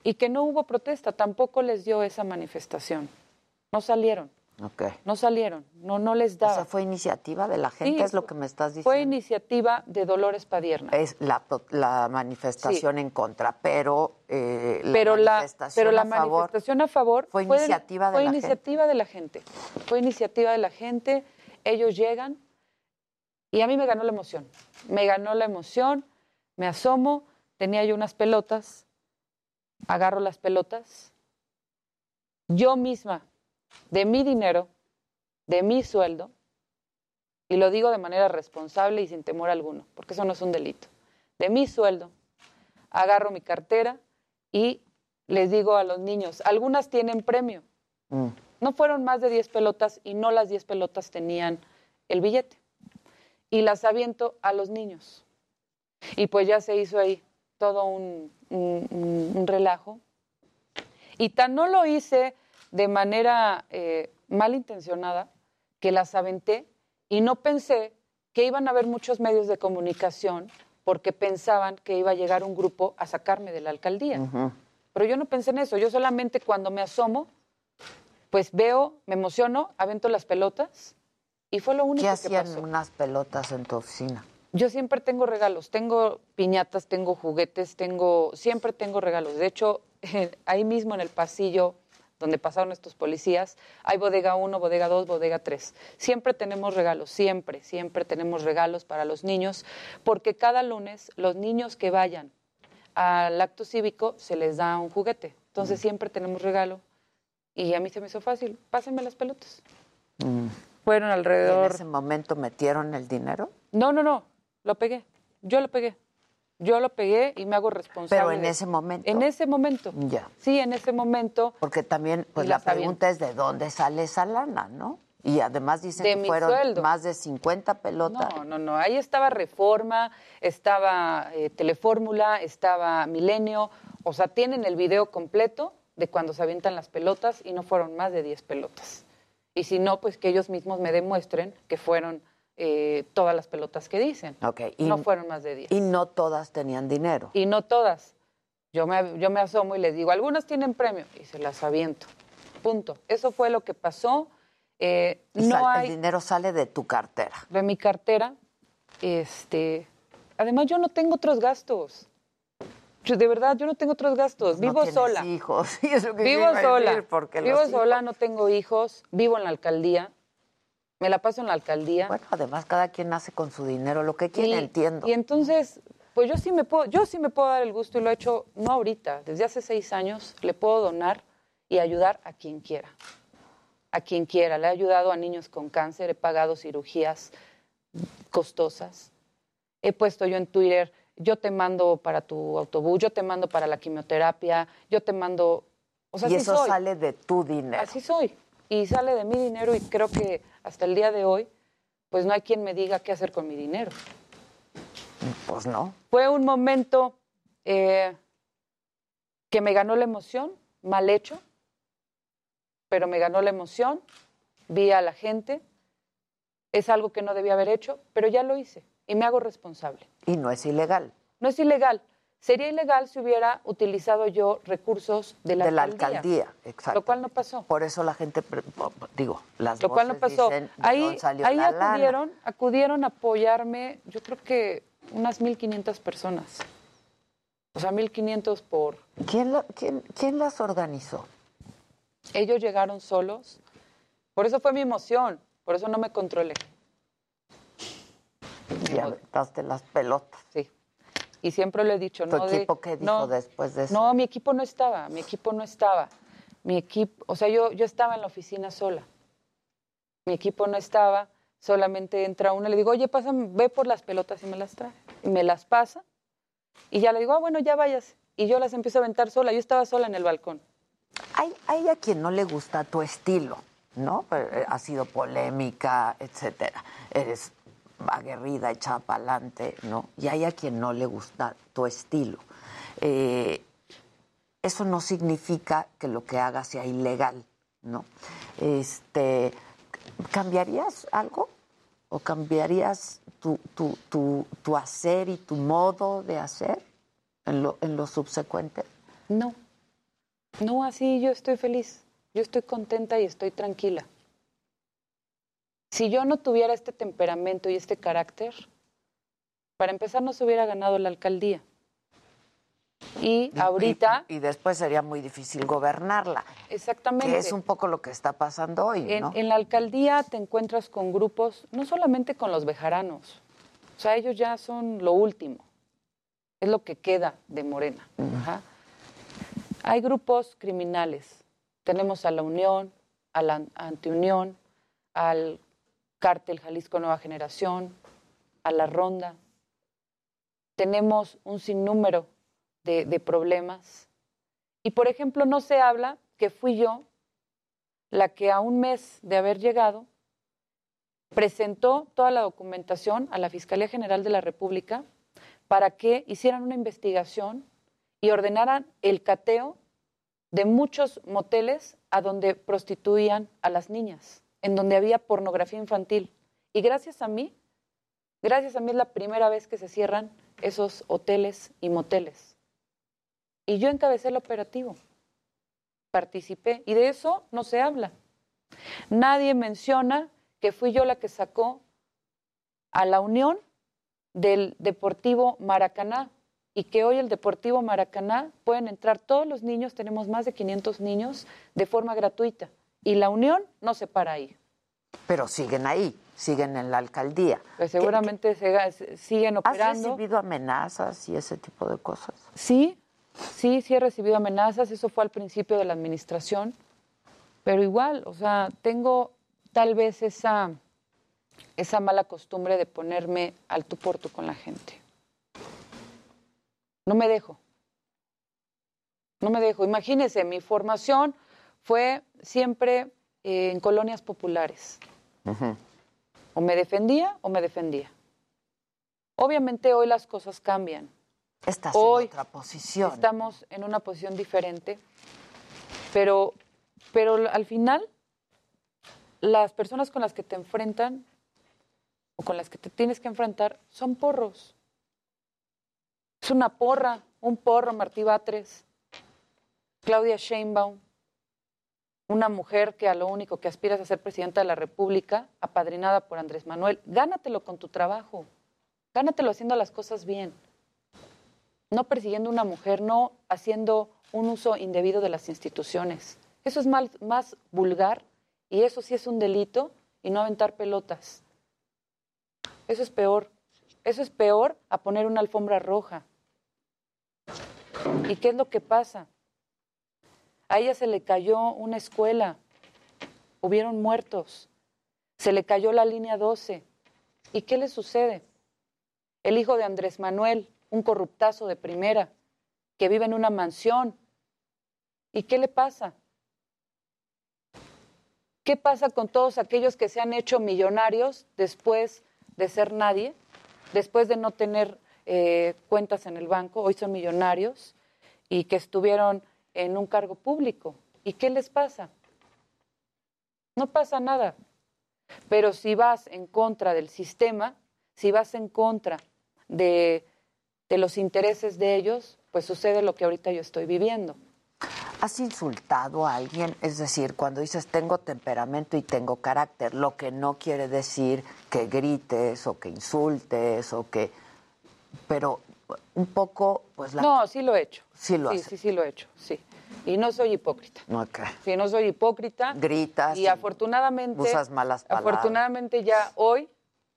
Y que no hubo protesta, tampoco les dio esa manifestación. No salieron.
Ok.
No salieron, no, no les daba. O sea,
fue iniciativa de la gente, es lo que me estás diciendo.
Fue iniciativa de Dolores Padierna.
Es la, la manifestación en contra, pero, eh,
la pero manifestación, pero la manifestación a favor
fue, iniciativa, de,
fue
la
iniciativa de la gente. Fue iniciativa de la gente. Ellos llegan, y a mí me ganó la emoción. Me ganó la emoción, me asomo, tenía yo unas pelotas, agarro las pelotas. Yo misma, de mi dinero, de mi sueldo, y lo digo de manera responsable y sin temor alguno, porque eso no es un delito. De mi sueldo, agarro mi cartera y les digo a los niños, algunas tienen premio.
Mm.
No fueron más de 10 pelotas y no las 10 pelotas tenían el billete. Y las aviento a los niños. Y pues ya se hizo ahí todo un, un- un- un relajo. Y tan no lo hice de manera eh, malintencionada que las aventé y no pensé que iban a haber muchos medios de comunicación porque pensaban que iba a llegar un grupo a sacarme de la alcaldía. Pero yo no pensé en eso, yo solamente cuando me asomo, pues veo, me emociono, avento las pelotas y fue lo único
¿Qué
que
hacían
pasó.
unas pelotas en tu oficina?
Yo siempre tengo regalos, tengo piñatas, tengo juguetes, tengo, siempre tengo regalos. De hecho, ahí mismo en el pasillo donde pasaron estos policías, hay bodega 1, bodega 2, bodega 3. Siempre tenemos regalos, siempre, siempre tenemos regalos para los niños, porque cada lunes los niños que vayan al acto cívico se les da un juguete. Entonces siempre tenemos regalo. Y a mí se me hizo fácil, pásenme las pelotas. Fueron
¿Y
alrededor...
¿En ese momento metieron el dinero?
No, no, no, lo pegué. Yo lo pegué. Yo lo pegué y me hago responsable.
Pero en ese momento.
En ese momento.
Ya.
Sí, en ese momento.
Porque también, pues la
aviento.
pregunta es de dónde sale esa lana, ¿no? Y además dicen
De
que fueron
sueldo.
más de 50 pelotas.
No, no, no. Ahí estaba Reforma, estaba eh, Telefórmula, estaba Milenio. O sea, tienen el video completo de cuando se avientan las pelotas y no fueron más de 10 pelotas. Y si no, pues que ellos mismos me demuestren que fueron eh, todas las pelotas que dicen.
Y,
no fueron más de 10.
y no todas tenían dinero.
y no todas. Yo me, yo me asomo y les digo, algunas tienen premio y se las aviento. Punto. Eso fue lo que pasó. Eh, no
sal-
hay
El dinero sale de tu cartera.
de mi cartera. Este, además yo no tengo otros gastos. Yo, de verdad, yo no tengo otros gastos.
No
Vivo sola.
hijos. Sí, es lo que
Vivo sola.
porque
Vivo
hijos-
sola, no tengo hijos. Vivo en la alcaldía. Me la paso en la alcaldía.
Bueno, además cada quien hace con su dinero lo que quiere,
Y-
entiendo.
Y entonces, pues yo sí me puedo, yo sí me puedo dar el gusto y lo he hecho no ahorita, desde hace seis años le puedo donar y ayudar a quien quiera, a quien quiera. Le he ayudado a niños con cáncer, he pagado cirugías costosas, he puesto yo en Twitter, yo te mando para tu autobús, yo te mando para la quimioterapia, yo te mando, o sea,
y
así
eso
soy.
sale de tu dinero.
Así soy. Y sale de mi dinero y creo que hasta el día de hoy, pues no hay quien me diga qué hacer con mi dinero.
Pues no.
Fue un momento eh, que me ganó la emoción, mal hecho, pero me ganó la emoción, vi a la gente, es algo que no debía haber hecho, pero ya lo hice y me hago responsable.
Y no es ilegal.
No es ilegal. Sería ilegal si hubiera utilizado yo recursos de la
de la
alcaldía.
alcaldía, exacto.
Lo cual no pasó.
Por eso la gente, digo, las
Lo cual no
voces
pasó.
dicen, ¿de
Ahí,
dónde salió
ahí
la lana?
acudieron, acudieron a apoyarme, yo creo que unas 1.500 personas. O sea, 1.500 por...
¿Quién, la- quién, quién las organizó?
Ellos llegaron solos. Por eso fue mi emoción. Por eso no me controlé.
Y aventaste las pelotas.
Sí. Y siempre lo he dicho,
¿Tu
¿no? de-
equipo qué dijo
no,
después de eso?
No, mi equipo no estaba, mi equipo no estaba. Mi equipo, o sea, yo, yo estaba en la oficina sola. Mi equipo no estaba, solamente entra uno le digo, oye, pásame, ve por las pelotas y me las trae. Y me las pasa y ya le digo, ah, bueno, ya vayas. Y yo las empiezo a aventar sola, yo estaba sola en el balcón.
Hay, hay a quien no le gusta tu estilo, ¿no? Eh, Ha sido polémica, etcétera. Eres aguerrida, echada para adelante, ¿no? Y hay a quien no le gusta tu estilo. Eh, eso no significa que lo que hagas sea ilegal, ¿no? Este, ¿Cambiarías algo? ¿O cambiarías tu, tu, tu, tu hacer y tu modo de hacer en lo, en lo subsecuente?
No, no, así yo estoy feliz, yo estoy contenta y estoy tranquila. Si yo no tuviera este temperamento y este carácter, para empezar no se hubiera ganado la alcaldía. Y ahorita,
Y, y después sería muy difícil gobernarla.
exactamente.
Que es un poco lo que está pasando hoy,
En,
¿no?
en la alcaldía te encuentras con grupos, no solamente con los bejaranos, o sea, ellos ya son lo último, es lo que queda de Morena. Ajá. Hay grupos criminales, tenemos a la Unión, a la Antiunión, al Cártel Jalisco Nueva Generación, a la Ronda. Tenemos un sinnúmero de, de problemas. Y, por ejemplo, no se habla que fui yo la que a un mes de haber llegado presentó toda la documentación a la Fiscalía General de la República para que hicieran una investigación y ordenaran el cateo de muchos moteles a donde prostituían a las niñas, en donde había pornografía infantil. Y gracias a mí, gracias a mí es la primera vez que se cierran esos hoteles y moteles. Y yo encabecé el operativo, participé, y de eso no se habla. Nadie menciona que fui yo la que sacó a la Unión del Deportivo Maracaná y que hoy el Deportivo Maracaná pueden entrar todos los niños, tenemos más de 500 niños, de forma gratuita. Y la Unión no se para ahí.
Pero siguen ahí, siguen en la alcaldía.
Pues seguramente se, siguen operando.
¿Has recibido amenazas y ese tipo de cosas?
Sí, sí, sí he recibido amenazas. Eso fue al principio de la administración. Pero igual, o sea, tengo tal vez esa, esa mala costumbre de ponerme al tú por tú con la gente. No me dejo. No me dejo. Imagínense, mi formación fue siempre eh, en colonias populares. O me defendía o me defendía. Obviamente hoy las cosas cambian.
Estás
hoy
en otra posición.
Estamos en una posición diferente, pero, pero al final las personas con las que te enfrentan o con las que te tienes que enfrentar son porros. Es una porra, un porro, Martí Batres, Claudia Sheinbaum, una mujer que a lo único que aspira es a ser presidenta de la República, apadrinada por Andrés Manuel. Gánatelo con tu trabajo, gánatelo haciendo las cosas bien, no persiguiendo una mujer, no haciendo un uso indebido de las instituciones. Eso es más vulgar y eso sí es un delito y no aventar pelotas. Eso es peor. Eso es peor a poner una alfombra roja. ¿Y qué es lo que pasa? A ella se le cayó una escuela, hubieron muertos, se le cayó la línea 12. ¿Y qué le sucede? El hijo de Andrés Manuel, un corruptazo de primera, que vive en una mansión. ¿Y qué le pasa? ¿Qué pasa con todos aquellos que se han hecho millonarios después de ser nadie, después de no tener eh, cuentas en el banco, hoy son millonarios y que estuvieron en un cargo público? ¿Y qué les pasa? No pasa nada. Pero si vas en contra del sistema, si vas en contra de, de los intereses de ellos, pues sucede lo que ahorita yo estoy viviendo.
¿Has insultado a alguien? Es decir, cuando dices tengo temperamento y tengo carácter, lo que no quiere decir que grites o que insultes o que... Pero un poco, pues la...
No, sí lo he hecho.
Sí lo
sí, sí, sí lo he hecho, sí. Y no soy hipócrita.
Ok.
Sí, no soy hipócrita.
Gritas.
Y afortunadamente...
Usas malas palabras.
Afortunadamente ya hoy,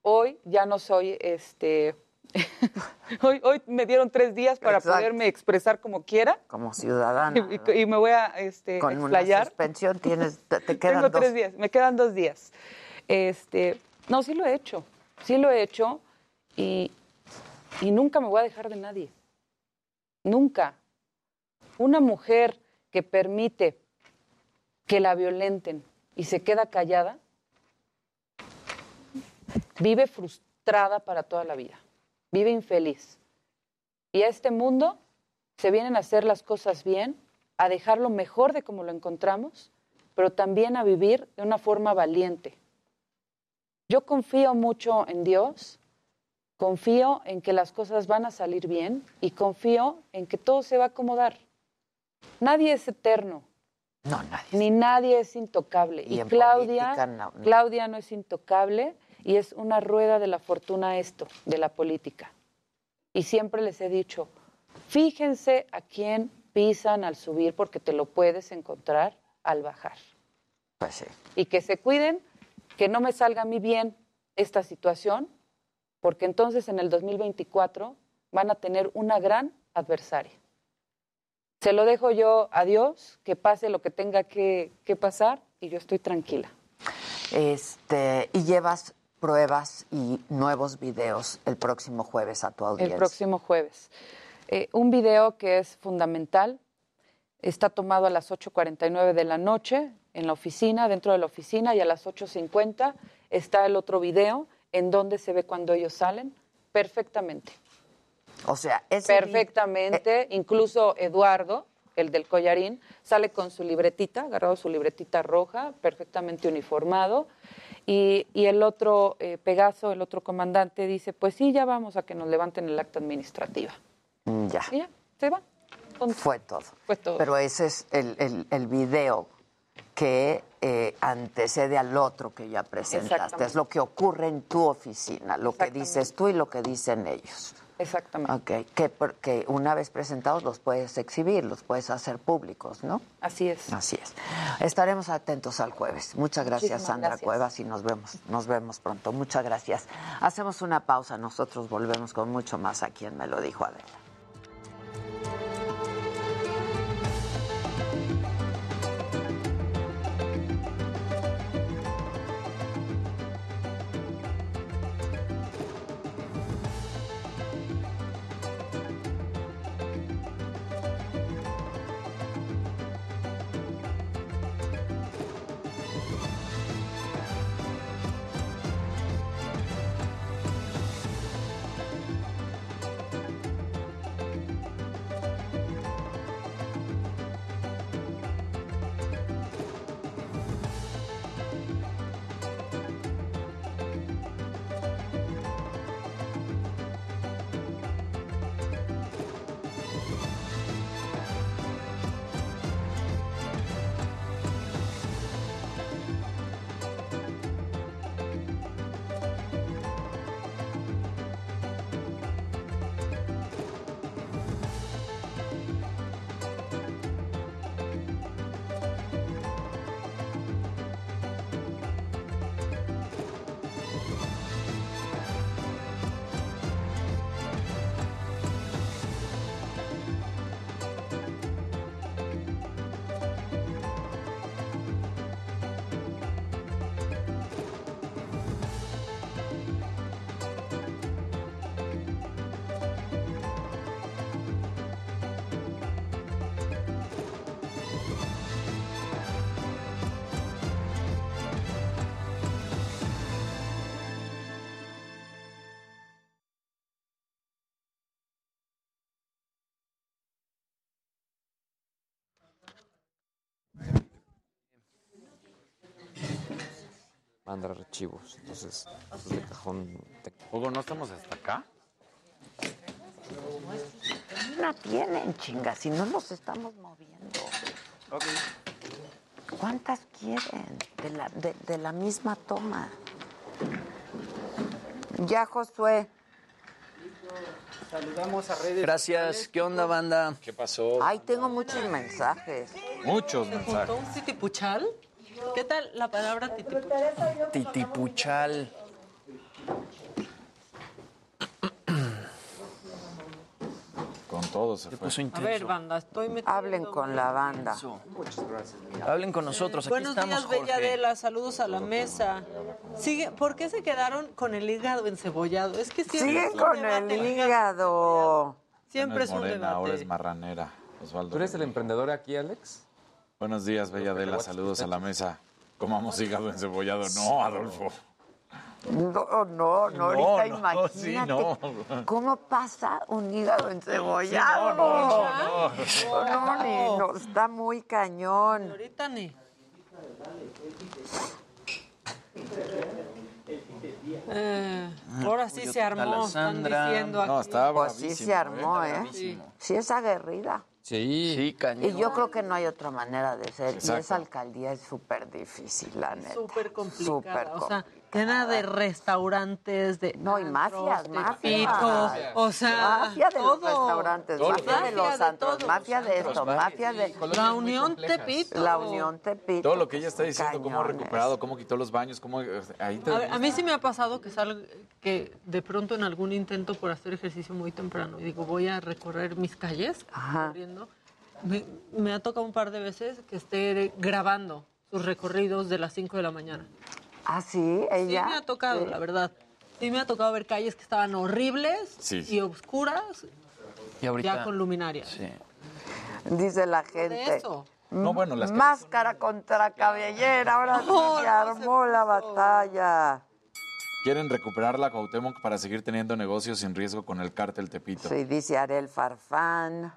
hoy ya no soy este... hoy, hoy me dieron tres días para
Exacto.
poderme expresar como quiera.
Como ciudadana.
Y, y- y me voy a este,
Con
explayar.
una suspensión tienes, te, te quedan
Tengo
dos.
tres días, me quedan dos días. Este, no, sí lo he hecho, sí lo he hecho y, y nunca me voy a dejar de nadie. Nunca. Una mujer que permite que la violenten y se queda callada, vive frustrada para toda la vida, vive infeliz. Y a este mundo se vienen a hacer las cosas bien, a dejarlo mejor de como lo encontramos, pero también a vivir de una forma valiente. Yo confío mucho en Dios, confío en que las cosas van a salir bien y confío en que todo se va a acomodar. Nadie es eterno.
No, nadie.
Ni nadie es intocable.
Y
Claudia,
política, no, no.
Claudia no es intocable y es una rueda de la fortuna esto, de la política. Y siempre les he dicho, fíjense a quién pisan al subir porque te lo puedes encontrar al bajar.
Pues sí.
Y que se cuiden, que no me salga a mí bien esta situación, porque entonces en el 2024 van a tener una gran adversaria. Se lo dejo yo a Dios, que pase lo que tenga que, que pasar y yo estoy tranquila.
Este, y llevas pruebas y nuevos videos el próximo jueves a tu audiencia.
El próximo jueves. Eh, un video que es fundamental, está tomado a las 8.49 de la noche en la oficina, dentro de la oficina, y a las 8.50 está el otro video en donde se ve cuando ellos salen perfectamente.
O sea, vi-
Perfectamente, incluso Eduardo, el del collarín, sale con su libretita, agarrado su libretita roja, perfectamente uniformado. Y, y el otro, eh, Pegaso, el otro comandante, dice, pues sí, ya vamos a que nos levanten el acta administrativa.
Mm, Ya.
Y ya, se va.
Fue todo.
Fue todo.
Pero ese es el, el, el video que eh, antecede al otro que ya presentaste. Es lo que ocurre en tu oficina, lo que dices tú y lo que dicen ellos.
Exactamente.
Ok, que, una vez presentados los puedes exhibir, los puedes hacer públicos, ¿no?
Así es.
Así es. Estaremos atentos al jueves. Muchas gracias,
Muchísimas
Sandra
gracias.
Cuevas, y nos vemos, nos vemos pronto. Muchas gracias. Hacemos una pausa, nosotros volvemos con mucho más a quien me lo dijo Adela.
Mandar archivos. Entonces, pues, de cajón. te-
Hugo, ¿no estamos hasta acá?
La tienen, chinga, si no nos estamos moviendo. ¿Cuántas quieren de la, de, de la misma toma? Ya, Josué.
Saludamos a redes. Gracias. ¿Qué onda, banda?
¿Qué pasó?
Ay, tengo muchos mensajes.
Muchos
¿Se
mensajes.
juntó un? ¿Qué tal la palabra titipuchal?
Titipuchal.
Con todo se fue.
A ver, banda, estoy metiendo...
Hablen con la banda.
Muchas gracias. Hablen con nosotros. Aquí
Buenos
estamos,
días, Bella
Jorge.
Adela. Saludos a la mesa. Sigue, ¿Por qué se quedaron con el hígado encebollado? Es que siempre
Siguen
es un
con
debate.
el hígado.
Siempre es un
morena, ahora
debate.
es marranera. Osvaldo.
¿Tú eres el emprendedor aquí, Alex?
Buenos días, Bella Adela. Saludos a la mesa. Comamos hígado encebollado. No, Adolfo.
No, no, no,
No,
ahorita
no,
imagínate.
sí, no.
¿Cómo pasa un hígado encebollado?
Sí, no, no, no,
No, no, ni- no, está muy cañón.
Ahorita ni. Eh, ahora sí se armó, están
Talasandra.
diciendo aquí.
No, estaba
Pues sí se armó,
¿eh?
¿eh?
bravísimo.
Sí es aguerrida.
Sí.
Sí,
Y
cañón.
yo creo que no hay otra manera de ser. Y
Exacto.
esa alcaldía es súper difícil, la neta.
Súper complicada.
Súper
o sea,
complicada.
Llena de restaurantes, de.
No, y mafias, mafias.
Tepito, O sea,
Mafia de los
todo.
restaurantes,
Todo
mafia de los
todos.
mafia de esto, mafia de...
La Unión Tepito.
La Unión Tepito.
Todo lo que ella está diciendo, cómo ha recuperado, cómo quitó los baños, cómo... Ahí te...
A, ver, a mí sí me ha pasado que salgo, que de pronto en algún intento por hacer ejercicio muy temprano y digo voy a recorrer mis calles
Ajá.
corriendo, me, me ha tocado un par de veces que esté grabando sus recorridos de las 5 de la mañana.
Ah, sí, ella.
Sí me ha tocado, la verdad. Sí me ha tocado ver calles que estaban horribles
Sí.
y oscuras,
Y ahorita.
ya con luminarias.
Sí.
Dice la gente.
eso.
No, bueno, las
Máscara contra cabellera, ahora sí
No,
se
no
armó la batalla.
Quieren recuperar la Cuauhtémoc para seguir teniendo negocios sin riesgo con el cártel Tepito.
Sí, dice Arel Farfán.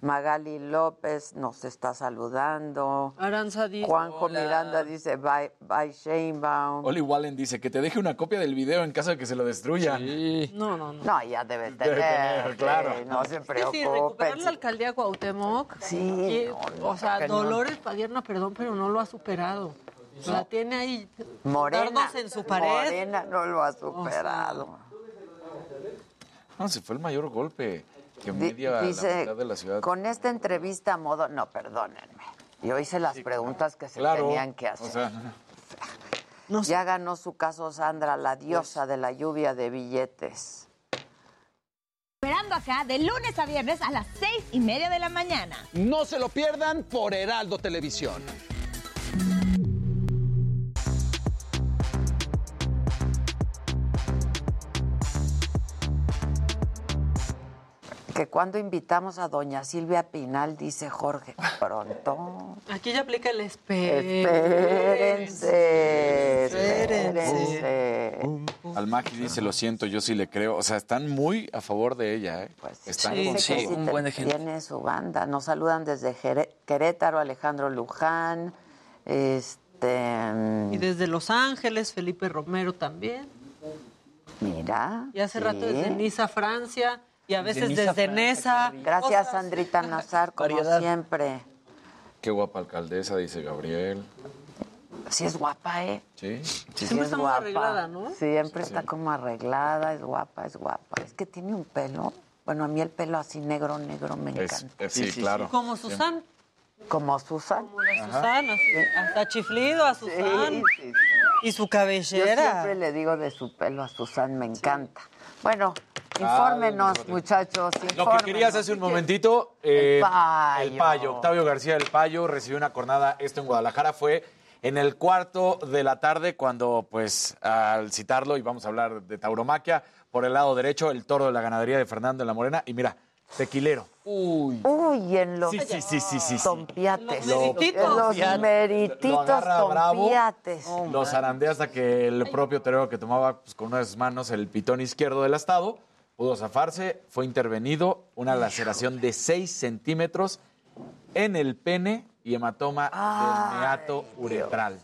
Magali López nos está saludando.
Aranza dice.
Juanjo Miranda dice bye, bye Sheinbaum.
Oli Wallen dice que te deje una copia del video en caso de que se lo destruya.
No, no, no.
No, ya debe
Debe
tener.
tener, claro.
sí, No se
Sí, recuperar la alcaldía Cuauhtémoc.
Sí,
y-
no, no,
o sea. Dolores Padierna, perdón, pero no lo ha superado. La tiene ahí
Morena,
en su pared.
Morena no lo ha superado.
No, se fue el mayor golpe que
Di-
media la
dice,
mitad de la ciudad.
con esta entrevista a modo... No, perdónenme. Yo hice las preguntas que se
Claro,
tenían que
o
hacer. Ya ganó su caso Sandra, la diosa de la lluvia de billetes.
Esperando acá de lunes a viernes a las seis y media de la mañana.
No se lo pierdan por Heraldo Televisión.
Que cuando invitamos a doña Silvia Pinal, dice Jorge, pronto.
Aquí ya aplica el.
Espérense,
Espérense.
espérense.
Al Maki dice, lo siento, yo sí le creo. O sea, están muy a favor de ella, ¿eh? están con
Dice que
todo.
sí te- Tiene su banda. Nos saludan desde Querétaro, Alejandro Luján. Este.
Y desde Los Ángeles, Felipe Romero también.
Mira.
Y hace
sí.
rato desde Niza, Francia. Y a veces desde Nesa.
Gracias, Sandrita Nazar, como
Variedad.
siempre.
Qué guapa alcaldesa, dice Gabriel.
Sí es guapa, ¿eh?
Sí.
Sí,
Siempre
es
está muy
guapa.
arreglada, ¿no?
Siempre está como arreglada, es guapa, es guapa. Es que tiene un pelo. Bueno, a mí el pelo así negro, negro me
Es-
encanta.
eh, sí, claro.
Como Susan.
Como Susan.
Como la Susan, así, hasta chiflido a Susan.
Sí, sí,
Y su
Yo
cabellera.
siempre le digo de su pelo a Susan, me encanta. Bueno, infórmenos, muchachos.
Lo que querías hace un momentito, eh,
Payo.
el Payo, Octavio García del Payo recibió una cornada, esto en Guadalajara fue en el cuarto de la tarde cuando, pues, al citarlo, y vamos a hablar de tauromaquia, por el lado derecho, el toro de la ganadería de Fernando en la Morena, y mira, tequilero. Uy.
Uy, en los
Sí, sí, sí, sí, sí,
tompiates.
Los merititos.
En los
Lo
merititos
agarra bravo,
tompiates.
Lo zarandea hasta que el propio torero que tomaba pues, con una de sus manos el pitón izquierdo del astado pudo zafarse, fue intervenido, una laceración de 6 centímetros en el pene y hematoma del meato uretral.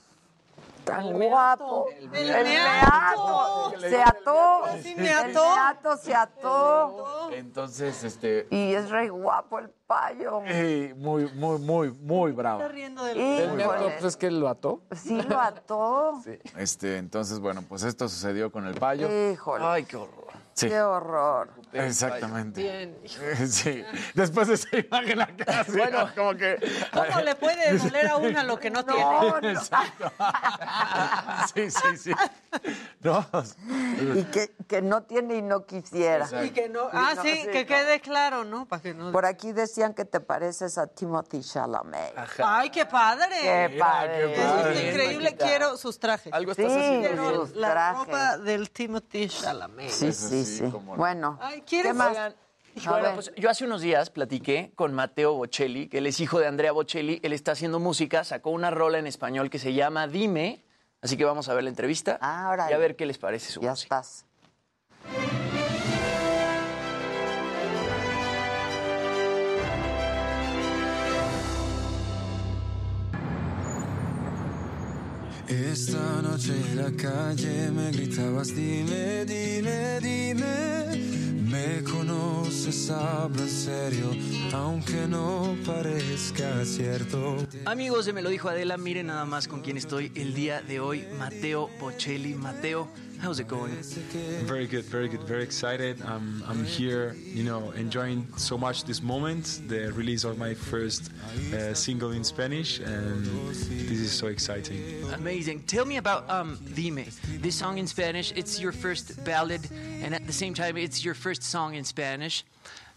Tan guapo. El,
meato.
meato. Se ató.
Sí,
El
me ató.
meato se ató.
Entonces, este,
Y es re guapo el payo.
eh, muy, muy, muy, muy bravo.
El meato, pues es que lo ató.
Sí lo ató.
Este, entonces, bueno, pues esto sucedió con el payo.
Híjole.
Ay, qué horror.
Sí.
Qué horror.
Exactamente.
Bien.
Sí. Después de esa imagen acá, sí, como que.
¿Cómo le puede doler a una lo que no, tiene?
Exacto. Sí, sí, sí. No.
Y que, que no tiene y no quisiera.
Y que no. Ah,
No,
sí,
sí,
que
no.
quede claro, ¿no? Para que no.
Por aquí decían que te pareces a Timothy Chalamet.
Ay, qué padre.
Qué
Mira,
padre.
qué
Eso
padre.
es increíble. Quiero sus trajes.
Algo
Sí,
estás haciendo
Quiero
sus
la
trajes.
ropa del Timothy Chalamet.
Sí, sí, sí. Bueno,
Ay.
¿qué más?
Oigan, bueno, pues yo hace unos días platiqué con Mateo Bocelli, que él es hijo de Andrea Bocelli. Él está haciendo música, sacó una rola en español que se llama Dime. Así que vamos a ver la entrevista
Ah,
y a ver qué les parece su
Ya
música.
estás.
Esta noche en la calle me gritabas, dime, dime, dime. Me conoces, hablo en serio, aunque no parezca cierto.
Amigos de Me lo dijo Adela, miren nada más con quién estoy el día de hoy, Mateo Bocelli. Mateo, how's it going?
Very good, very good, very excited. I'm, I'm here, you know, enjoying so much this moment, the release of my first uh, single in Spanish, and this is so exciting.
Amazing. Tell me about um, Dime. This song in Spanish, it's your first ballad, and at the same time, it's your first song in Spanish.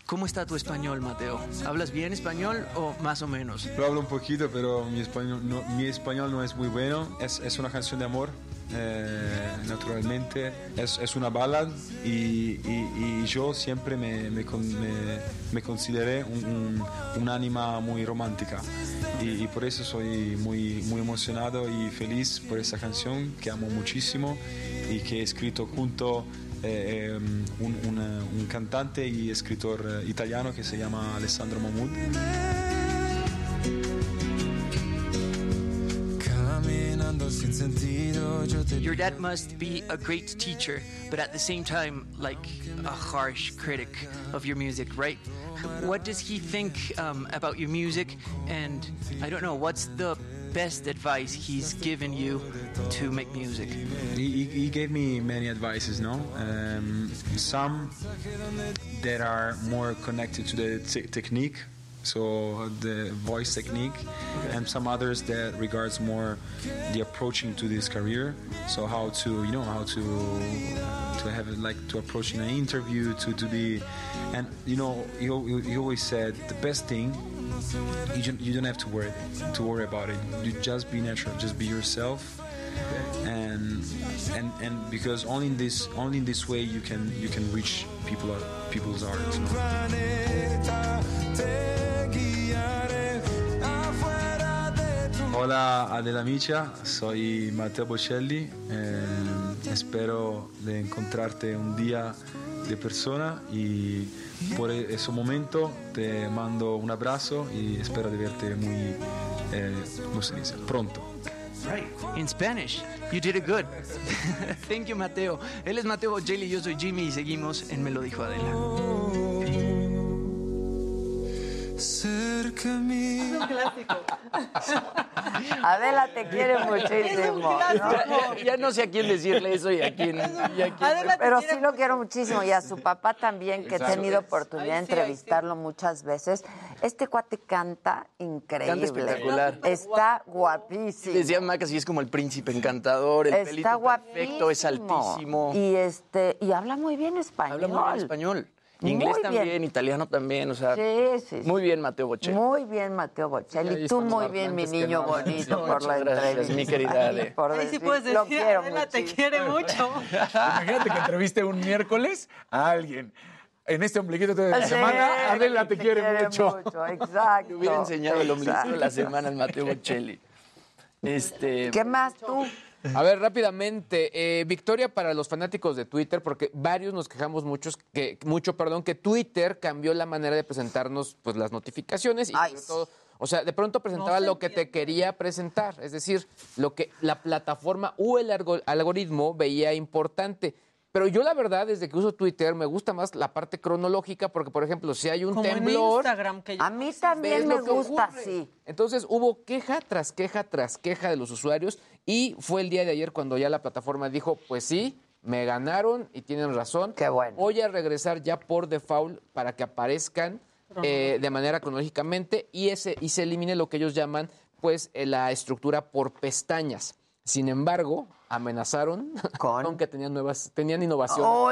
¿Cómo está tu español, Mateo? ¿Hablas bien español o más o menos?
Lo hablo un poquito, pero mi español no, mi español no es muy bueno. Es, es una canción de amor eh, naturalmente. Es, es una ballad y, y- y yo siempre me, me, me- me consideré un, un, un ánima muy romántica y, y por eso soy muy, muy emocionado y feliz por esta canción que amo muchísimo y que he escrito junto eh, um, un, un cantante y escritor eh, italiano que se llama Alessandro Mahmoud.
Your dad must be a great teacher, but at the same time, like a harsh critic of your music, right? What does he think um, about your music? And I don't know, what's the best advice he's given you to make music?
He, he, he gave me many advices, no? Um, some that are more connected to the te- technique, so the voice technique, and some others that regards more the approaching to this career. So how to, you know, how to to have it like to approach in an interview, to to be, and you know, he, he always said the best thing you don't, you don't have to worry to worry about it. You just be natural, just be yourself, and and and because only in this only in this way you can you can reach people people's art. you know. Hola Adela Micha, soy Matteo Bocelli. eh, espero de encontrarte un día de persona y por ese momento te mando un abrazo y espero de verte muy, eh, ¿cómo se dice? Pronto.
Right, in Spanish. You did it good. Thank you, Mateo. Él es Mateo Bocelli, yo soy Jimmy y seguimos en Me lo dijo Adela.
Cerca mío.
Adela te quiere muchísimo. ¿no?
Ya, ya no sé a quién decirle eso y a quién. y a quién-
Pero sí lo quiero muchísimo y a su papá también, que he tenido oportunidad de
sí.
entrevistarlo muchas veces. Este cuate canta increíble.
espectacular.
Está guapísimo.
Decía Maca, sí es como el príncipe encantador, el
Está
pelito
guapísimo.
perfecto, es altísimo.
Y este y habla muy bien español.
Habla muy bien español.
Muy
Inglés
bien.
también, italiano también, o sea.
Sí, sí, sí.
Muy bien, Mateo Bocelli.
Muy bien, Mateo Bocelli.
Ahí
Tú muy bien, mi niño
no-
bonito,
No,
por la
gracias,
entrevista.
mi querida Ale.
Por
Ahí sí
decir-
puedes
lo
decir,
quiero
Adela te quiere mucho.
Imagínate que entreviste un miércoles a alguien. En este ombliguito de la
Sí,
semana, Adela te, quiere, mucho.
Exacto.
Me hubiera enseñado el ombligo de la semana al Mateo Bocelli. Este.
¿Qué más tú?
A ver, rápidamente, eh, victoria para los fanáticos de Twitter, porque varios nos quejamos muchos que, mucho, perdón, que Twitter cambió la manera de presentarnos pues, las notificaciones y sobre todo, o sea, de pronto presentaba
se
lo que te quería presentar, es decir, lo que la plataforma o el algo- algoritmo veía importante. Pero yo la verdad, desde que uso Twitter, me gusta más la parte cronológica, porque por ejemplo, si hay un
Como en
temblor,
Instagram que
A mí también me gusta
ocurre.
así.
Entonces hubo queja tras queja tras queja de los usuarios y fue el día de ayer cuando ya la plataforma dijo, pues sí, me ganaron y tienen razón.
Qué bueno.
Voy a regresar ya por default para que aparezcan eh, de manera cronológicamente y, ese, y se elimine lo que ellos llaman pues eh, la estructura por pestañas. Sin embargo, amenazaron con, que tenían nuevas, tenían innovación.
No,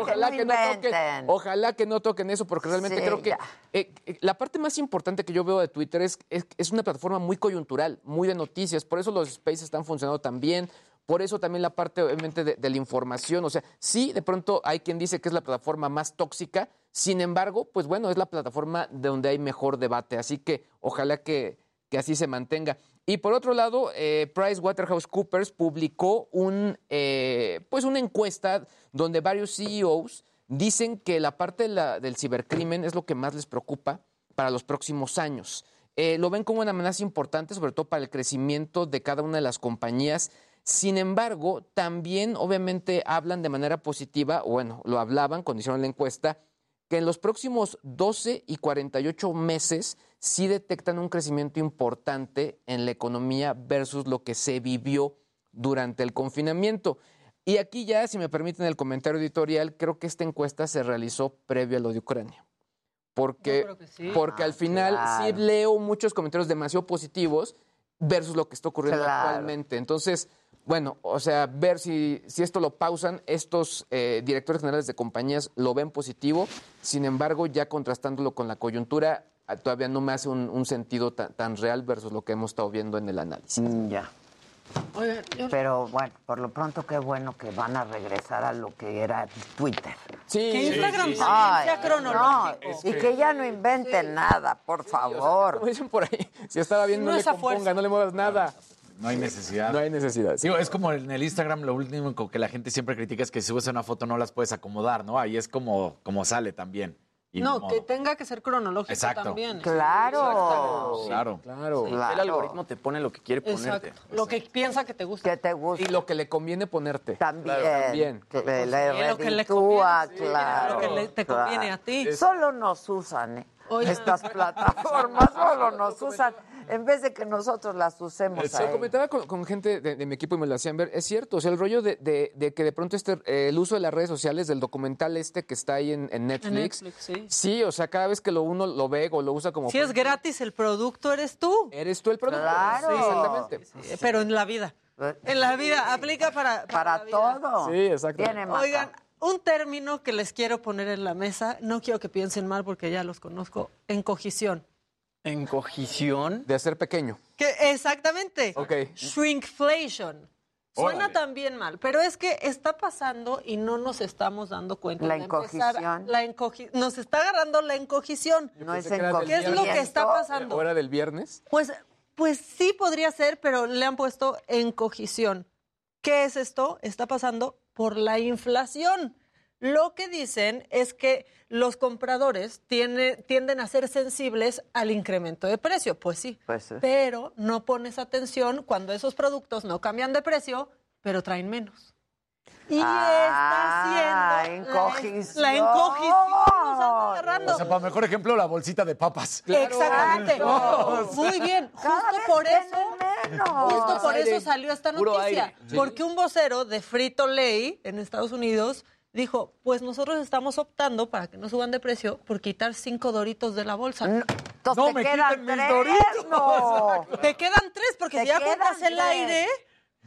ojalá que no toquen, ojalá que no toquen eso, porque realmente
Sí,
creo que eh, eh, la parte más importante que yo veo de Twitter es, es, es una plataforma muy coyuntural, muy de noticias. Por eso los spaces están funcionando tan bien. Por eso también la parte, obviamente, de, de la información. O sea, sí, de pronto hay quien dice que es la plataforma más tóxica. Sin embargo, pues bueno, es la plataforma de donde hay mejor debate. Así que ojalá que, que así se mantenga. Y por otro lado, eh, PricewaterhouseCoopers publicó un, eh, pues una encuesta donde varios CEOs dicen que la parte del cibercrimen es lo que más les preocupa para los próximos años. Eh, lo ven como una amenaza importante, sobre todo para el crecimiento de cada una de las compañías. Sin embargo, también obviamente hablan de manera positiva, bueno, lo hablaban cuando hicieron la encuesta, que en los próximos 12 y 48 meses sí detectan un crecimiento importante en la economía versus lo que se vivió durante el confinamiento. Y aquí ya, si me permiten el comentario editorial, creo que esta encuesta se realizó previo a lo de Ucrania. Porque,
sí.
porque
Ah,
al final sí leo muchos comentarios demasiado positivos versus lo que está ocurriendo
Claro.
actualmente. Entonces, bueno, o sea, ver si, si esto lo pausan, estos eh, directores generales de compañías lo ven positivo, sin embargo, ya contrastándolo con la coyuntura, ah, todavía no me hace un, un sentido tan, tan real versus lo que hemos estado viendo en el análisis.
Mm, Ya. Pero bueno, por lo pronto qué bueno que van a regresar a lo que era Twitter.
Sí,
Que Instagram
Ay,
sea cronológico.
no, y que ya no inventen nada, por favor.
Como dicen por ahí, si estaba bien, no,
No
le componga,
fuerza.
no le muevas nada.
No hay necesidad.
No hay necesidad.
Digo, es como en el Instagram lo último que la gente siempre critica es que si subes una foto no las puedes acomodar, ¿no? Ahí es como, como sale también. Y
No, que tenga que ser cronológico
Exacto.
también.
Claro.
Claro.
Claro.
Sí,
Claro.
El algoritmo te pone lo que quiere ponerte.
Exacto. Lo que piensa que te gusta.
Que te gusta.
Y lo que le conviene ponerte.
También.
También.
Que le,
Sí, lo que le conviene, sí,
claro.
lo que le- te conviene
claro.
a ti.
Solo nos usan, ¿eh?
Oye.
Estas plataformas solo nos usan en vez de que nosotros las usemos
Se
a
lo
ellos.
comentaba con, con gente de, de mi equipo y me lo hacían ver. Es cierto, o sea, el rollo de, de- de que de pronto este, eh, el uso de las redes sociales, del documental este que está ahí en, en Netflix.
En Netflix, sí.
Sí, o sea, cada vez que lo uno lo ve o lo usa como.
Si es gratis, el producto eres tú.
Eres tú el producto.
Claro.
Sí, exactamente.
Eh, Pero en la vida. En la vida, aplica para,
Para todo.
Sí, exacto.
Tiene Maca.
Oigan, un término que les quiero poner en la mesa, no quiero que piensen mal porque ya los conozco, encogición.
Encogición.
De ser pequeño.
Que exactamente.
Ok.
Shrinkflation. Suena
Órale.
también mal, pero es que está pasando y no nos estamos dando cuenta.
La
de empezar-
encogición.
La encogi- nos está agarrando la encogición.
No es
Pensé que era del
¿Qué es lo que está pasando?
¿Hora del viernes?
Pues, pues sí podría ser, pero le han puesto encogición. ¿Qué es esto? Está pasando por la inflación. Lo que dicen es que los compradores tiene- tienden a ser sensibles al incremento de precio. Pues sí,
Pues sí.
pero no pones atención cuando esos productos no cambian de precio, pero traen menos. Y
Ah,
está haciendo
encogición.
La, la encogición nos anda agarrando.
O sea, para mejor ejemplo, la bolsita de papas.
Exactamente. Muy bien.
Cada
Justo por eso.
menos.
Justo por
aire.
eso salió esta noticia.
aire. Sí.
Porque un vocero de Frito Lay en Estados Unidos dijo: Pues nosotros estamos optando para que no suban de precio por quitar cinco doritos de la bolsa.
No, entonces
No
te
me
quedan
quiten mis
tres,
Doritos.
no.
Te quedan tres, porque
Te
si ya compras el
tres.
aire,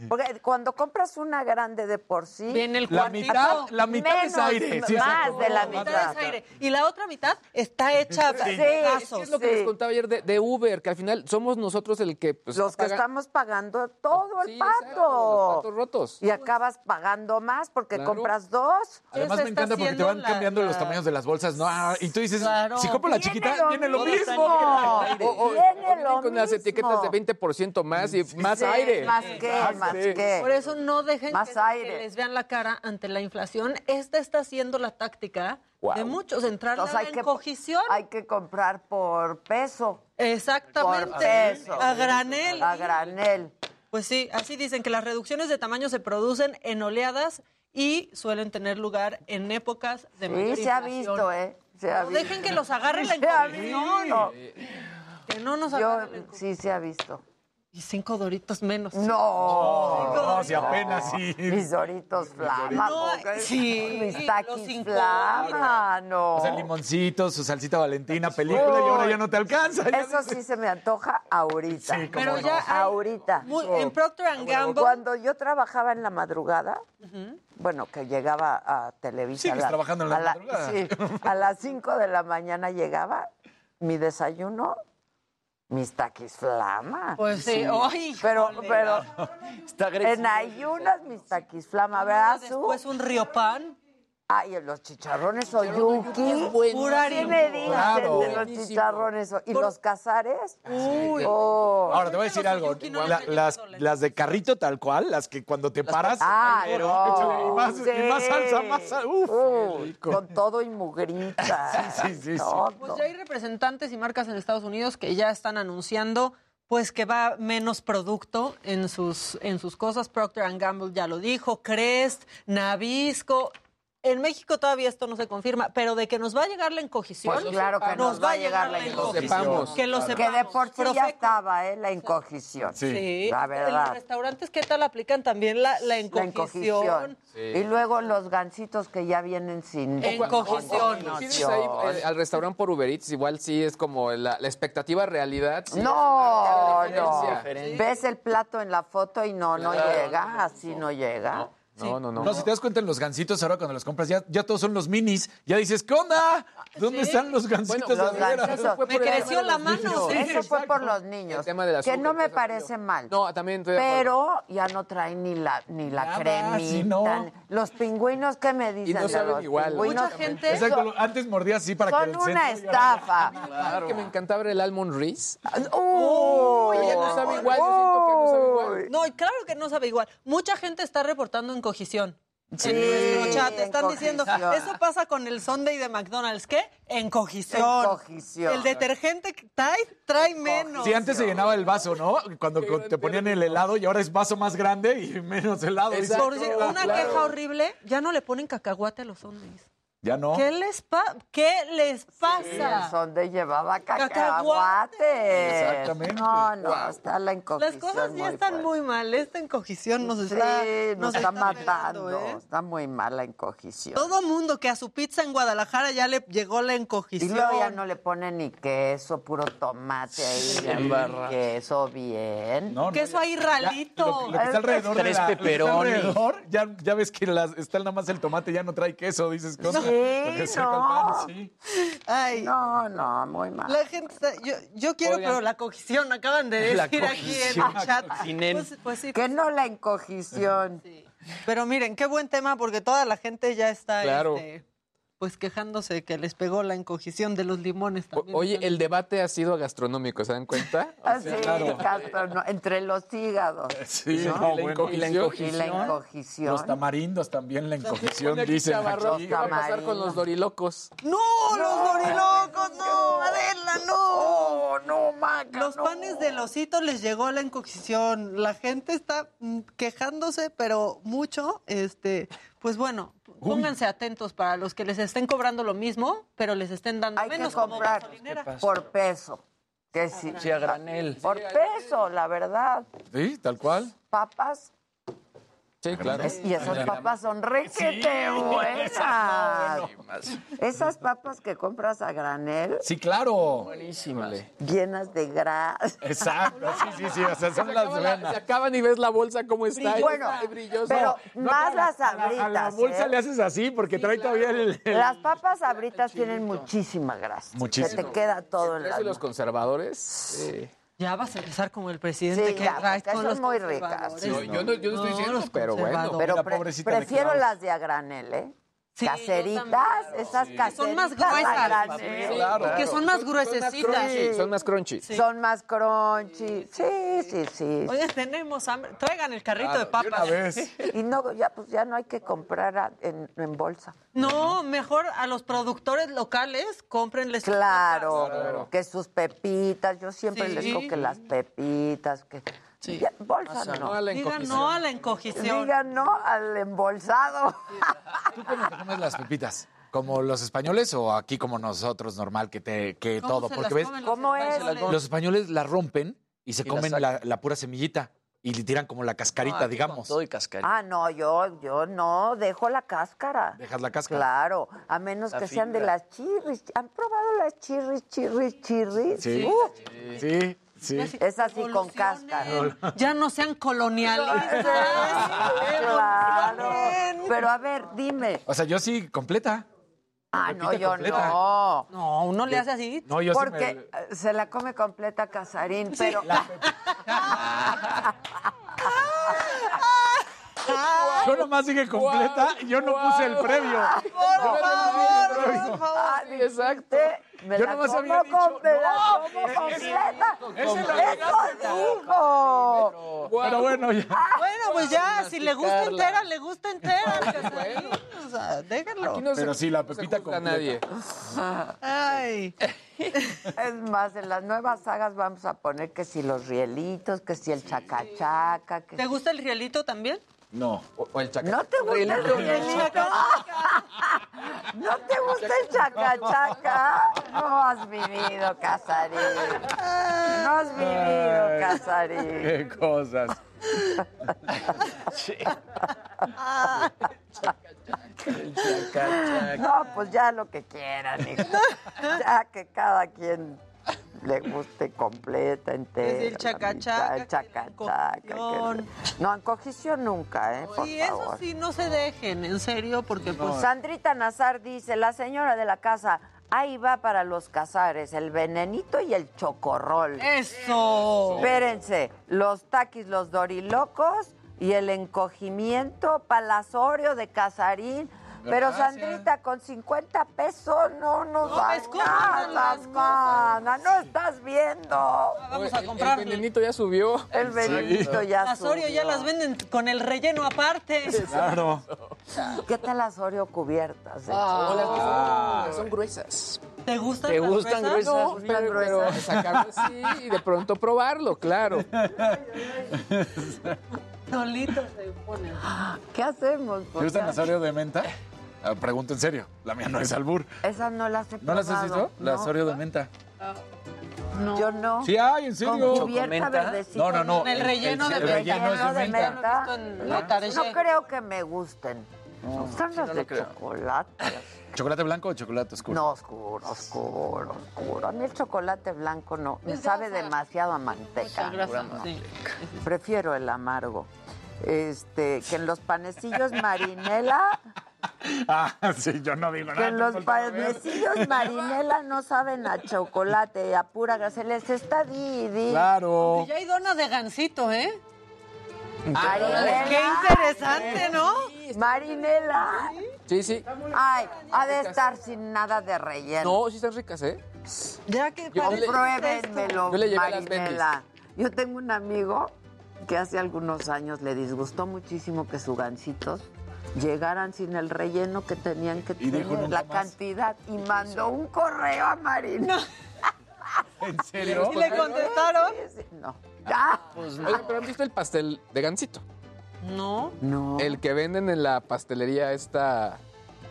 Porque cuando compras una grande de por sí,
viene el
La mitad, la mitad es aire. Sí,
más
exacto.
de la
La mitad
mitad.
es aire. Y la otra mitad está hecha
Sí.
pedazos.
Es lo que
Sí.
les contaba ayer de, de Uber, que al final somos nosotros el que. pues,
los que
paga-
estamos pagando todo el
Sí,
pato.
exacto, los patos rotos.
Y acabas pagando más porque
Claro.
compras dos.
Además me encanta porque te van
la-
cambiando los tamaños de las bolsas, ¿no? Ah, y tú dices,
Claro.
si compro la
Viene
chiquita,
lo
viene lo
mismo.
mismo.
O- o-
Viene
o vienen
lo
con las etiquetas de
mismo.
20% más y más
Sí,
aire.
Más que. Más
Sí.
que.
Por eso no dejen
Más
que, les vean la cara ante la inflación. Esta está siendo la táctica de muchos, entrar
Entonces
a
hay
la
que,
encogición.
hay que comprar por peso.
Exactamente.
Por peso.
A granel.
A granel.
Pues sí, así dicen que las reducciones de tamaño se producen en oleadas y suelen tener lugar en épocas de mayor
Sí, se ha
inflación.
visto, ¿eh? Se ha
No
visto.
dejen que los agarre la
visto.
Que no nos
Yo,
agarre la encogición.
sí se ha visto.
Y cinco doritos menos.
No.
No, si apenas sí.
Mis doritos flama.
No, sí,
Mis
los
taquis
cinco
flama. No.
O sea, limoncito, su salsita valentina, película, y ahora ya no te alcanza.
Eso sí se me antoja ahorita.
Sí, cómo
Pero ya hay-
ahorita.
Muy- en Procter and Gamble.
Cuando yo trabajaba en la madrugada, bueno, que llegaba a Televisa. La-
trabajando en la
a
madrugada.
sí, a las 5 de la mañana llegaba mi desayuno, mis taquis flama.
Pues sí, ¡ay!
Pero, pero
Está agresivo.
en ayunas mis taquis flama, ¿verdad?
Después un río pan.
Ay, los chicharrones oyuki.
Pura
¿Qué me dices
Claro.
de los chicharrones? o- ¿Y los cazares?
Uy.
Oh.
Ahora te voy a decir algo.
Oyuki no
La-
les
las, de carrito tal cual, las que cuando te paras.
Ah,
pero
no,
échale, y, más, y más
sí.
salsa, más salsa. Uf,
Uh,
rico.
con todo y mugrita.
Sí, sí, sí, sí.
Todo.
Pues ya hay representantes y marcas en Estados Unidos que ya están anunciando pues que va menos producto en sus, en sus cosas. Procter Gamble ya lo dijo, Crest, Nabisco. En México todavía esto no se confirma, pero de que nos va a llegar la encogición,
Pues claro que nos va a llegar la
encogición.
Que lo
Que
sepamos.
de por sí ya estaba, ¿eh? La encogición.
Sí.
La
En los
verdad.
restaurantes, ¿qué tal aplican también la, la
La
encogición?
encogición. Y luego los gancitos que ya vienen sin
Encogición.
Ahí eh, al restaurante por Uber Eats, igual sí es como la, la expectativa realidad. sí
No, no. Ves el plato en la foto y no, no llega, así no llega.
No, no, no.
No, si te das cuenta en los gancitos ahora cuando los compras, ya, ya todos son los minis. Ya dices, ¿qué onda? ¿Dónde están los gancitos
Los
de veras?
Me creció la mano.
Eso fue por los niños.
tema del
que
azúcar,
no me parece mal.
No, también estoy de.
Pero ya no traen ni la ni la
Nada,
cremita.
no.
Los pingüinos, ¿qué me dicen
no
de
saben
los
igual.
pingüinos?
Mucha gente.
Exacto, antes mordías así para que
Son
el
una estafa.
Claro. que me encantaba era el almond Reese.
Uy,
ya no sabe igual, que no sabe igual.
No, y claro que no sabe igual. Mucha gente está reportando encogición.
Sí,
en nuestro chat están diciendo, eso pasa con el Sunday de McDonald's. ¿Qué? Encogición.
Encogición.
El detergente trae, trae menos.
Sí, antes se llenaba el vaso, ¿no? Cuando te ponían el helado y ahora es vaso más grande y menos helado. Dices,
Por una
claro.
queja horrible, ya no le ponen cacahuate a los Sundays.
Ya no.
¿Qué les, pa- ¿Qué les
Sí, el
pasa?
sonde llevaba
Cacahuate.
Exactamente.
No, no, está la encogición.
Las cosas ya
muy
están
fuerte.
muy mal. Esta encogición nos
Sí,
está,
nos está matando.
pegando, ¿eh?
Está muy mal la encogición.
Todo mundo que a su pizza en Guadalajara ya le llegó la
Y
encogición.
luego ya no le ponen ni queso, puro tomate ahí. ya,
embarra.
Queso bien.
No, no,
Queso ahí
ya,
ralito.
Lo, lo que está alrededor de
Tres
la- lo que está alrededor, ya, ya ves que las- está nada más el tomate, ya no trae queso, dices. ¿qué onda?
Sí,
pan,
no.
sí.
Ay,
No, no, muy mal.
la gente está, yo, yo quiero,
Oigan.
pero la cogición, acaban de decir aquí en el chat. Pues, pues sí,
Que no la encogición.
pero miren, qué buen tema porque toda la gente ya está
Claro.
este, pues quejándose que les pegó la encogición de los limones
O-
también.
Oye, el debate ha sido gastronómico, ¿se dan cuenta?
Ah, sí, Castro, no, entre los hígados.
Sí,
¿no?
no,
Y la encogición.
Y la encogición.
Los tamarindos también, la encogición, dicen. Aquí.
¿Qué va a pasar con los dorilocos?
¡No, los dorilocos! ¡No, Adela, no!
No, Maca,
Los
no.
panes del osito les llegó la encogición. La gente está mm, quejándose, pero mucho. Este, pues bueno, pónganse atentos para los que les estén cobrando lo mismo, pero les estén dando
Hay que
menos como
comprar
gasolinera.
por peso. Que sí.
Sí, a granel.
Por peso, la verdad.
Sí, tal cual.
Papas.
Sí, claro.
Es- y esas papas son requete buenas. Esas papas que compras a granel,
Sí, claro.
Buenísimas.
llenas de grasa.
Exacto, sí, sí, sí. O sea, son las
Se
buenas.
acaban y ves la bolsa cómo está.
Bueno,
Está brillosa.
pero
No,
más las
a la-
abritas.
A la bolsa
¿eh?
le haces así porque trae todavía el. el-
Las papas abritas tienen muchísima grasa.
Muchísimo.
Que te queda todo en
Eso
la
y los conservadores. eh,
Ya vas a empezar como el presidente
Sí,
que
ya,
traes con
son
los
muy ricas.
No, yo no- yo no estoy diciendo,
los
pero bueno.
Pero
la
pre- prefiero las de a granel, ¿eh?
Sí,
caseritas, esas caseritas
Son más gruesas.
Claro.
Que son más gruesecitas.
crunchy, son más crunchy.
Son más crunchy. Sí, sí, sí.
Oye, tenemos hambre. Traigan el carrito de papas.
vez.
Y no, ya, pues ya no hay que comprar a- en, en bolsa.
No, mejor a los productores locales, cómprenles. sus
Claro, que sus pepitas, yo siempre
Sí.
les digo que las pepitas, que
Sí.
ya, bolsa
No
no.
a la
Digan
encogición.
no a la encogición.
Digan no al embolsado.
¿Tú cómo te comes las pepitas? ¿Como los españoles o aquí como nosotros, normal, que, te, que
¿Cómo
todo?
se
Porque
las
ves,
comen los
¿Cómo es?
los españoles la rompen y se
Y
comen la, la pura semillita y le tiran como la cascarita,
Ah,
digamos.
Todo y cascarita.
Ah, no, yo, yo no, dejo la cáscara.
Dejas la cáscara.
Claro, a menos
La
que sean de las chirris. ¿Han probado las chirris, chirris, chirris?
Sí.
Uh,
Sí, sí.
Es así con cáscara.
Ya no sean colonialistas.
Claro. Pero a ver, dime.
O sea, yo sí, completa.
Ah, no, yo
completa.
no.
No, uno le hace así.
No, yo sí
Porque eh, se la come completa Casarín, pero...
Yo nomás dije completa y yo no puse el previo.
Por favor, por favor.
Ah,
exacto.
Me
Yo
la
nomás
como
había dicho,
com- me la
no,
completa. ¡Eso dijo!
Pero bueno, ya.
Bueno, pues ya, si le gusta entera, le gusta entera. Casarín. O sea, déjenlo.
Aquí no se-
Pero sí, la
no
pepita
a
completa.
nadie.
Ay.
Es más, en las nuevas sagas vamos a poner que si los rielitos, que si el chacachaca, que...
¿Te gusta el rielito también?
No.
O, o el chaca.
¿No te gusta el rielito? ¿No te gusta el chacachaca? No has vivido, Casarín. No has vivido, Casarín.
Qué cosas.
No, pues ya lo que quieran, hijo. Ya que cada quien le guste completa, entera.
Es el chacachaca,
El chacachaca. No, en cogición nunca, ¿eh? Por
Sí, eso
favor.
sí, no se dejen, en serio, porque pues...
Sandrita Nazar dice, la señora de la casa, ahí va para los cazares, el venenito y el chocorrol.
¡Eso!
Espérense, los taquis, los dorilocos y el encogimiento palasorio de Casarín. Pero
Gracias.
Sandrita, con 50 pesos no nos
No
da nada,
las
mana. No estás viendo.
Vamos a
El-
comprar.
El venenito ya subió.
El venenito ya
Las Oreo ya
subió.
las venden con el relleno aparte.
Claro.
¿Qué tal las Oreo cubiertas? eh?
Las que son, son gruesas.
¿Te gustan
¿Te
las
gustan
gruesas?
No,
Están
pero, pero
gruesas.
sacarlo así y de pronto probarlo, claro.
Solitos se ponen.
¿Qué hacemos?
¿Te gustan las Oreo de menta? Ah, Pregunto en serio. La mía no es albur.
Esas no las he
¿No las has visto? Las
No.
Oreo de menta.
Yo no.
Sí hay, en serio.
Con cubierta verdecita.
No, no, no.
Con el relleno de
el
menta.
relleno de
de
menta.
No, no creo que me gusten. Me gustan las
no
de chocolate.
¿Chocolate blanco o chocolate oscuro?
No, oscuro, oscuro, oscuro. A mí el chocolate blanco no. Me sabe demasiado a manteca. No.
sí.
Prefiero el amargo. Este, que en los panecillos marinela,
Ah, sí, yo no digo
que
nada.
en los panecillos marinela no saben a chocolate, a pura grasa. Les está di, di.
Claro.
Ya hay donas de gansito, ¿eh?
Marinela.
Qué interesante, ¿no?
Marinela.
Sí, sí.
Ay, ha de estar sin nada de relleno.
No, sí están ricas, ¿eh?
Ya que
Yo le- Yo las
Marinela. Yo tengo un amigo que hace algunos años le disgustó muchísimo que sus gancitos llegaran sin el relleno que tenían que
Y
tener, la
más.
cantidad, y mandó un correo a Marina.
¿En serio?
¿Y le contestaron?
No. Ah,
Oigan, pero ¿han visto el pastel de gansito?
No.
no.
El que venden en la pastelería esta...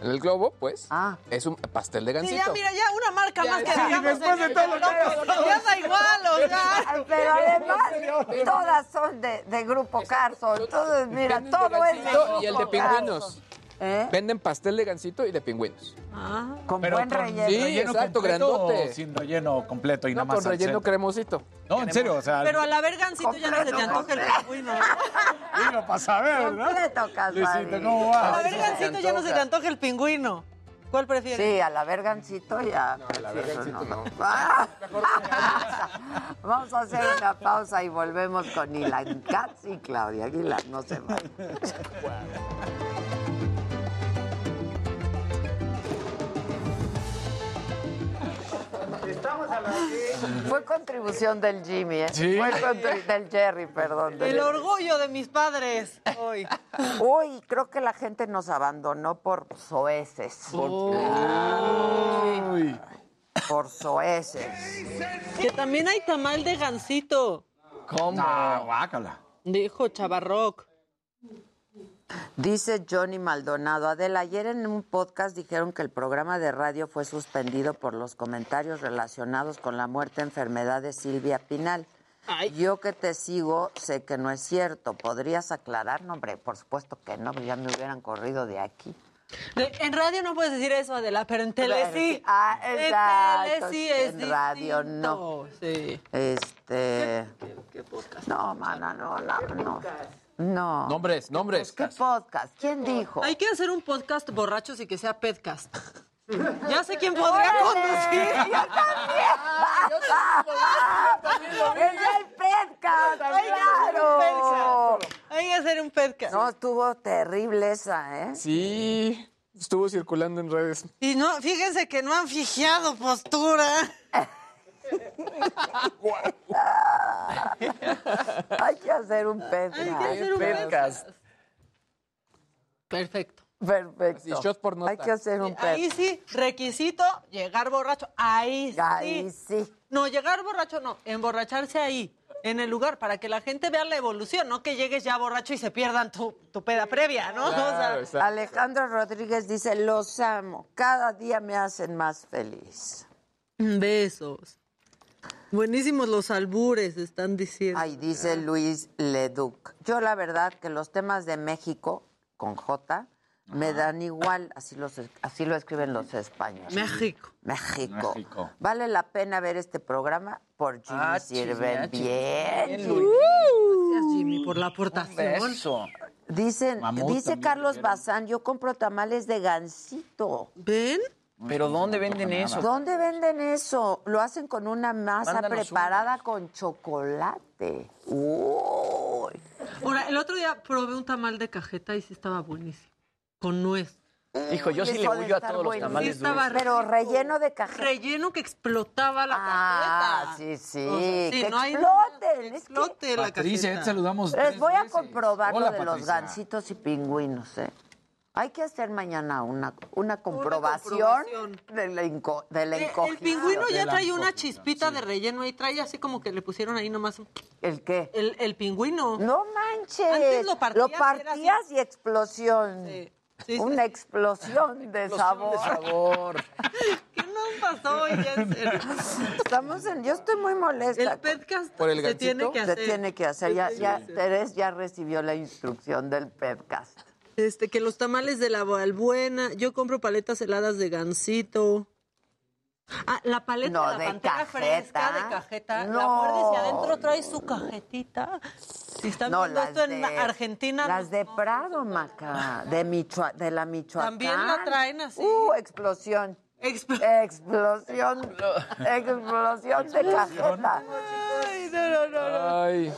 En el globo, pues,
Ah.
es un pastel de
Sí,
gansito.
ya, mira, ya una marca
Ya,
más que
sí,
digamos.
después de todo lo que
Ya da igual, o sea.
Pero además, todas son de, de Grupo Carson. Entonces, mira, todo es de
y el de pingüinos.
¿Eh?
Venden pastel de gansito y de pingüinos.
Ah.
Con
Pero
buen
con
relleno.
Sí,
relleno
exacto,
completo
grandote.
sin relleno completo y
No,
nada más
con
al
relleno
centro?
cremosito.
No, en serio, o sea,
Pero al haber gansito ya no se te antoja el pingüino. ¿no?
digo, para saber, ¿no?
Completo,
Luisito. ¿cómo
Al
va?
haber gansito ya no se te antoja el pingüino. ¿Cuál prefieres?
Sí, a la vergancito ya.
a la vergancito no.
Vamos a hacer una pausa y volvemos con Ilan Katz y Claudia Aguilar. No se vayan.
Estamos a las
Fue contribución del Jimmy, ¿eh?
Sí.
Fue del Jerry, perdón. del-
El orgullo de mis padres hoy.
Uy, creo que la gente nos abandonó por soeces.
Uy.
Por soeces.
Que también hay tamal de gansito,
¿Cómo?
Guácala.
dijo Chavarroc.
Dice Johnny Maldonado, Adela, ayer en un podcast dijeron que el programa de radio fue suspendido por los comentarios relacionados con la muerte enfermedad de Silvia Pinal.
Ay.
Yo que te sigo, sé que no es cierto. ¿Podrías aclarar? No, hombre, por supuesto que no, ya me hubieran corrido de aquí.
De- En radio no puedes decir eso, Adela, pero en tele sí.
Ah,
En tele sí es
En radio no.
Sí.
Este...
¿Qué podcast?
No, mana, no, la- no. No.
Nombres, nombres.
¿Qué podcast? ¿Quién dijo?
Hay que hacer un podcast borrachos y que sea pedcast. Ya sé quién podría conducir.
¡Yo también! ¡Es el podcast!
Hay que hacer un
¡Claro!
podcast. Hay que hacer un podcast.
No, estuvo terrible esa, ¿eh?
Sí, estuvo circulando en redes.
Y no, fíjense que no han fijado postura.
Hay que hacer un podcast.
Hay que hacer un
Podcast.
Perfecto.
Perfecto.
Shot por nota.
Hay que hacer un
Ahí
podcast.
sí, requisito, llegar borracho. Ahí sí.
Ahí sí.
No, llegar borracho no, emborracharse ahí, en el lugar, para que la gente vea la evolución, no que llegues ya borracho y se pierdan tu, tu peda previa, ¿no? O sea,
Claro, exacto.
Alejandro Rodríguez dice, los amo. Cada día me hacen más feliz.
besos. Buenísimos los albures, están diciendo.
Ay, dice Luis Leduc. Yo la verdad que los temas de México, con J, Me dan igual, así, los, así lo escriben los españoles.
México.
México.
México.
Vale la pena ver este programa por Jimmy
Ah,
Sirven bien.
bien,
Uh.
Gracias, Jimmy, por la aportación.
Beso.
Dicen,
Mamut
dice Carlos. Bazán, yo compro tamales de gansito.
¿Ven?
¿Pero dónde venden eso?
¿Dónde venden eso? Lo hacen con una masa
Mándanos
preparada con chocolate. Uy.
Ahora, el otro día probé un tamal de cajeta y sí estaba buenísimo. Con nuez.
Hijo, yo sí le huyo a todos los tamales
Sí estaba
dulces.
Pero relleno de cajeta.
Relleno que explotaba la
Ah,
cajeta.
sí, sí.
O sea, sí,
que
no hay
exploten. Es que
Explote la
Patricia,
cajeta.
te saludamos.
les voy a
veces.
comprobar
Hola,
lo de los
Patricia.
gansitos y pingüinos, ¿eh? Hay que hacer mañana una, una comprobación,
comprobación.
de la, inco- de la
Eh, El pingüino ya trae una chispita de relleno ahí, trae así como que le pusieron ahí nomás
¿El qué?
el, el pingüino.
No manches.
Antes lo partías y era
partías y explosión.
Sí, sí,
Una explosión de sabor.
De sabor.
¿Qué nos pasó hoy?
Estamos en. Yo estoy muy molesta.
El podcast
¿Por el
se tiene que
Se
hacer.
tiene que hacer. Ya, ya. Terés ya recibió la instrucción del podcast.
Este, que los tamales de la Valbuena, yo compro paletas heladas de gansito. Ah, la paleta
No,
de la pantera
cajeta.
fresca de cajeta. La
No.
muerdes y adentro trae su cajetita. Si están
No,
viendo esto en
de,
Argentina.
Las de Prado, Maca. De, Michoa- de la Michoacán.
También la traen así.
Uh, explosión.
Expl-
Explosión. explosión de cajeta.
Ay, no, no, no, no.
Ay,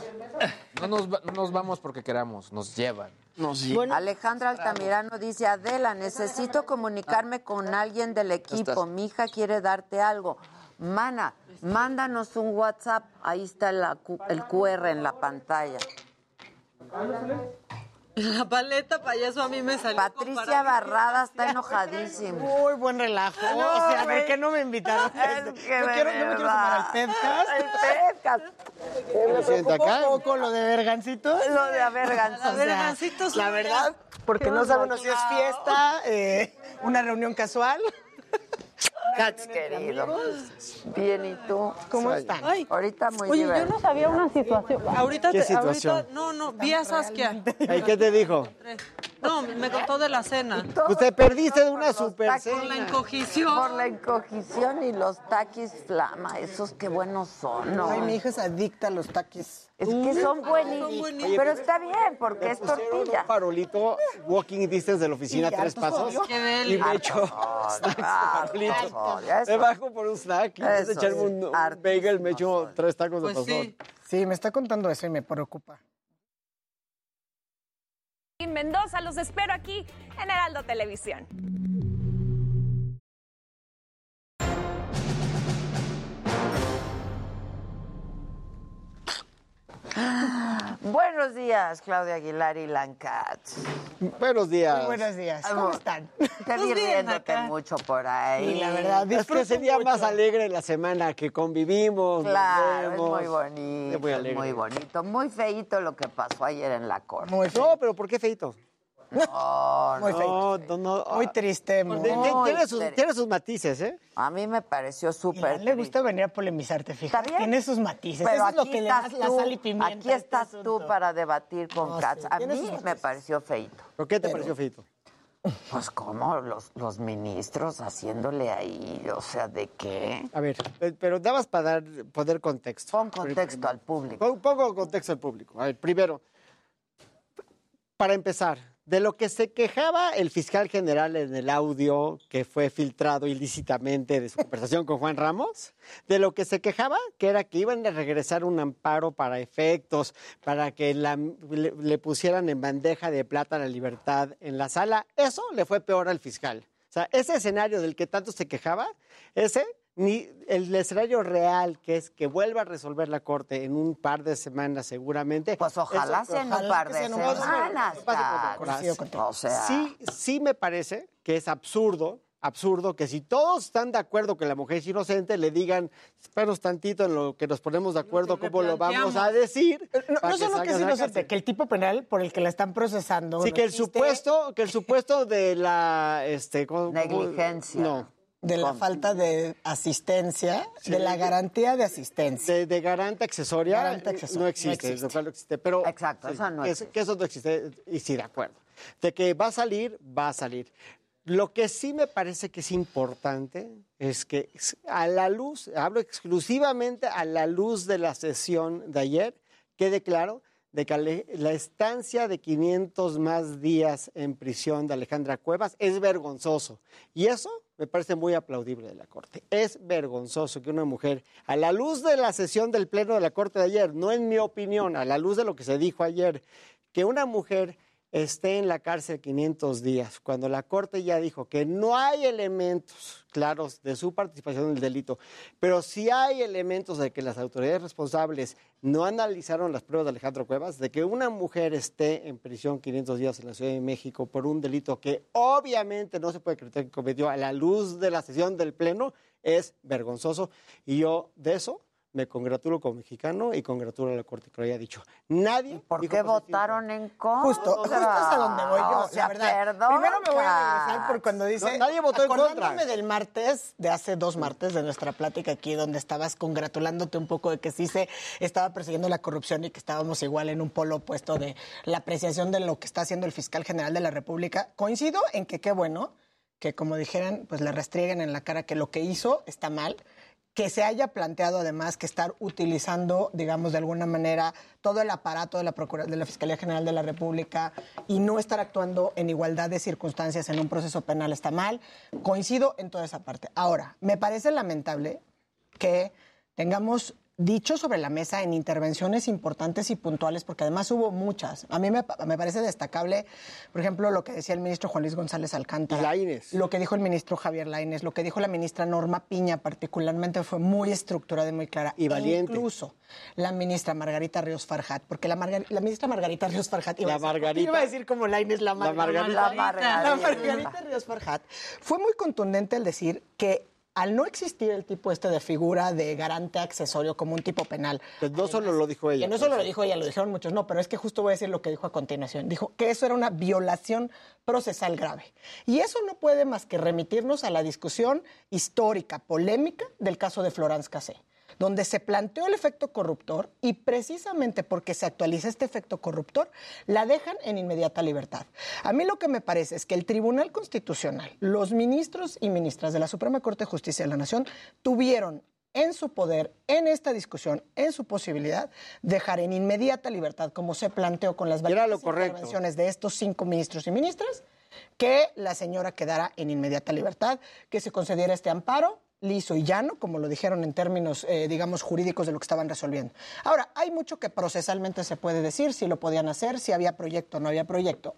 no nos, va- no nos vamos porque queramos, nos llevan.
No, sí.
Alejandra Altamirano dice, Adela, necesito comunicarme con alguien del equipo. Mi hija quiere darte algo. Mana, mándanos un WhatsApp. Ahí está la Q- el QR en la pantalla.
La paleta payaso a mí me salió.
Patricia Barrada está enojadísima.
Muy buen relajo. o sea, ¿por qué no me invitaron?
Es que
yo, quiero, yo me quiero sumar al podcast.
El podcast.
Me
acá.
un poco lo de vergancitos.
Lo de
sea,
Vergancitos,
la verdad, porque no sabemos si es fiesta, eh, una reunión casual.
Cats, querido. Bien, ¿y tú?
¿Cómo están?
Ay,
Ahorita muy
Oye, yo no sabía una situación. Ahorita,
¿Qué
te-
situación?
ahorita, no, no, vi a Saskia.
Ay, ¿Qué te dijo?
No, me contó de la cena.
Pues te perdiste de una super
tacos.
Por la encogición.
Por la encogición y los taquis flama, esos qué buenos son, ¿no?
Ay, mi hija es adicta a los taquis.
Es que son buenísimos. Pero está bien, porque
Me
es tortilla.
un farolito walking distance de la oficina
Y
tres pasos y me echo. Me bajo por un snack y en de echarme un, bagel me echo tres tacos de
Pues
pastor.
sí.
Sí, me está contando eso y me preocupa.
Mendoza, los espero aquí en Heraldo Televisión.
Buenos días, Claudia Aguilar y Lancat.
Buenos días.
Muy buenos días. ¿Cómo están?
Te vi
Pues
riéndote
acá.
mucho por ahí.
Y la verdad,
Es que sería
mucho.
más alegre la semana que convivimos. nos
Claro, es muy bonito.
Es muy alegre.
muy bonito. Muy feíto lo que pasó ayer en la corte.
Muy feo.
No, pero ¿por qué feito?
No,
Muy
no.
feito.
No.
Muy triste. Muy...
Tiene- tiene-
Muy
tiene, sus, tiene sus matices, ¿eh?
A mí me pareció súper
él le gusta venir a polemizarte,
Está
fíjate.
bien.
Tiene sus matices.
Pero
Eso es lo
aquí
que le da
estás
la
tú,
sal y pimienta.
aquí
este
estás tú para debatir con
No,
Katz.
sí,
A mí me pareció feito.
¿Por qué te
Pero-
pareció feito?
Pues como los, los ministros haciéndole ahí, o sea, ¿de qué?
A ver, pe- pero dabas para dar, poner contexto.
Pon contexto al público.
Pon- Pongo contexto al público. A ver, primero, para empezar, de lo que se quejaba el fiscal general en el audio que fue filtrado ilícitamente de su conversación con Juan Ramos, de lo que se quejaba, que era que iban a regresar un amparo para efectos, para que la- le, le pusieran en bandeja de plata la libertad en la sala, eso le fue peor al fiscal. O sea, ese escenario del que tanto se quejaba, ese, ni el escenario real, que es que vuelva a resolver la Corte en un par de semanas seguramente.
Pues ojalá
eso-
sea en un par de semanas.
Sí, sí me parece que es absurdo, absurdo que si todos están de acuerdo que la mujer es inocente, le digan, espéranos tantito en lo que nos ponemos de acuerdo, cómo lo vamos a decir.
No, solo que es inocente, que el tipo penal por el que la están procesando.
Sí,
no
que el
existe,
supuesto, que el supuesto de la este, ¿cómo- cómo?
Negligencia.
No.
De la falta de asistencia, de la garantía de asistencia.
De, de garante accesoria,
Garante accesoria,
no
no
existe,
existe.
lo cual no existe. Pero,
Exacto, eso no existe.
que eso no existe, y sí, de acuerdo. De que va a salir, va a salir. Lo que sí me parece que es importante es que a la luz, hablo exclusivamente a la luz de la sesión de ayer, quede claro de que la estancia de 500 más días en prisión de Alejandra Cuevas es vergonzoso. Y eso me parece muy aplaudible de la Corte. Es vergonzoso que una mujer, a la luz de la sesión del Pleno de la Corte de ayer, no en mi opinión, a la luz de lo que se dijo ayer, que una mujer esté en la cárcel 500 días, cuando la Corte ya dijo que no hay elementos claros de su participación en el delito, pero sí hay elementos de que las autoridades responsables no analizaron las pruebas de Alejandro Cuevas, de que una mujer esté en prisión 500 días en la Ciudad de México por un delito que obviamente no se puede creer que cometió a la luz de la sesión del Pleno, es vergonzoso. Y yo de eso me congratulo como mexicano y congratulo a la Corte que lo haya dicho. Nadie.
¿Por qué votaron en contra?
Justo, justo es a donde voy yo,
O sea,
la verdad.
perdón,
Primero me voy a regresar por cuando dice.
No, nadie votó en contra.
acordándome del martes, de hace dos martes, de nuestra plática aquí, donde estabas congratulándote un poco de que sí se estaba persiguiendo la corrupción y que estábamos igual en un polo opuesto de la apreciación de lo que está haciendo el fiscal general de la República. Coincido en que qué bueno que, como dijeran, pues le restrieguen en la cara que lo que hizo está mal que se haya planteado además que estar utilizando, digamos, de alguna manera todo el aparato de la, Procura- de la Fiscalía General de la República y no estar actuando en igualdad de circunstancias en un proceso penal está mal. Coincido en toda esa parte. Ahora, me parece lamentable que tengamos dicho sobre la mesa en intervenciones importantes y puntuales, porque además hubo muchas. A mí me, me parece destacable, por ejemplo, lo que decía el ministro Juan Luis González Alcántara. Lo que dijo el ministro Javier Lainez, lo que dijo la ministra Norma Piña, particularmente, fue muy estructurada y muy clara.
Y valiente.
Incluso la ministra Margarita Ríos Farjat, porque la, Margar- la ministra Margarita Ríos Farjat iba,
La
a decir-
Margarita.
iba a decir como Lainez, la, Mar-
Margarita.
La Margarita.
la Margarita Ríos Farjat fue muy contundente al decir que al no existir el tipo este de figura de garante accesorio como un tipo penal.
Pues no solo lo dijo ella.
Que no solo lo dijo ella, lo dijeron muchos, no, pero es que justo voy a decir lo que dijo a continuación. Dijo que eso era una violación procesal grave. Y eso no puede más que remitirnos a la discusión histórica, polémica del caso de Florence Cassé donde se planteó el efecto corruptor y precisamente porque se actualiza este efecto corruptor, la dejan en inmediata libertad. A mí lo que me parece es que el Tribunal Constitucional, los ministros y ministras de la Suprema Corte de Justicia de la Nación tuvieron en su poder, en esta discusión, en su posibilidad, dejar en inmediata libertad, como se planteó con las
correcto.
intervenciones de estos cinco ministros y ministras, que la señora quedara en inmediata libertad, que se concediera este amparo liso y llano, como lo dijeron en términos, eh, digamos, jurídicos de lo que estaban resolviendo. Ahora, hay mucho que procesalmente se puede decir, si lo podían hacer, si había proyecto o no había proyecto,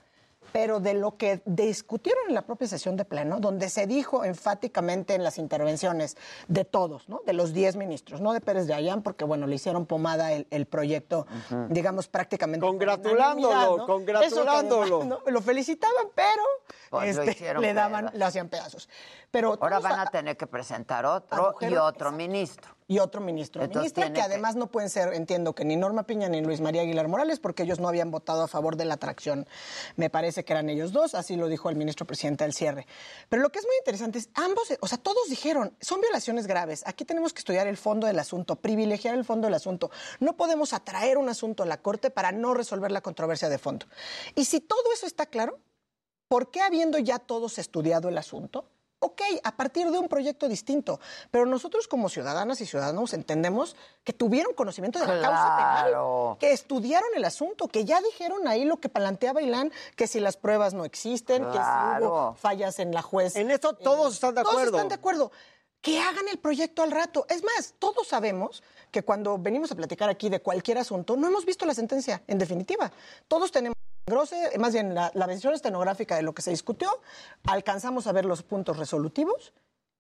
pero de lo que discutieron en la propia sesión de pleno, donde se dijo enfáticamente en las intervenciones de todos, ¿no? de los 10 ministros, no de Pérez de Ayán, porque bueno, le hicieron pomada el, el proyecto, digamos, prácticamente.
Congratulándolo, congratulándolo.
Lo felicitaban, pero
Pues lo
este,
hicieron
le daban,
pedazos.
hacían pedazos. Pero
Ahora van
a-
a tener que presentar otro
mujer-
y otro ministro.
Y otro ministro. Ministra que- además no pueden ser, entiendo que ni Norma Piña ni Luis María Aguilar Morales, porque ellos no habían votado a favor de la atracción. Me parece que eran ellos dos, así lo dijo el ministro presidente al cierre. Pero lo que es muy interesante es, ambos, o sea, todos dijeron, son violaciones graves. Aquí tenemos que estudiar el fondo del asunto, privilegiar el fondo del asunto. No podemos atraer un asunto a la Corte para no resolver la controversia de fondo. Y si todo eso está claro, ¿por qué habiendo ya todos estudiado el asunto? Ok, a partir de un proyecto distinto, pero nosotros como ciudadanas y ciudadanos entendemos que tuvieron conocimiento de la causa
Claro.
penal, que estudiaron el asunto, que ya dijeron ahí lo que planteaba Ilán, que si las pruebas no existen, que si hubo fallas en la juez.
En esto todos están de
Todos
acuerdo.
están de acuerdo. Que hagan el proyecto al rato. Es más, todos sabemos que cuando venimos a platicar aquí de cualquier asunto, no hemos visto la sentencia, en definitiva. Todos tenemos grose, más bien la, la versión estenográfica de lo que se discutió, alcanzamos a ver los puntos resolutivos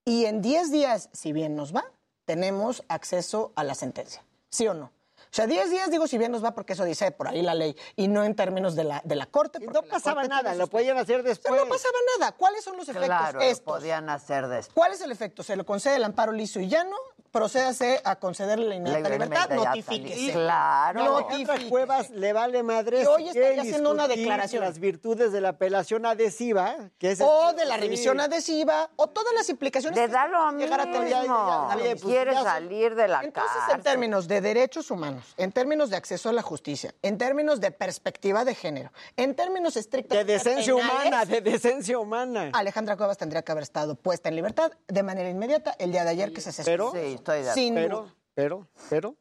y en 10 días, si bien nos va, tenemos acceso a la sentencia. ¿Sí o no? O sea, 10 días digo si bien nos va porque eso dice por ahí la ley y no en términos de la, de la Corte. Porque
no
la
pasaba
Corte
nada,
tiene
lo
sus-
podían hacer después.
no pasaba nada. ¿Cuáles son los efectos?
Claro, lo
Estos.
podían hacer después.
¿Cuál es el efecto? Se le concede el amparo liso y llano, procédase a concederle la inmediata libertad, notifíquese.
Claro.
Alejandra Cuevas le vale madre.
Y hoy estaría haciendo una declaración.
Las virtudes de la apelación adhesiva, que es.
O de la
Sí.
revisión adhesiva, o todas las implicaciones.
Le
que
da lo
llegar a tener.
mismo. Quiere salir de la
Entonces, en términos de derechos humanos, en términos de acceso a la justicia, en términos de perspectiva de género, en términos estrictos
De decencia humana, de decencia humana.
Alejandra Cuevas tendría que haber estado puesta en libertad de manera inmediata el día de ayer que se
Pero,
Sin
pero, pero, pero,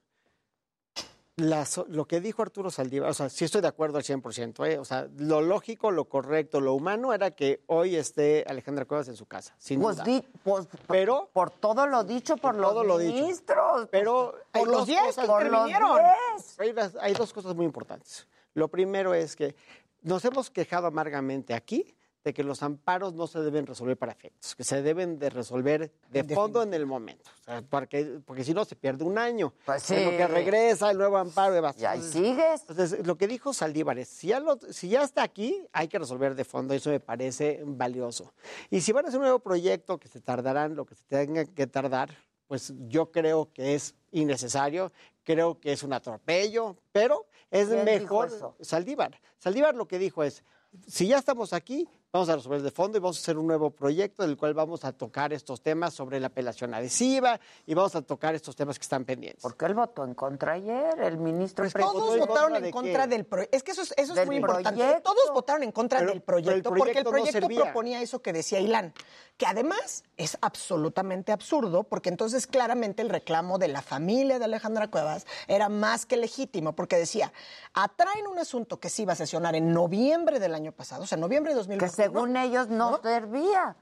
lo que dijo Arturo Saldívar, o sea, sí estoy de acuerdo al 100%, ¿eh? o sea, lo lógico, lo correcto, lo humano era que hoy esté Alejandra Cuevas en su casa, sin
Pues
duda.
di- pues,
pero,
por todo lo dicho por los
todo lo dicho.
ministros.
Pero
Por los
dos
10
cosas-
que Por los. 10.
Hay, hay dos cosas muy importantes. Lo primero es que nos hemos quejado amargamente aquí de que los amparos no se deben resolver para efectos, que se deben de resolver de fondo en el momento, o sea, porque, porque si no se pierde un año.
Pues
En lo
sí.
que regresa el nuevo amparo. Y,
Y ahí sigues.
Entonces, lo que dijo Saldívar es, si ya, lo- si ya está aquí, hay que resolver de fondo, eso me parece valioso. Y si van a hacer un nuevo proyecto que se tardarán lo que se tenga que tardar, pues yo creo que es innecesario, creo que es un atropello, pero es
¿Quién dijo
mejor? Saldívar. Saldívar lo que dijo es, si ya estamos aquí, vamos a resolver de fondo y vamos a hacer un nuevo proyecto del cual vamos a tocar estos temas sobre la apelación adhesiva y vamos a tocar estos temas que están pendientes.
¿Por qué él votó en contra ayer? El ministro
pues todos votaron en contra del proyecto. Es que eso es, eso es muy importante. Todos votaron en contra del proyecto, porque el
proyecto
proponía eso que decía Ilan, que además es absolutamente absurdo porque entonces claramente el reclamo de la familia de Alejandra Cuevas era más que legítimo porque decía, atraen un asunto que se iba a sesionar en noviembre del año pasado, o sea, noviembre de 2020
según ellos no, servía.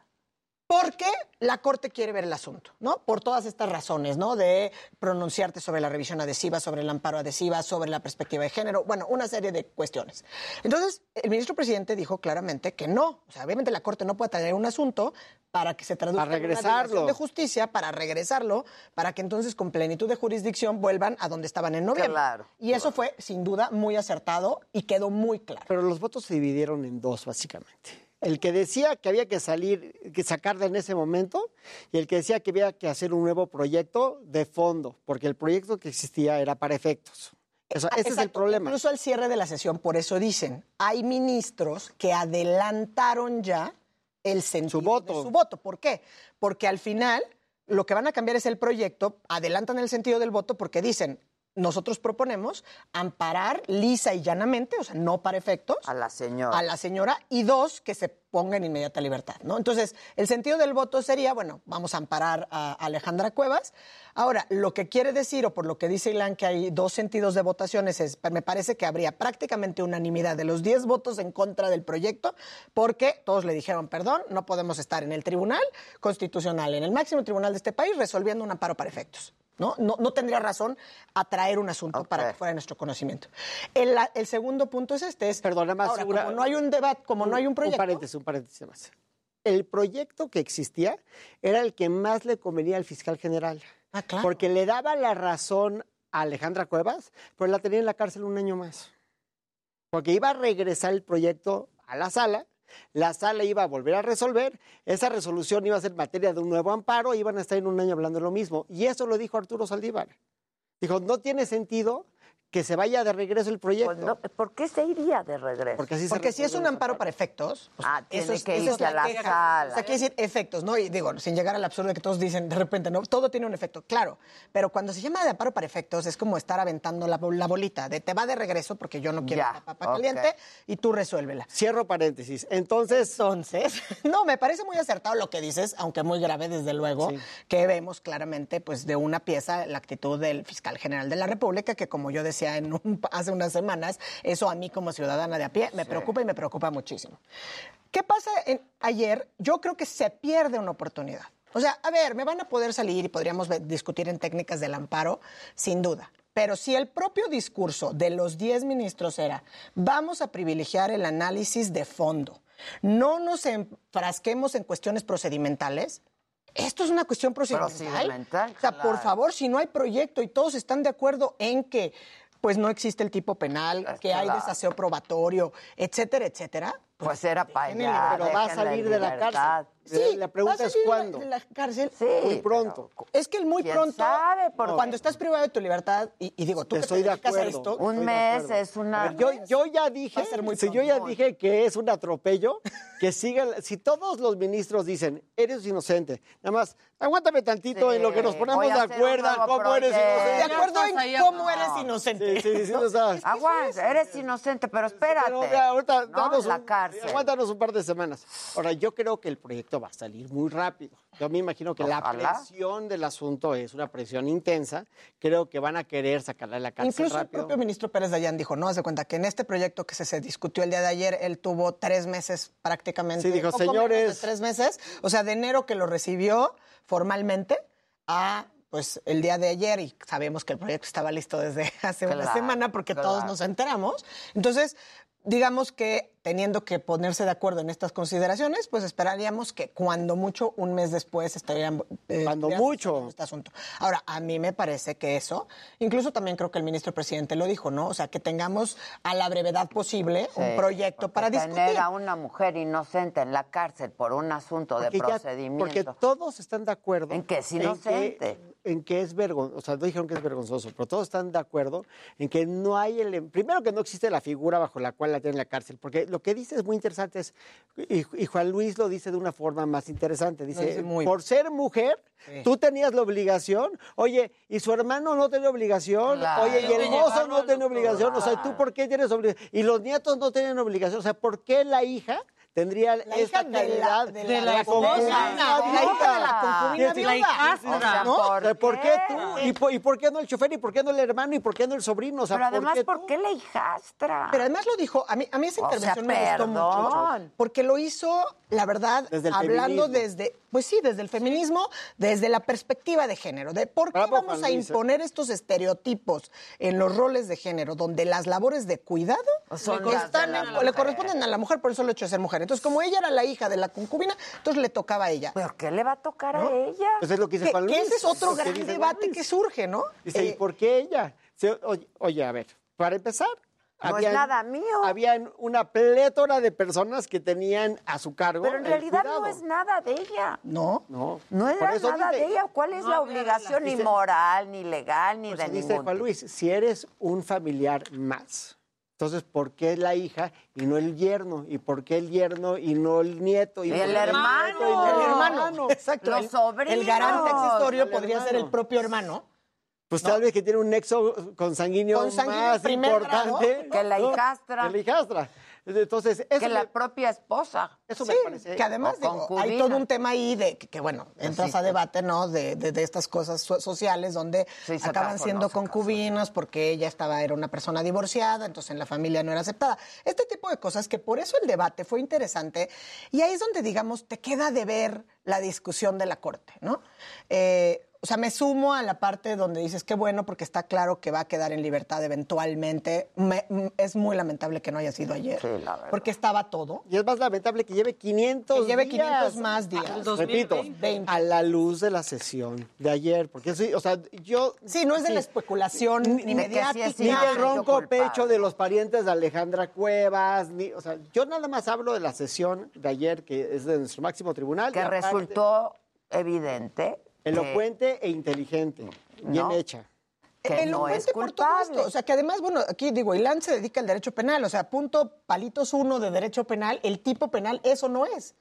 Porque la Corte quiere ver el asunto, ¿no? Por todas estas razones, ¿no? De pronunciarte sobre la revisión adhesiva, sobre el amparo adhesiva, sobre la perspectiva de género, bueno, una serie de cuestiones. Entonces, el ministro presidente dijo claramente que no. O sea, obviamente la Corte no puede tener un asunto para que se traduzca
para regresarlo.
en una de justicia, para regresarlo, para que entonces con plenitud de jurisdicción vuelvan a donde estaban en noviembre.
Claro,
y eso fue, sin duda, muy acertado y quedó muy claro.
Pero los votos se dividieron en dos, básicamente. El que decía que había que salir, que sacarla en ese momento, y el que decía que había que hacer un nuevo proyecto de fondo, porque el proyecto que existía era para efectos. O sea, ese es el problema.
Incluso al cierre de la sesión, por eso dicen, hay ministros que adelantaron ya el sentido
voto.
de su voto. ¿Por qué? Porque al final lo que van a cambiar es el proyecto, adelantan el sentido del voto porque dicen, nosotros proponemos amparar lisa y llanamente, o sea, no para efectos,
A la señora.
a la señora y dos, que se ponga en inmediata libertad, ¿no? Entonces, el sentido del voto sería, bueno, vamos a amparar a Alejandra Cuevas. Ahora, lo que quiere decir, o por lo que dice Ilan, que hay dos sentidos de votaciones, es, me parece que habría prácticamente unanimidad de los 10 votos en contra del proyecto, porque todos le dijeron, perdón, no podemos estar en el tribunal constitucional, en el máximo tribunal de este país, resolviendo un amparo para efectos. ¿No? No, no tendría razón atraer un asunto para que fuera de nuestro conocimiento. El, segundo punto es este, es, ahora,
Segura.
como no hay un debate, como no hay un proyecto,
Un paréntesis, un paréntesis más. El proyecto que existía era el que más le convenía al fiscal general.
Ah, claro.
Porque le daba la razón a Alejandra Cuevas, pero la tenía en la cárcel un año más. Porque iba a regresar el proyecto a la sala, la sala iba a volver a resolver, esa resolución iba a ser materia de un nuevo amparo, iban a estar en un año hablando de lo mismo. Y eso lo dijo Arturo Saldívar. Dijo, no tiene sentido que se vaya de regreso el proyecto.
Pues no, ¿Por qué se iría de regreso?
Porque así se
Porque si es un amparo para efectos, pues,
Ah, tiene
es-
que
esa es
irse a la
queja.
sala.
O sea, quiere decir efectos, ¿no? Y digo, sin llegar al absurdo de que todos dicen de repente, no, todo tiene un efecto, claro. Pero cuando se llama de amparo para efectos, es como estar aventando la, la bolita de te va de regreso porque yo no quiero
Ya,
la papa caliente y tú resuélvela.
Cierro paréntesis. Entonces.
Entonces, no, me parece muy acertado lo que dices, aunque muy grave, desde luego, que vemos claramente, pues, de una pieza la actitud del fiscal general de la República, que como yo decía en un- hace unas semanas, eso a mí como ciudadana de a pie me preocupa y me preocupa muchísimo. ¿Qué pasa en- ayer? Yo creo que se pierde una oportunidad. O sea, a ver, me van a poder salir y podríamos discutir en técnicas del amparo, sin duda. Pero si el propio discurso de los 10 ministros era, vamos a privilegiar el análisis de fondo, no nos enfrasquemos en cuestiones procedimentales, esto es una cuestión procedimental.
Procedimental,
O sea, por favor, si no hay proyecto y todos están de acuerdo en que pues no existe el tipo penal, que hay desaseo probatorio, etcétera, etcétera.
Pues era para allá.
Pero va a salir de la cárcel. Sí, la pregunta es cuándo.
de la cárcel
muy pronto.
Es que el muy
¿Quién
pronto,
sabe? Por-
cuando estás privado de tu libertad, y, y digo, tú que
Estoy
te
de acuerdo.
esto,
Un
de
mes
acuerdo.
es una...
Yo, yo ya dije,
ser muy
si yo ya dije que es un atropello, que sigan, si todos los ministros dicen, eres inocente, nada más, aguántame tantito
Sí,
en lo que nos ponemos de acuerdo, cómo eres
proyecto.
de
inocente.
acuerdo en cómo eres
Sí,
inocente.
sí, sí,
Aguanta, eres inocente, pero espérate.
pero, mira, ahorita
¿no?
danos
la
un-
cárcel.
Aguántanos un par de semanas. Ahora, yo creo que el proyecto va a salir muy rápido. Yo me imagino que la presión del asunto es una presión intensa. Creo que van a querer sacarla de la cárcel
Incluso el propio ministro Pérez Dayán dijo, no, haz de cuenta que en este proyecto que se, se discutió el día de ayer, él tuvo tres meses prácticamente.
Sí, dijo, "Señores".
de tres meses, o sea, de enero que lo recibió formalmente a pues el día de ayer y sabemos que el proyecto estaba listo desde hace una semana porque todos nos enteramos. Entonces, digamos que teniendo que ponerse de acuerdo en estas consideraciones, pues esperaríamos que cuando mucho, un mes después estarían... eh,
Cuando mucho.
Este asunto. Ahora, a mí me parece que eso, incluso también creo que el ministro presidente lo dijo, ¿no? O sea, que tengamos a la brevedad posible un proyecto para discutir.
Tener a una mujer inocente en la cárcel por un asunto de
ya-
procedimiento.
porque todos están de acuerdo.
En que es inocente.
En que, es vergonzoso. O sea, no dijeron que es vergonzoso, pero todos están de acuerdo en que no hay el. Primero que no existe la figura bajo la cual la tienen en la cárcel. Porque lo que dice es muy interesante. Es, y, y Juan Luis lo dice de una forma más interesante. Dice:
muy-
por ser mujer.
Sí.
Tú tenías la obligación, oye, y su hermano no tenía obligación,
Claro.
oye, y el
llevarlo
no tenía
doctor.
obligación, o sea, ¿tú por qué tienes obligación? Y los nietos no tienen obligación, o sea, ¿por qué la hija tendría
La
esta
hija de la-
calidad
de
la
la
esposa.
concubina, la hija de la concubina.
¿por
O sea, ¿por, qué tú? ¿Y por, y por qué no el chofer? ¿Y por qué no el hermano? ¿Y por qué no el sobrino? O sea,
Pero además,
¿por
¿por
qué,
la hijastra?
Pero además lo dijo, a mí, a mí esa
O sea,
intervención me gustó
perdón.
mucho, porque lo hizo, la verdad, hablando
feminismo.
desde, pues sí, desde el feminismo, desde la perspectiva de género, de por qué
Bravo,
vamos a
¿eh?
imponer estos estereotipos en los roles de género, donde las labores de cuidado
Son
están en- le corresponden a la mujer, por eso lo hecho de ser mujer. Entonces, como ella era la hija de la concubina, entonces le tocaba a ella.
¿Pero qué le va a tocar a ella?
Pues es lo que dice Juan
que ese es otro gran debate que surge, ¿no?
Dice, ¿y
Eh,
por qué ella? Oye, a ver, para empezar...
No es nada mío.
Habían una plétora de personas que tenían a su cargo
Pero en
el
realidad
cuidado.
no es nada de ella.
no.
No,
No era nada
dice-
de ella. ¿Cuál es
no
la
había
obligación ni
Dice-
moral, ni legal, ni de
eso dice
ningún
Juan? Luis, si eres un familiar más, entonces ¿por qué la hija y no el yerno? ¿Y por qué el yerno y no el nieto? ¿Y
el hermano.
nieto y no
El hermano, exacto.
Los
el,
sobrinos.
el garante accesorio
El
podría ser el propio hermano.
Pues tal vez que tiene un nexo consanguíneo,
Consanguíneo
más importante.
grado.
Que la hijastra.
Que la hijastra. Entonces, eso,
Que la
me,
propia esposa.
eso
Sí,
me parece...
que además digo, hay todo un tema ahí de que, que, bueno, entras
Sí,
a debate, ¿no? De, de- de estas cosas so- sociales donde
Sí,
acaban
casó,
siendo
no
concubinas porque ella estaba era una persona divorciada, entonces en la familia no era aceptada. Este tipo de cosas que por eso el debate fue interesante y ahí es donde digamos te queda de ver la discusión de la corte, ¿no? Eh, o sea, me sumo a la parte donde dices qué bueno porque está claro que va a quedar en libertad eventualmente. Me- es muy lamentable que no haya sido ayer,
Sí, la verdad.
porque estaba todo.
Y es más lamentable que lleve 500
Que lleve
días.
500 más días.
Al
Repito,
2020.
a la luz de la sesión de ayer, porque sí, o sea, yo...
Sí, no es de la especulación ni,
de que sí
mediática.
es
Ni del ronco
culpable.
pecho de los parientes de Alejandra Cuevas, ni, o sea, yo nada más hablo de la sesión de ayer, que es de nuestro máximo tribunal.
Que
aparte,
resultó evidente.
Elocuente e inteligente, bien
No.
hecha.
que no
Elocuente
es
por todo esto. O sea, que además, bueno, aquí digo, Ilan se dedica al derecho penal. O sea, punto palitos uno de derecho penal, el tipo penal, eso no es.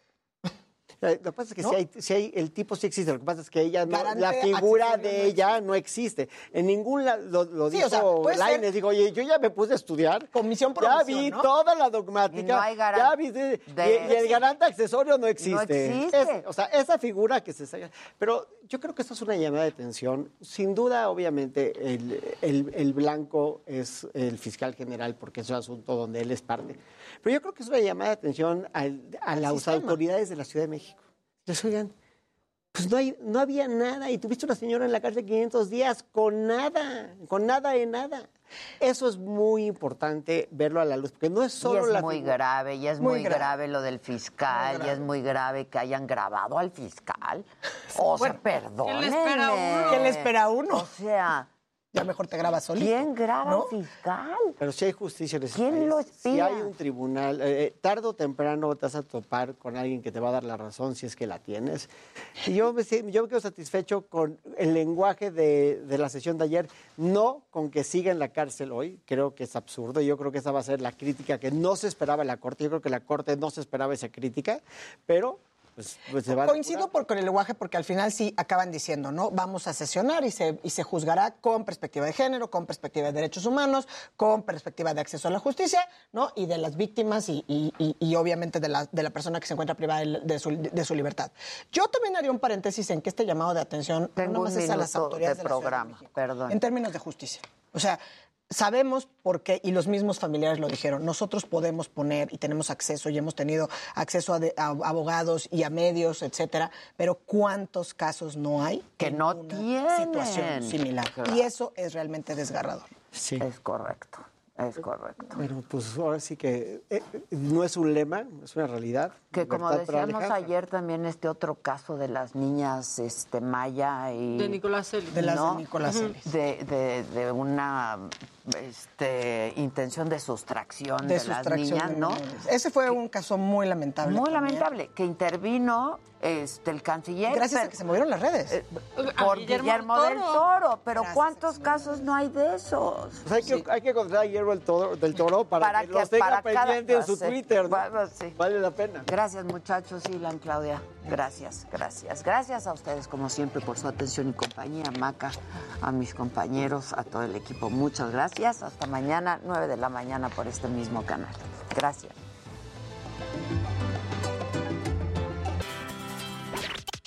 Eh, Lo que pasa es que
¿No?
si, hay, si hay- el tipo sí existe, lo que pasa es que ella no- la figura de ella no existe. En ningún lado lo, lo
Sí,
dijo
o sea,
Lainez, oye, yo ya me puse a estudiar.
Comisión
Ya vi
¿no?
toda la
Y
dogmática.
no hay
ya vi de-
de-
y, y el garante accesorio no existe.
existe.
Es- o sea, esa figura que se saca. Pero yo creo que esto es una llamada de atención. Sin duda, obviamente, el, el- el blanco es el fiscal general porque es un asunto donde él es parte. Pero yo creo que es una llamada de atención al- a las
sistema.
autoridades de la Ciudad de México. Les oigan, pues no, hay, no había nada y tuviste una señora en la cárcel 500 días con nada, con nada de nada. Eso es muy importante verlo a la luz, porque no es
Y
solo
es
la
muy
figura.
grave, y es
Muy
muy,
grave.
grave. lo del fiscal, y es muy grave que hayan grabado al fiscal. O sea, perdónenme.
¿qué le espera uno?
¿Qué le espera a uno?
O sea,
ya mejor te grabas solito.
¿Quién graba
¿no?
al fiscal?
Pero si hay justicia en ese
¿Quién
país,
lo
Si
espía?
hay un tribunal, eh, eh, tarde o temprano te vas a topar con alguien que te va a dar la razón si es que la tienes. Y yo me, si- yo me quedo satisfecho con el lenguaje de, de la sesión de ayer, no con que siga en la cárcel hoy, creo que es absurdo. Yo creo que esa va a ser la crítica que no se esperaba en la Corte. Yo creo que la Corte no se esperaba esa crítica, pero pues, pues se va a
Coincido por, con el lenguaje porque al final sí acaban diciendo, ¿no? Vamos a sesionar y se, y se juzgará con perspectiva de género, con perspectiva de derechos humanos, con perspectiva de acceso a la justicia, ¿no? Y de las víctimas y, y- y- y obviamente de la, de la persona que se encuentra privada de, su, de su libertad. Yo también haría un paréntesis en que este llamado de atención
Tengo
no nomás es a las autoridades
de
de la Ciudad de
programa, perdón.
en términos de justicia. O sea, sabemos por qué, y los mismos familiares lo dijeron, nosotros podemos poner y tenemos acceso y hemos tenido acceso a, de- a abogados y a medios, etcétera, pero ¿cuántos casos no hay
Que no tienen.
situación similar?
Claro.
Y eso es realmente desgarrador.
Sí.
Es correcto, es correcto.
Bueno, pues ahora sí que eh, no es un lema, es una realidad.
Que como decíamos ayer también este otro caso de las niñas este Maya y
De Nicolás Celis.
De las
¿no?
de Nicolás. Celis.
de, de- de una este, intención de sustracción de,
De
las niñas,
de
¿no?
Ese fue un caso muy lamentable.
Muy
también.
lamentable que intervino este el canciller
Gracias a que se movieron las redes.
eh, por
Guillermo
Guillermo,
del
del
Toro.
Pero
Gracias
¿cuántos casos no hay de esos?
Pues hay, que, hay que encontrar a Guillermo del Toro, del Toro para,
Para
que,
que-
los tenga
para cada-
pendiente en su. Twitter. ¿no?
Va- sí.
Vale la pena.
Gracias muchachos, Ilan, Claudia. Gracias, gracias. Gracias a ustedes como siempre por su atención y compañía, Maca, a mis compañeros, a todo el equipo. Muchas gracias. Hasta mañana, 9 de la mañana por este mismo canal. Gracias.